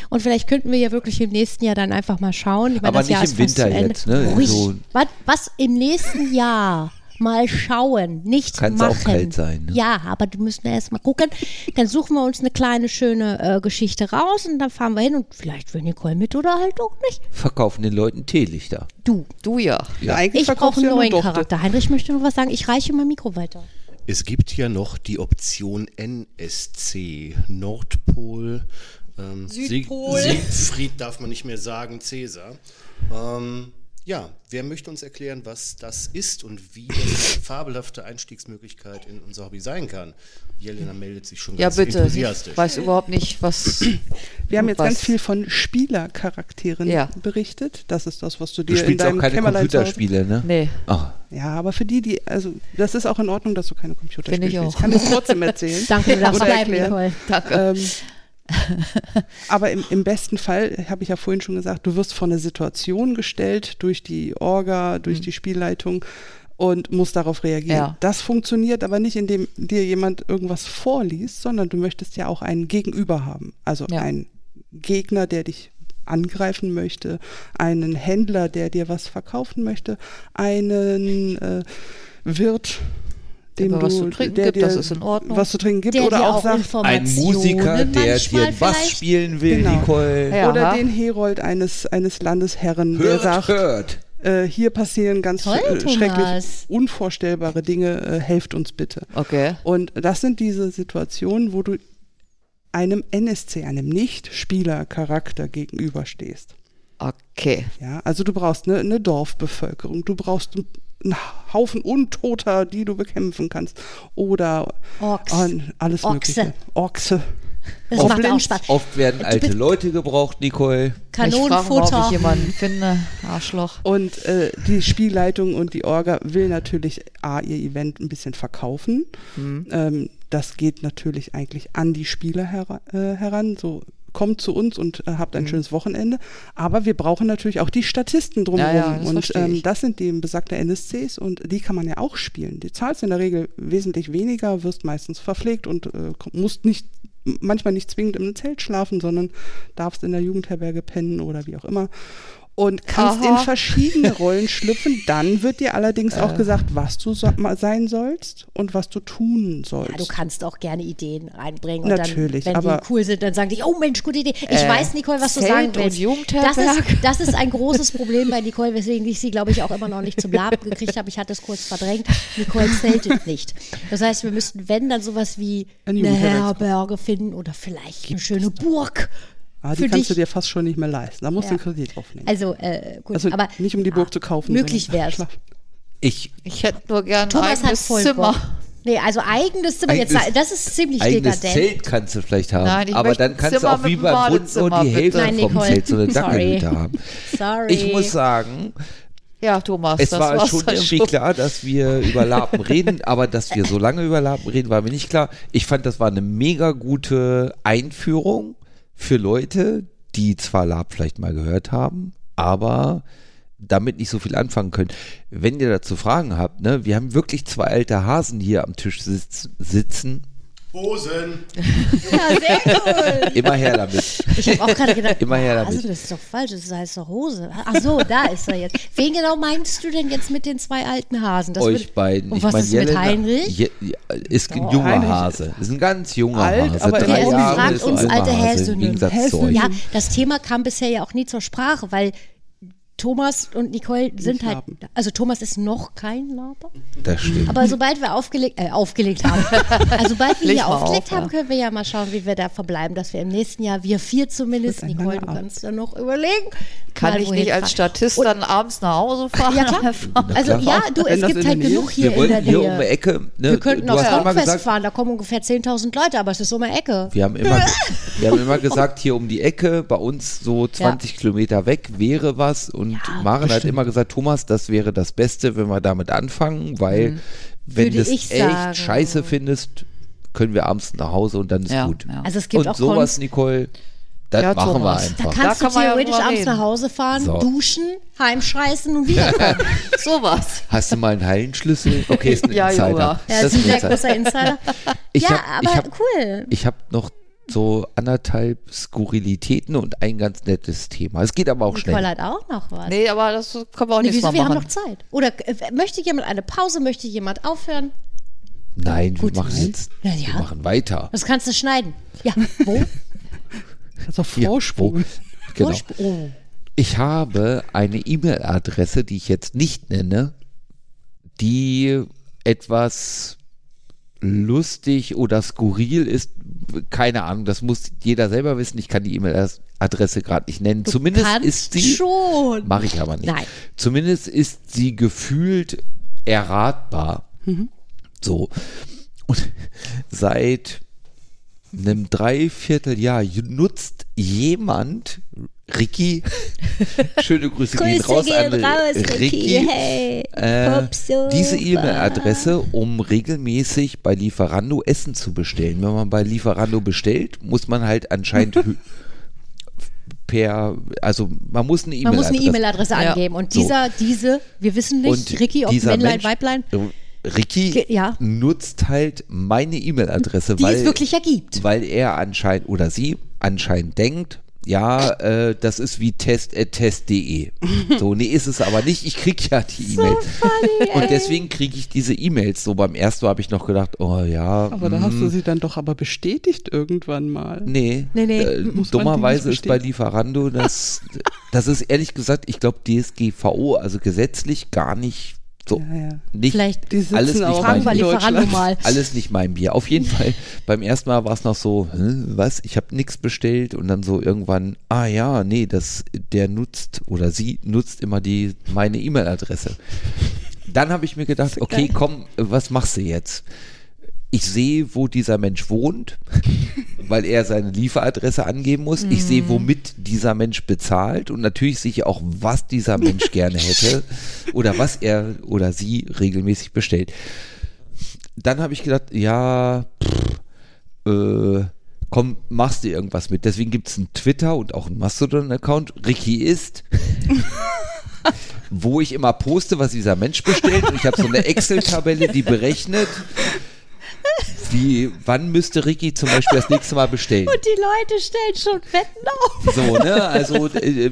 Und vielleicht könnten wir ja wirklich im nächsten Jahr dann einfach mal schauen. Meine, Aber das Jahr nicht ist im Winter jetzt, ne? Ruhig. So- Was, was im nächsten Jahr? Mal schauen, nicht Kann's machen. auch kalt sein, ne? Ja, aber du müssen erst mal gucken. Dann suchen wir uns eine kleine, schöne äh, Geschichte raus und dann fahren wir hin und vielleicht will Nicole mit oder halt auch nicht. Verkaufen den Leuten Teelichter. Du. Du ja. Ja, eigentlich Ich brauche einen neuen Dochte. Charakter. Heinrich möchte noch was sagen. Ich reiche mein Mikro weiter. Es gibt ja noch die Option NSC, Nordpol. Ähm, Südpol. Sieg, Siegfried darf man nicht mehr sagen, Cäsar. Ähm, ja, wer möchte uns erklären, was das ist und wie das eine fabelhafte Einstiegsmöglichkeit in unser Hobby sein kann? Jelena meldet sich schon Ja, ganz bitte. enthusiastisch. Ich weiß überhaupt nicht, was. Wir haben jetzt was- ganz viel von Spielercharakteren Ja. berichtet. Das ist das, was du Du dir in spielst auch deinem keine Kämmerlein zu Hause- Computerspiele, ne? Nee. Ah, Ja, aber für die, die, also das ist auch in Ordnung, dass du keine Computerspiele Finde ich spielst. auch. Ich kann das trotzdem erzählen. Danke, du darfst bleiben. Nicole. Danke. Ähm, aber im, im besten Fall, habe ich ja vorhin schon gesagt, du wirst vor eine Situation gestellt durch die Orga, durch die Spielleitung und musst darauf reagieren. Ja. Das funktioniert aber nicht, indem dir jemand irgendwas vorliest, sondern du möchtest ja auch einen Gegenüber haben. Also Ja. einen Gegner, der dich angreifen möchte, einen Händler, der dir was verkaufen möchte, einen äh, Wirt, dem was du, zu trinken der gibt, das ist in Ordnung. was zu trinken gibt Der oder auch auch sagt, ein Musiker, der dir Bass spielen will, Genau. Nicole. Ja. oder Aha. den Herold eines, eines Landesherren, der Hört, sagt, hört. äh, hier passieren ganz Toll, äh, schrecklich unvorstellbare Dinge, äh, helft uns bitte. Okay. Und das sind diese Situationen, wo du einem NSC, einem Nicht-Spieler-Charakter gegenüberstehst. Okay. Ja, also du brauchst eine, eine Dorfbevölkerung, du brauchst einen Haufen Untoter, die du bekämpfen kannst. Oder Orks. äh, alles Ochse. Mögliche. Ochse. Das Oft- macht auch Spaß. Oft werden alte Leute gebraucht, Nicole. Ich frage Kanonenfutter. ich jemanden finde. Arschloch. Und äh, die Spielleitung und die Orga will natürlich A, ihr Event ein bisschen verkaufen. Ähm, das geht natürlich eigentlich an die Spieler hera äh, heran. So kommt zu uns und äh, habt ein schönes Wochenende. Aber wir brauchen natürlich auch die Statisten drumherum. Ja, ja, das und ähm, das sind die besagte NSCs und die kann man ja auch spielen. Die zahlst in der Regel wesentlich weniger, wirst meistens verpflegt und äh, musst nicht manchmal nicht zwingend im Zelt schlafen, sondern darfst in der Jugendherberge pennen oder wie auch immer. Und kannst Aha. in verschiedene Rollen schlüpfen. Dann wird dir allerdings auch gesagt, was du so, mal sein sollst und was du tun sollst. Ja, du kannst auch gerne Ideen reinbringen. Und Natürlich, dann, wenn aber- die cool sind, dann sagen die, oh Mensch, gute Idee. Ich Äh, weiß, Nicole, was du Zelt sagen und willst. Das ist, das ist ein großes Problem bei Nicole, weswegen ich sie, glaube ich, auch immer noch nicht zum Laben gekriegt habe. Ich hatte es kurz verdrängt. Nicole zeltet nicht. Das heißt, wir müssten, wenn, dann sowas wie Eine. Herberge finden oder vielleicht eine schöne Burg. Ah, die für kannst du dich. dir fast schon nicht mehr leisten. Da musst Ja. du einen Kredit aufnehmen. Also, äh, gut, Also aber nicht um die Burg zu kaufen. möglich schlafen. Ich, Ich hätte nur gern ein Thomas hat eigenes voll Zimmer. Bock. Nee, also eigenes Zimmer, jetzt, Eigenes- das ist ziemlich eigenes dekadent. Zelt kannst du vielleicht haben. Nein, ich aber dann kannst du Zimmer auch wie beim Bund nur die Hälfte. Nein, vom. Zelt, so eine Sorry. Dackelhütte haben. Sorry. Ich muss sagen, Ja, Thomas, es das war schon irgendwie klar, dass wir über Lapen reden, aber dass wir so lange über Lapen reden, war mir nicht klar. Ich fand, das war eine mega gute Einführung für Leute, die zwar Lab vielleicht mal gehört haben, aber damit nicht so viel anfangen können. Wenn ihr dazu Fragen habt, ne, wir haben wirklich zwei alte Hasen hier am Tisch sitz, sitzen. Hosen! Ja, sehr cool. Immer her damit. Ich habe auch gerade gedacht, Immer her damit. also das ist doch falsch, das heißt doch Hose. Ach so, da ist er jetzt. Wen genau meinst du denn jetzt mit den zwei alten Hasen? Das Euch wird- beiden. Und Ich was mein, ist mit Jelena- Heinrich? Je, ist ein Oh, junger Heinrich Hase. Ist ein ganz junger Alt, Hase. aber Drei Jahre fragt ist uns alte Häsinnen. Ja, das Thema kam bisher ja auch nie zur Sprache, weil Thomas und Nicole sind halt, also Thomas ist noch kein Laber, Das stimmt. aber sobald wir aufgelegt, äh, aufgelegt haben, also sobald wir Leg hier aufgelegt auf, haben, ja. können wir ja mal schauen, wie wir da verbleiben, dass wir im nächsten Jahr, wir vier zumindest, Nicole, du kannst da noch überlegen. Kann mal ich nicht als. Statist Und- dann abends nach Hause fahren? Ja, klar. Also ja, du, es gibt halt genug hier wir in der hier Nähe. um die Ecke. Ne, wir könnten aufs gesagt, fahren, da kommen ungefähr 10.000 Leute, aber es ist um die Ecke. wir haben immer, wir haben immer gesagt, hier um die Ecke, bei uns so 20 Kilometer weg wäre was. Und Maren hat immer gesagt, Thomas, das wäre das Beste, wenn wir damit anfangen, weil wenn Würde du es ich echt sagen. scheiße findest, können wir abends nach Hause und dann ist Ja, gut. ja. Also es gibt Und auch sowas, Cons, Nicole, das Ja, machen Thomas. wir da einfach. kannst Da du kann ja theoretisch drüber abends nach Hause fahren, So. duschen, heimscheißen und wiederkommen. Sowas. Hast du mal einen Hallenschlüssel? Okay, ist ein Ja, Insider. Ja, Das ist ein großer Insider. Ich ja, hab- ich aber hab- cool. Ich habe noch so anderthalb Skurrilitäten und ein ganz nettes Thema. Es geht aber auch Nicole schnell. hat auch noch was. Nee, aber das können wir auch Nee, nicht wieso? mal Wir haben machen. noch Zeit. Oder äh, möchte jemand eine Pause? Möchte jemand aufhören? Nein, Gut. wir machen jetzt, Na wir ja. machen weiter. Das kannst du schneiden. Ja, wo? Also Ja, Vorsprung. Genau. Vorsp- Oh. Ich habe eine E-Mail-Adresse, die ich jetzt nicht nenne, die etwas lustig oder skurril ist. Keine Ahnung, das muss jeder selber wissen. Ich kann die E-Mail-Adresse gerade nicht nennen. Zumindest Kannst ist sie. schon. Mache ich aber nicht. Nein. Zumindest ist sie gefühlt erratbar. So. Und seit einem Dreivierteljahr nutzt jemand, Ricky, schöne Grüße, gehen Grüße raus gehen an raus, Ricky, Ricky. Hey, äh, diese E-Mail-Adresse, um regelmäßig bei Lieferando Essen zu bestellen. Wenn man bei Lieferando bestellt, muss man halt anscheinend per, also man muss eine Man muss eine E-Mail-Adresse E-Mail-Adresse Ja. angeben. Und So. dieser, diese, wir wissen nicht, und Ricky, ob Männlein, Mensch, Weiblein, Ricky Ge- ja. nutzt halt meine E-Mail-Adresse, weil, es wirklich ergibt. weil er anscheinend oder sie anscheinend denkt, ja, äh, das ist wie test.test.de. So, nee, ist es aber nicht. Ich krieg ja die E-Mail. Und deswegen kriege ich diese E-Mails. So beim ersten Mal habe ich noch gedacht, oh ja. Aber da hast du sie dann doch aber bestätigt irgendwann mal. Nee, Nee, nee. Äh, dummerweise ist bei? Lieferando das, das ist ehrlich gesagt, ich glaube DSGVO, also gesetzlich gar nicht so, Ja, ja. nicht Vielleicht Die alles nicht auch fragen mein Deutschland. mal. alles nicht mein Bier. Auf jeden Fall, beim ersten Mal war es noch so, Hä, was, ich habe nichts bestellt und dann so irgendwann, ah ja, nee, das, der nutzt oder sie nutzt immer die, meine E-Mail-Adresse. Dann habe ich mir gedacht, okay, komm, was machst du jetzt? Ich sehe, wo dieser Mensch wohnt, weil er seine Lieferadresse angeben muss. Ich sehe, womit dieser Mensch bezahlt und natürlich sehe ich auch, was dieser Mensch gerne hätte oder was er oder sie regelmäßig bestellt. Dann habe ich gedacht, ja, pff, äh, komm, machst du irgendwas mit. Deswegen gibt es einen Twitter und auch einen Mastodon-Account. Ricky ist wo ich immer poste, was dieser Mensch bestellt. Und ich habe so eine Excel-Tabelle, die berechnet, wie, wann müsste Ricky zum Beispiel das nächste Mal bestellen. Und die Leute stellen schon Wetten auf. So, ne? Also, äh,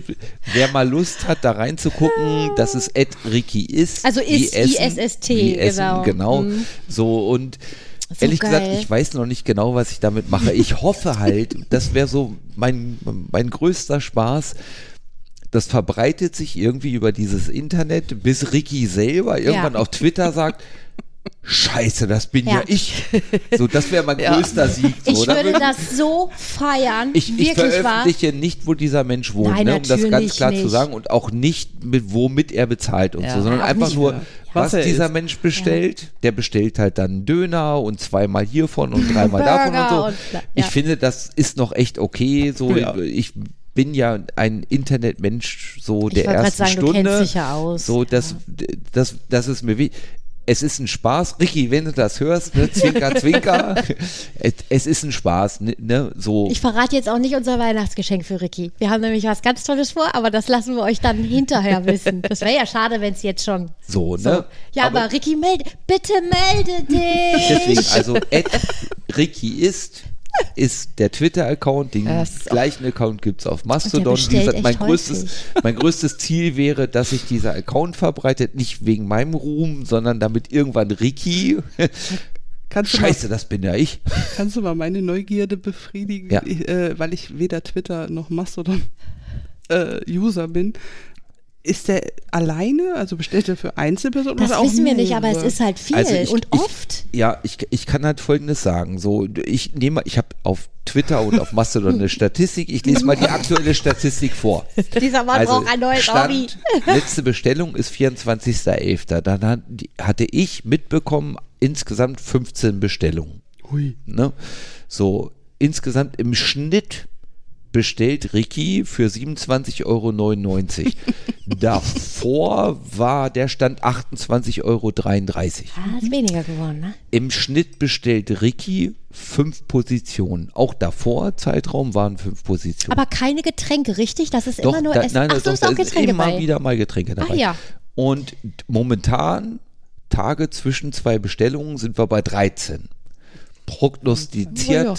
wer mal Lust hat, da reinzugucken, dass es Ed Ricky ist. Also ist ISST, genau. genau. Mhm. So, und So ehrlich gesagt, geil. ich weiß noch nicht genau, was ich damit mache. Ich hoffe halt, das wäre so mein, mein größter Spaß. Das verbreitet sich irgendwie über dieses Internet, bis Ricky selber irgendwann Ja. auf Twitter sagt, Scheiße, das bin ja, Ja. ich. So, das wäre mein größter Sieg. So, Ich würde würd- das so feiern. ich, ich wirklich wahr. veröffentliche nicht, wo dieser Mensch wohnt, Nein, ne, um das ganz klar zu nicht. sagen und auch nicht, mit womit er bezahlt und Ja. so, sondern Auch einfach nur, ja. was, Was er dieser isst. Mensch bestellt. Der bestellt halt dann einen Döner und zweimal hiervon und dreimal davon und so. und Ich ja. finde, das ist noch echt okay. So, Ja. ich bin ja ein Internetmensch so Ich der ersten sagen, du Stunde. kennst dich ja aus. So, das, das, das ist mir wichtig. Es ist ein Spaß, Ricky, wenn du das hörst, ne, zwinker, zwinker. es, es ist ein Spaß, ne, ne, so. Ich verrate jetzt auch nicht unser Weihnachtsgeschenk für Ricky. Wir haben nämlich was ganz Tolles vor, aber das lassen wir euch dann hinterher wissen. Das wäre ja schade, wenn es jetzt schon. So, ne? So. Ja, aber, Ricky, melde, bitte melde dich. deswegen, also Ricky ist, ist der Twitter-Account, den Das gleichen Account gibt es auf Mastodon. Wie gesagt, mein größtes, häufig. mein größtes Ziel wäre, dass sich dieser Account verbreitet, nicht wegen meinem Ruhm, sondern damit irgendwann Ricky. Kannst du, Scheiße, das bin ja ich. Mal, kannst du mal meine Neugierde befriedigen, Ja. ich, äh, weil ich weder Twitter noch Mastodon äh, User bin. Ist der alleine, also bestellt er für Einzelpersonen Das wissen wir nicht, aber es ist halt viel Also ich- und ich- oft. Ja, ich, ich kann halt Folgendes sagen. So, ich nehme, ich habe auf Twitter und auf Mastodon eine Statistik. Ich lese mal die aktuelle Statistik vor. Dieser Mann braucht ein neues Hobby. Letzte Bestellung ist 24.11. Dann hat, hatte ich mitbekommen insgesamt 15 Bestellungen. Hui. Ne? So, insgesamt im Schnitt bestellt Ricky für 27,99 Euro. Davor war der Stand 28,33 Euro. Ah, ist weniger geworden, ne? Im Schnitt bestellt Ricky fünf Positionen. Auch davor, Zeitraum, waren fünf Positionen. Aber keine Getränke, richtig? Das ist Doch, immer nur da, Essen. nein, Ach so, ist auch Getränke immer bei. wieder mal Getränke dabei. Ah, ja. Und momentan, Tage zwischen zwei Bestellungen, sind wir bei 13. prognostiziert. Ja, ja.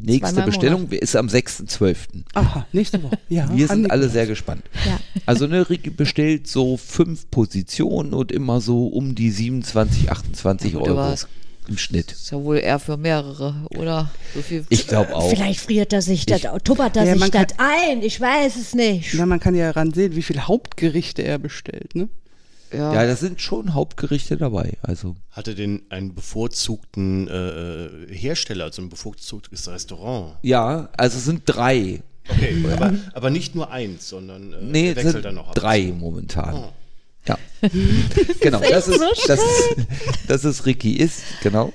Nächste Zweimal im Bestellung ist am 6.12. Aha, nächste Woche. Ja, Wir sind alle sehr gespannt. Ja. Also ne, Ricky bestellt so fünf Positionen und immer so um die 27, 28 gut, Euro im Schnitt. Ist ja wohl eher für mehrere, oder? So viel. Ich glaube auch. Vielleicht friert er sich das, tuppert er Ja, sich das ein. Ich weiß es nicht. Ja, man kann ja ran sehen, wie viele Hauptgerichte er bestellt, ne? Ja. Ja, da sind schon Hauptgerichte dabei. Also Hatte den einen bevorzugten äh, Hersteller, also ein bevorzugtes Restaurant? ja, also es sind drei. Okay, aber, aber nicht nur eins, sondern äh, Nee, wechselt sind dann noch ab. Oh. drei momentan. Ja. genau, das ist, das, ist, das ist Ricky ist, genau.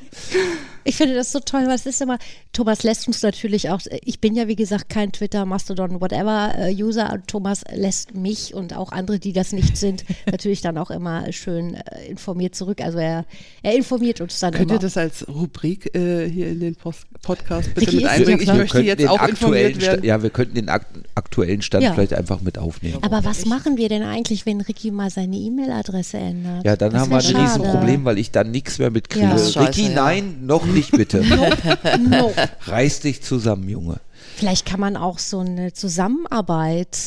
Ich finde das so toll, weil es ist immer, Thomas lässt uns natürlich auch, ich bin ja wie gesagt kein Twitter, Mastodon, whatever äh, User und Thomas lässt mich und auch andere, die das nicht sind, natürlich dann auch immer schön äh, informiert zurück. Also er, er informiert uns dann Könnt immer. ihr das als Rubrik äh, hier in den Post Podcast bitte mit einbringen? ja Ich möchte jetzt den auch aktuellen informiert werden. Sta- ja, wir könnten den ak aktuellen Stand Ja. vielleicht einfach mit aufnehmen. Aber was machen wir denn eigentlich, wenn Ricky mal seine E-Mail-Adresse ändert? Ja, dann Das haben wir ein schade. Riesenproblem, weil ich dann nichts mehr mitkriege. Ja. Ricky, ja. nein, noch nicht bitte. No. Reiß dich zusammen, Junge. Vielleicht kann man auch so eine Zusammenarbeit,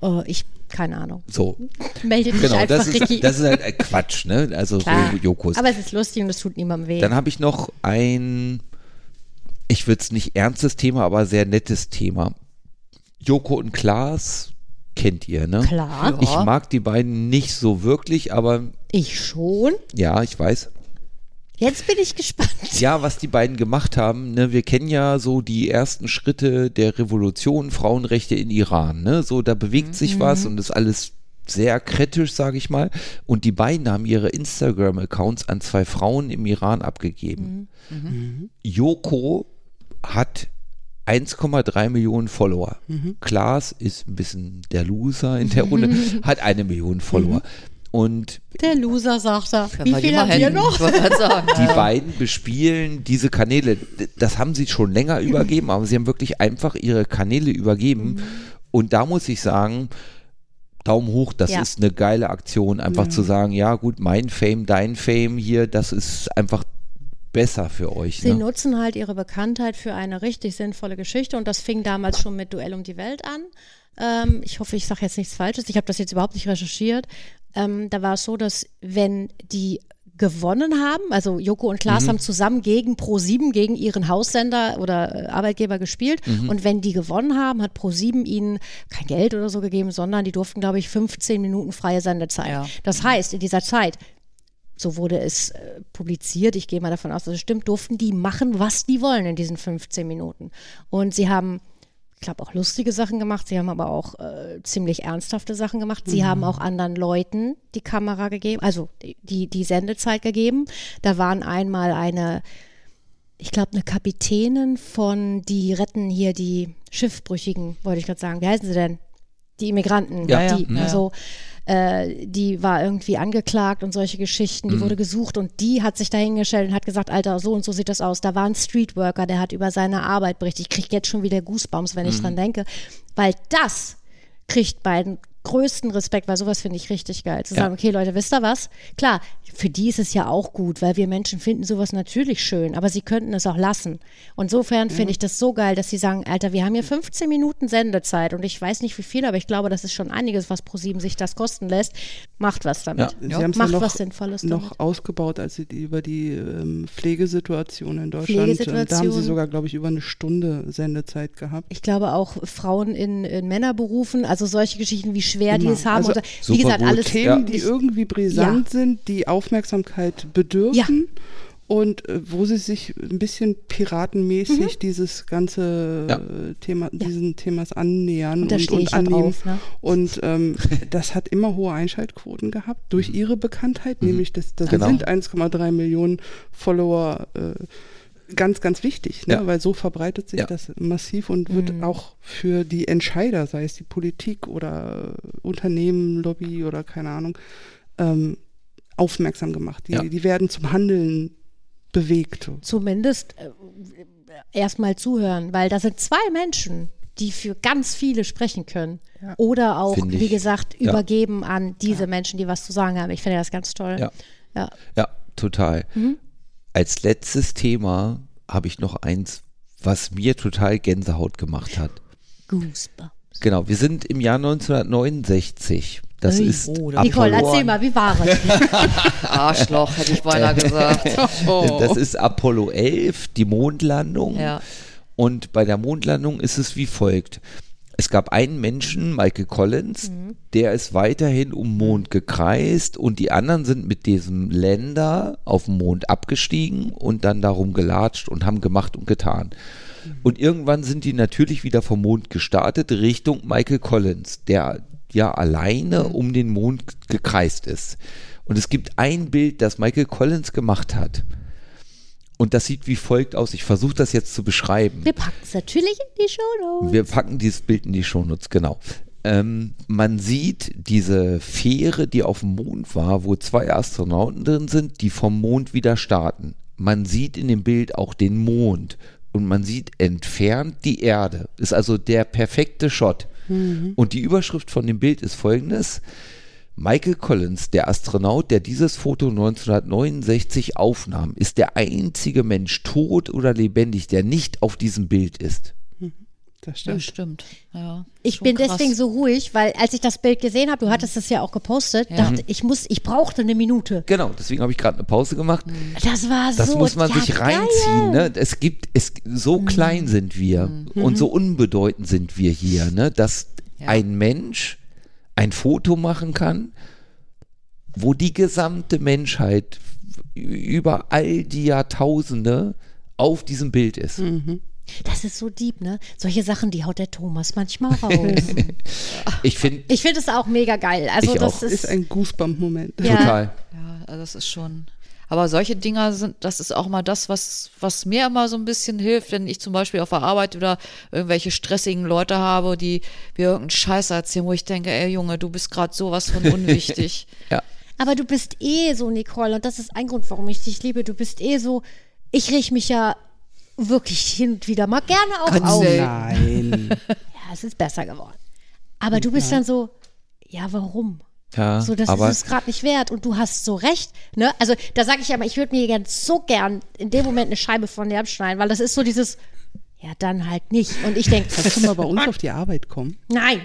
oh, ich, keine Ahnung. So, Melde dich genau, einfach, das Ricky. ist, das ist halt äh, Quatsch, ne? Also Klar. so Jokos. Aber es ist lustig und es tut niemandem weh. Dann habe ich noch ein, ich würde es nicht ernstes Thema, aber sehr nettes Thema. Joko und Klaas kennt ihr, ne? Klar, Ich mag die beiden nicht so wirklich, aber ich schon. ja, ich weiß. Jetzt bin ich gespannt. Ja, was die beiden gemacht haben, ne, wir kennen ja so die ersten Schritte der Revolution, Frauenrechte in Iran, ne? So, da bewegt sich was und ist alles sehr kritisch, sage ich mal. Und die beiden haben ihre Instagram-Accounts an zwei Frauen im Iran abgegeben. Joko hat 1,3 Millionen Follower. Klaas ist ein bisschen der Loser in der Runde, hat eine Million Follower. Und Der Loser, sagt. Ja, Wie viel ihr hin- noch? Sagen. die beiden bespielen diese Kanäle. Das haben sie schon länger übergeben, aber sie haben wirklich einfach ihre Kanäle übergeben. Und da muss ich sagen, Daumen hoch, das Ja. ist eine geile Aktion, einfach zu sagen, ja gut, mein Fame, dein Fame hier, das ist einfach besser für euch. Sie Ne? nutzen halt ihre Bekanntheit für eine richtig sinnvolle Geschichte und das fing damals schon mit Duell um die Welt an. Ähm, ich hoffe, ich sage jetzt nichts Falsches. Ich habe das jetzt überhaupt nicht recherchiert. Ähm, da war es so, dass wenn die gewonnen haben, also Joko und Klaas haben zusammen gegen Pro7, gegen ihren Haussender oder äh, Arbeitgeber gespielt und wenn die gewonnen haben, hat Pro7 ihnen kein Geld oder so gegeben, sondern die durften, glaube ich, 15 Minuten freie Sendezeit. Ja. Das heißt, in dieser Zeit so wurde es äh, publiziert, ich gehe mal davon aus, dass es stimmt, durften die machen, was die wollen in diesen 15 Minuten. Und sie haben, ich glaube, auch lustige Sachen gemacht, sie haben aber auch äh, ziemlich ernsthafte Sachen gemacht. Sie haben auch anderen Leuten die Kamera gegeben, also die, die, Sendezeit gegeben. Da waren einmal eine, ich glaube, eine Kapitänin von, die retten hier die Schiffbrüchigen, wollte ich gerade sagen. Wie heißen sie denn? Die Immigranten, Ja, die, ja, ja. so, äh, die war irgendwie angeklagt und solche Geschichten, die wurde gesucht und die hat sich dahingestellt und hat gesagt, Alter, so und so sieht das aus. Da war ein Streetworker, der hat über seine Arbeit berichtet. Ich kriege jetzt schon wieder Goosebumps, wenn ich dran denke, weil das kriegt beiden größten Respekt, weil sowas finde ich richtig geil. Zu Ja. sagen, okay Leute, wisst ihr was? Klar, für die ist es ja auch gut, weil wir Menschen finden sowas natürlich schön, aber sie könnten es auch lassen. Und insofern finde ich das so geil, dass sie sagen, Alter, wir haben hier 15 Minuten Sendezeit und ich weiß nicht wie viel, aber ich glaube, das ist schon einiges, was ProSieben sich das kosten lässt. Macht was damit. Sie Ja. haben es Macht ja noch, was Sinnvolles noch damit. ausgebaut, als sie die, über die ähm, Pflegesituation in Deutschland, äh, da haben sie Pflegesituation. sogar, glaube ich, über eine Stunde Sendezeit gehabt. Ich glaube auch Frauen in, in Männerberufen, also solche Geschichten, wie schwer die Immer. es haben. Also oder, wie gesagt, gut. alles Themen, die nicht- irgendwie brisant sind, die Aufmerksamkeit bedürfen und äh, wo sie sich ein bisschen piratenmäßig dieses ganze Ja. Thema, diesen Themas annähern Und und, und ja annehmen. drauf, ne? Und ähm, das hat immer hohe Einschaltquoten gehabt durch ihre Bekanntheit, nämlich das, das Genau. sind 1,3 Millionen Follower. Äh, Ganz, ganz wichtig, ne? Ja. weil so verbreitet sich Ja. das massiv und wird auch für die Entscheider, sei es die Politik oder Unternehmen, Lobby oder keine Ahnung, ähm, aufmerksam gemacht. Die, Ja. die werden zum Handeln bewegt. zumindest äh, erstmal zuhören, weil da sind zwei Menschen, die für ganz viele sprechen können. Oder auch, Finde ich. wie gesagt, Ja. übergeben an diese Menschen, die was zu sagen haben. Ich finde das ganz toll. Ja. Ja. Ja, total. Mhm. Als letztes Thema habe ich noch eins, was mir total Gänsehaut gemacht hat. Goosebumps. Genau, wir sind im Jahr 1969. Das Ui. ist Oh, Nicole, erzähl mal, wie war es? Arschloch, hätte ich beinahe gesagt. Das ist Apollo 11, die Mondlandung. Ja. Und bei der Mondlandung ist es wie folgt. Es gab einen Menschen, Michael Collins, der ist weiterhin um Mond gekreist und die anderen sind mit diesem Länder auf dem Mond abgestiegen und dann darum gelatscht und haben gemacht und getan. Und irgendwann sind die natürlich wieder vom Mond gestartet Richtung Michael Collins, der ja alleine um den Mond gekreist ist. Und es gibt ein Bild, das Michael Collins gemacht hat. Und das sieht wie folgt aus. Ich versuche das jetzt zu beschreiben. Wir packen es natürlich in die Show Wir packen dieses Bild in die Shownotes, genau. Ähm, man sieht diese Fähre, die auf dem Mond war, wo zwei Astronauten drin sind, die vom Mond wieder starten. Man sieht in dem Bild auch den Mond und man sieht entfernt die Erde. Ist also der perfekte Shot. Und die Überschrift von dem Bild ist folgendes. Michael Collins, der Astronaut, der dieses Foto 1969 aufnahm, ist der einzige Mensch, tot oder lebendig, der nicht auf diesem Bild ist. Das Das stimmt. stimmt. Ja, Ich bin krass. deswegen so ruhig, weil als ich das Bild gesehen habe, du hattest es ja auch gepostet, dachte ich muss, ich brauchte eine Minute. Genau, deswegen habe ich gerade eine Pause gemacht. Das war Das so. muss man ja, sich reinziehen. Ne? Es gibt, es, so klein sind wir und so unbedeutend sind wir hier, ne? dass Ja. ein Mensch ein Foto machen kann, wo die gesamte Menschheit über all die Jahrtausende auf diesem Bild ist. Das ist so deep, ne? Solche Sachen, die haut der Thomas manchmal raus. Ich finde ich finde es auch mega geil. Also Ich das auch. ist, Ist ein Goosebump-Moment. Ja. total. Ja, also das ist schon. Aber solche Dinger sind, das ist auch mal das, was, was mir immer so ein bisschen hilft, wenn ich zum Beispiel auf der Arbeit oder irgendwelche stressigen Leute habe, die mir irgendeinen Scheiß erzählen, wo ich denke, ey Junge, du bist gerade sowas von unwichtig. Ja. aber du bist eh so, Nicole, und das ist ein Grund, warum ich dich liebe. Du bist eh so, ich rieche mich ja wirklich hin und wieder mal gerne auch Ganz auf. Nein. Ja, es ist besser geworden. Aber du bist dann so, ja, warum? Ja, So, das aber ist es gerade nicht wert und du hast so recht. Ne? Also da sage ich ja mal, ich würde mir gern so gern in dem Moment eine Scheibe von dir abschneiden, weil das ist so dieses, ja, dann halt nicht. Und ich denke, Kannst du mal bei uns auf die Arbeit kommen? nein.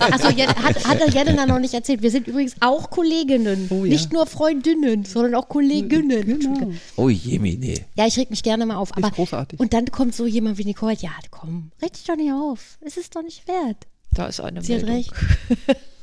Also hat, hat der Jelena noch nicht erzählt. Wir sind übrigens auch Kolleginnen. Oh ja. Nicht nur Freundinnen, sondern auch Kolleginnen. Genau. oh Jemine. Ja, ich reg mich gerne mal auf. Aber, großartig. Und dann kommt so jemand wie Nicole, ja, komm, reg dich doch nicht auf. Es ist doch nicht wert. Da ist eine Sie hat Meldung. recht.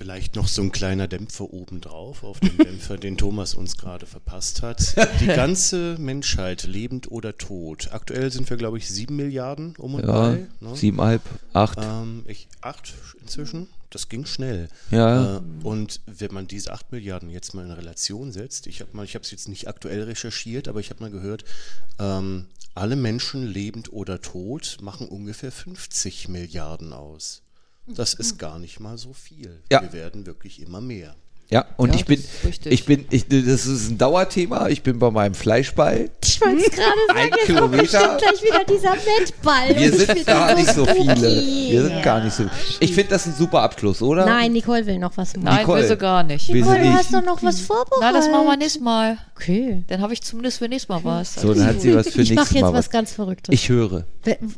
Vielleicht noch so ein kleiner Dämpfer obendrauf auf den Dämpfer, den Thomas uns gerade verpasst hat. Die ganze Menschheit, lebend oder tot. Aktuell sind wir, glaube ich, sieben Milliarden um und Ja, bei. Ne? siebeneinhalb, acht. Ähm, ich, acht inzwischen. Das ging schnell. Ja. Äh, und wenn man diese acht Milliarden jetzt mal in Relation setzt, ich habe es jetzt nicht aktuell recherchiert, aber ich habe mal gehört, ähm, alle Menschen, lebend oder tot, machen ungefähr 50 Milliarden aus. Das ist gar nicht mal so viel. Ja. Wir werden wirklich immer mehr. Ja, und Ja, ich bin, das ist richtig. ich bin, ich, das ist ein Dauerthema. Ich bin bei meinem Fleischball. Ich wollte es gerade sagen, Ein jetzt kommt Kilometer. bestimmt gleich wieder dieser Mettball. Wir Und ich sind gar nicht so viele. Wir sind gar nicht so. Ich finde das ein super Abschluss, oder? Nein, Nicole will noch was machen. Nein, Nicole. will sie gar nicht. Nicole, du hast doch noch was vorbereitet. Na, das machen wir nächstes Mal. Okay. Dann habe ich zumindest für nächstes Mal was. So, dann hat sie was für ich mache nächstes jetzt Mal. was Was. ganz Verrücktes. Ich höre.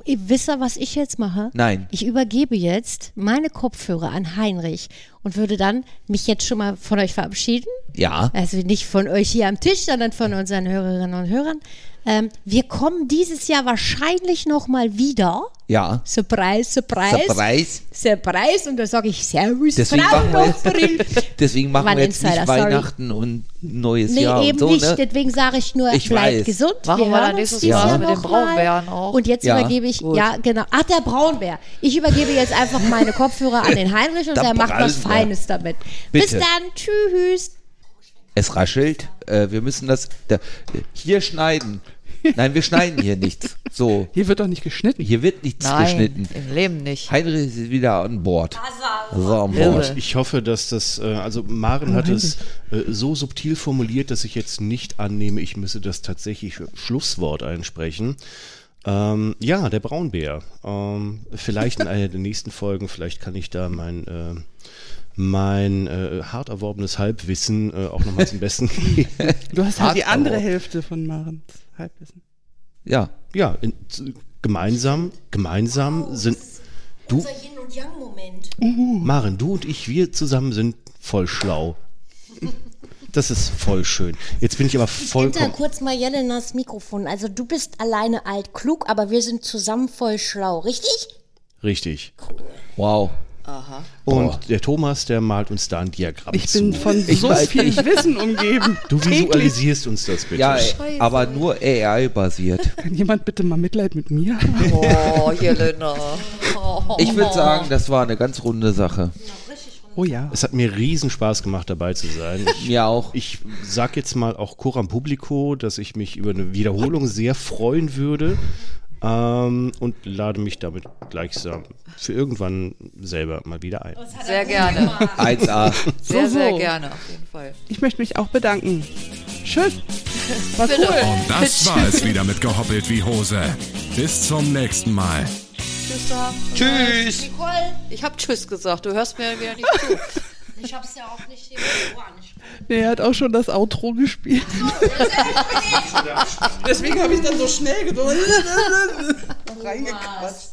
Wisst ihr, was ich jetzt mache? Nein. Ich übergebe jetzt meine Kopfhörer an Heinrich und würde dann mich jetzt schon mal von euch verabschieden. Ja. Also nicht von euch hier am Tisch, sondern von unseren Hörerinnen und Hörern. Ähm, wir kommen dieses Jahr wahrscheinlich noch mal wieder. Ja. Surprise, surprise. Surprise. Surprise. Und da sage ich Servus, Deswegen machen wir jetzt, deswegen machen wir jetzt Insider, nicht sorry. Weihnachten und neues Nee, Jahr eben und so, nicht. ne? Deswegen sage ich nur, Ich bleibt weiß. gesund. Machen wir hören dann nächstes Mal Jahr mit dem mal. Braunbären auch. Und jetzt Ja. übergebe ich, Gut. ja genau, ach der Braunbär. Ich übergebe jetzt einfach meine Kopfhörer an den Heinrich und Der er macht was. Feines damit. Bis Bitte. dann, tschüss. Es raschelt. Äh, wir müssen das da, hier schneiden. Nein, wir schneiden hier nichts. So. Hier wird doch nicht geschnitten. Hier wird nichts Nein, geschnitten. im Leben nicht. Heinrich ist wieder an Bord. So, an. Bord. Ich hoffe, dass das, äh, also Maren hat es äh, so subtil formuliert, dass ich jetzt nicht annehme, ich müsse das tatsächlich Schlusswort einsprechen. Ähm, ja, der Braunbär. Ähm, vielleicht in einer der nächsten Folgen, vielleicht kann ich da mein, äh, mein äh, hart erworbenes Halbwissen äh, auch nochmal zum Besten geben. Du hast halt die andere. Hälfte von Marens Halbwissen. Ja. Ja, in, gemeinsam, gemeinsam sind du, Unser Yin- und Yang-Moment. Maren, du und ich, wir zusammen sind voll schlau. Das ist voll schön. Jetzt bin ich aber Hinter vollkommen. kurz mal Jelenas Mikrofon. Also du bist alleine alt klug, aber wir sind zusammen voll schlau, richtig? Richtig. Wow. Und der Thomas, der malt uns da ein Diagramm Ich zu. bin von Ich so weiß- viel Wissen umgeben. du visualisierst uns das bitte. Ja, ey, aber nur AI-basiert. Kann jemand bitte mal Mitleid mit mir haben? Oh, Jelena. Oh. Ich würde sagen, das war eine ganz runde Sache. Oh ja. Es hat mir riesen Spaß gemacht, dabei zu sein. Ich, Mir auch. ich sag jetzt mal auch Coram Publico, dass ich mich über eine Wiederholung sehr freuen würde ähm, und lade mich damit gleichsam für irgendwann selber mal wieder ein. Sehr gerne. 1A. Sehr, So, sehr so. gerne, auf jeden Fall. Ich möchte mich auch bedanken. Tschüss. War cool. Und das war es wieder mit gehoppelt wie Hose. Bis zum nächsten Mal. Tschüss sagen. Tschüss. Nicole, Ich hab Tschüss gesagt, du hörst mir wieder nicht zu. ich hab's ja auch nicht hier Ohren. Nee, er hat auch schon das Outro gespielt. Deswegen habe ich dann so schnell gedrückt. reingequatscht.